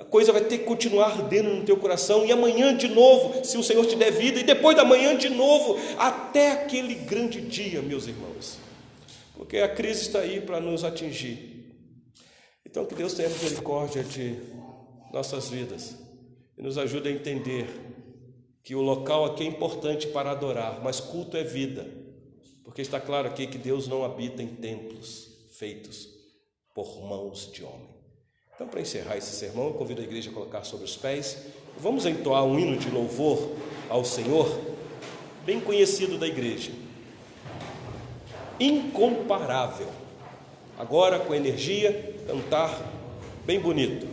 A coisa vai ter que continuar ardendo no teu coração, e amanhã de novo, se o Senhor te der vida, e depois da manhã de novo, até aquele grande dia, meus irmãos, porque a crise está aí para nos atingir. Então, que Deus tenha misericórdia de nossas vidas e nos ajude a entender que o local aqui é importante para adorar, mas culto é vida, porque está claro aqui que Deus não habita em templos feitos por mãos de homem. Então, para encerrar esse sermão, eu convido a igreja a colocar sobre os pés. Vamos entoar um hino de louvor ao Senhor, bem conhecido da igreja. Incomparável. Agora com energia, cantar bem bonito.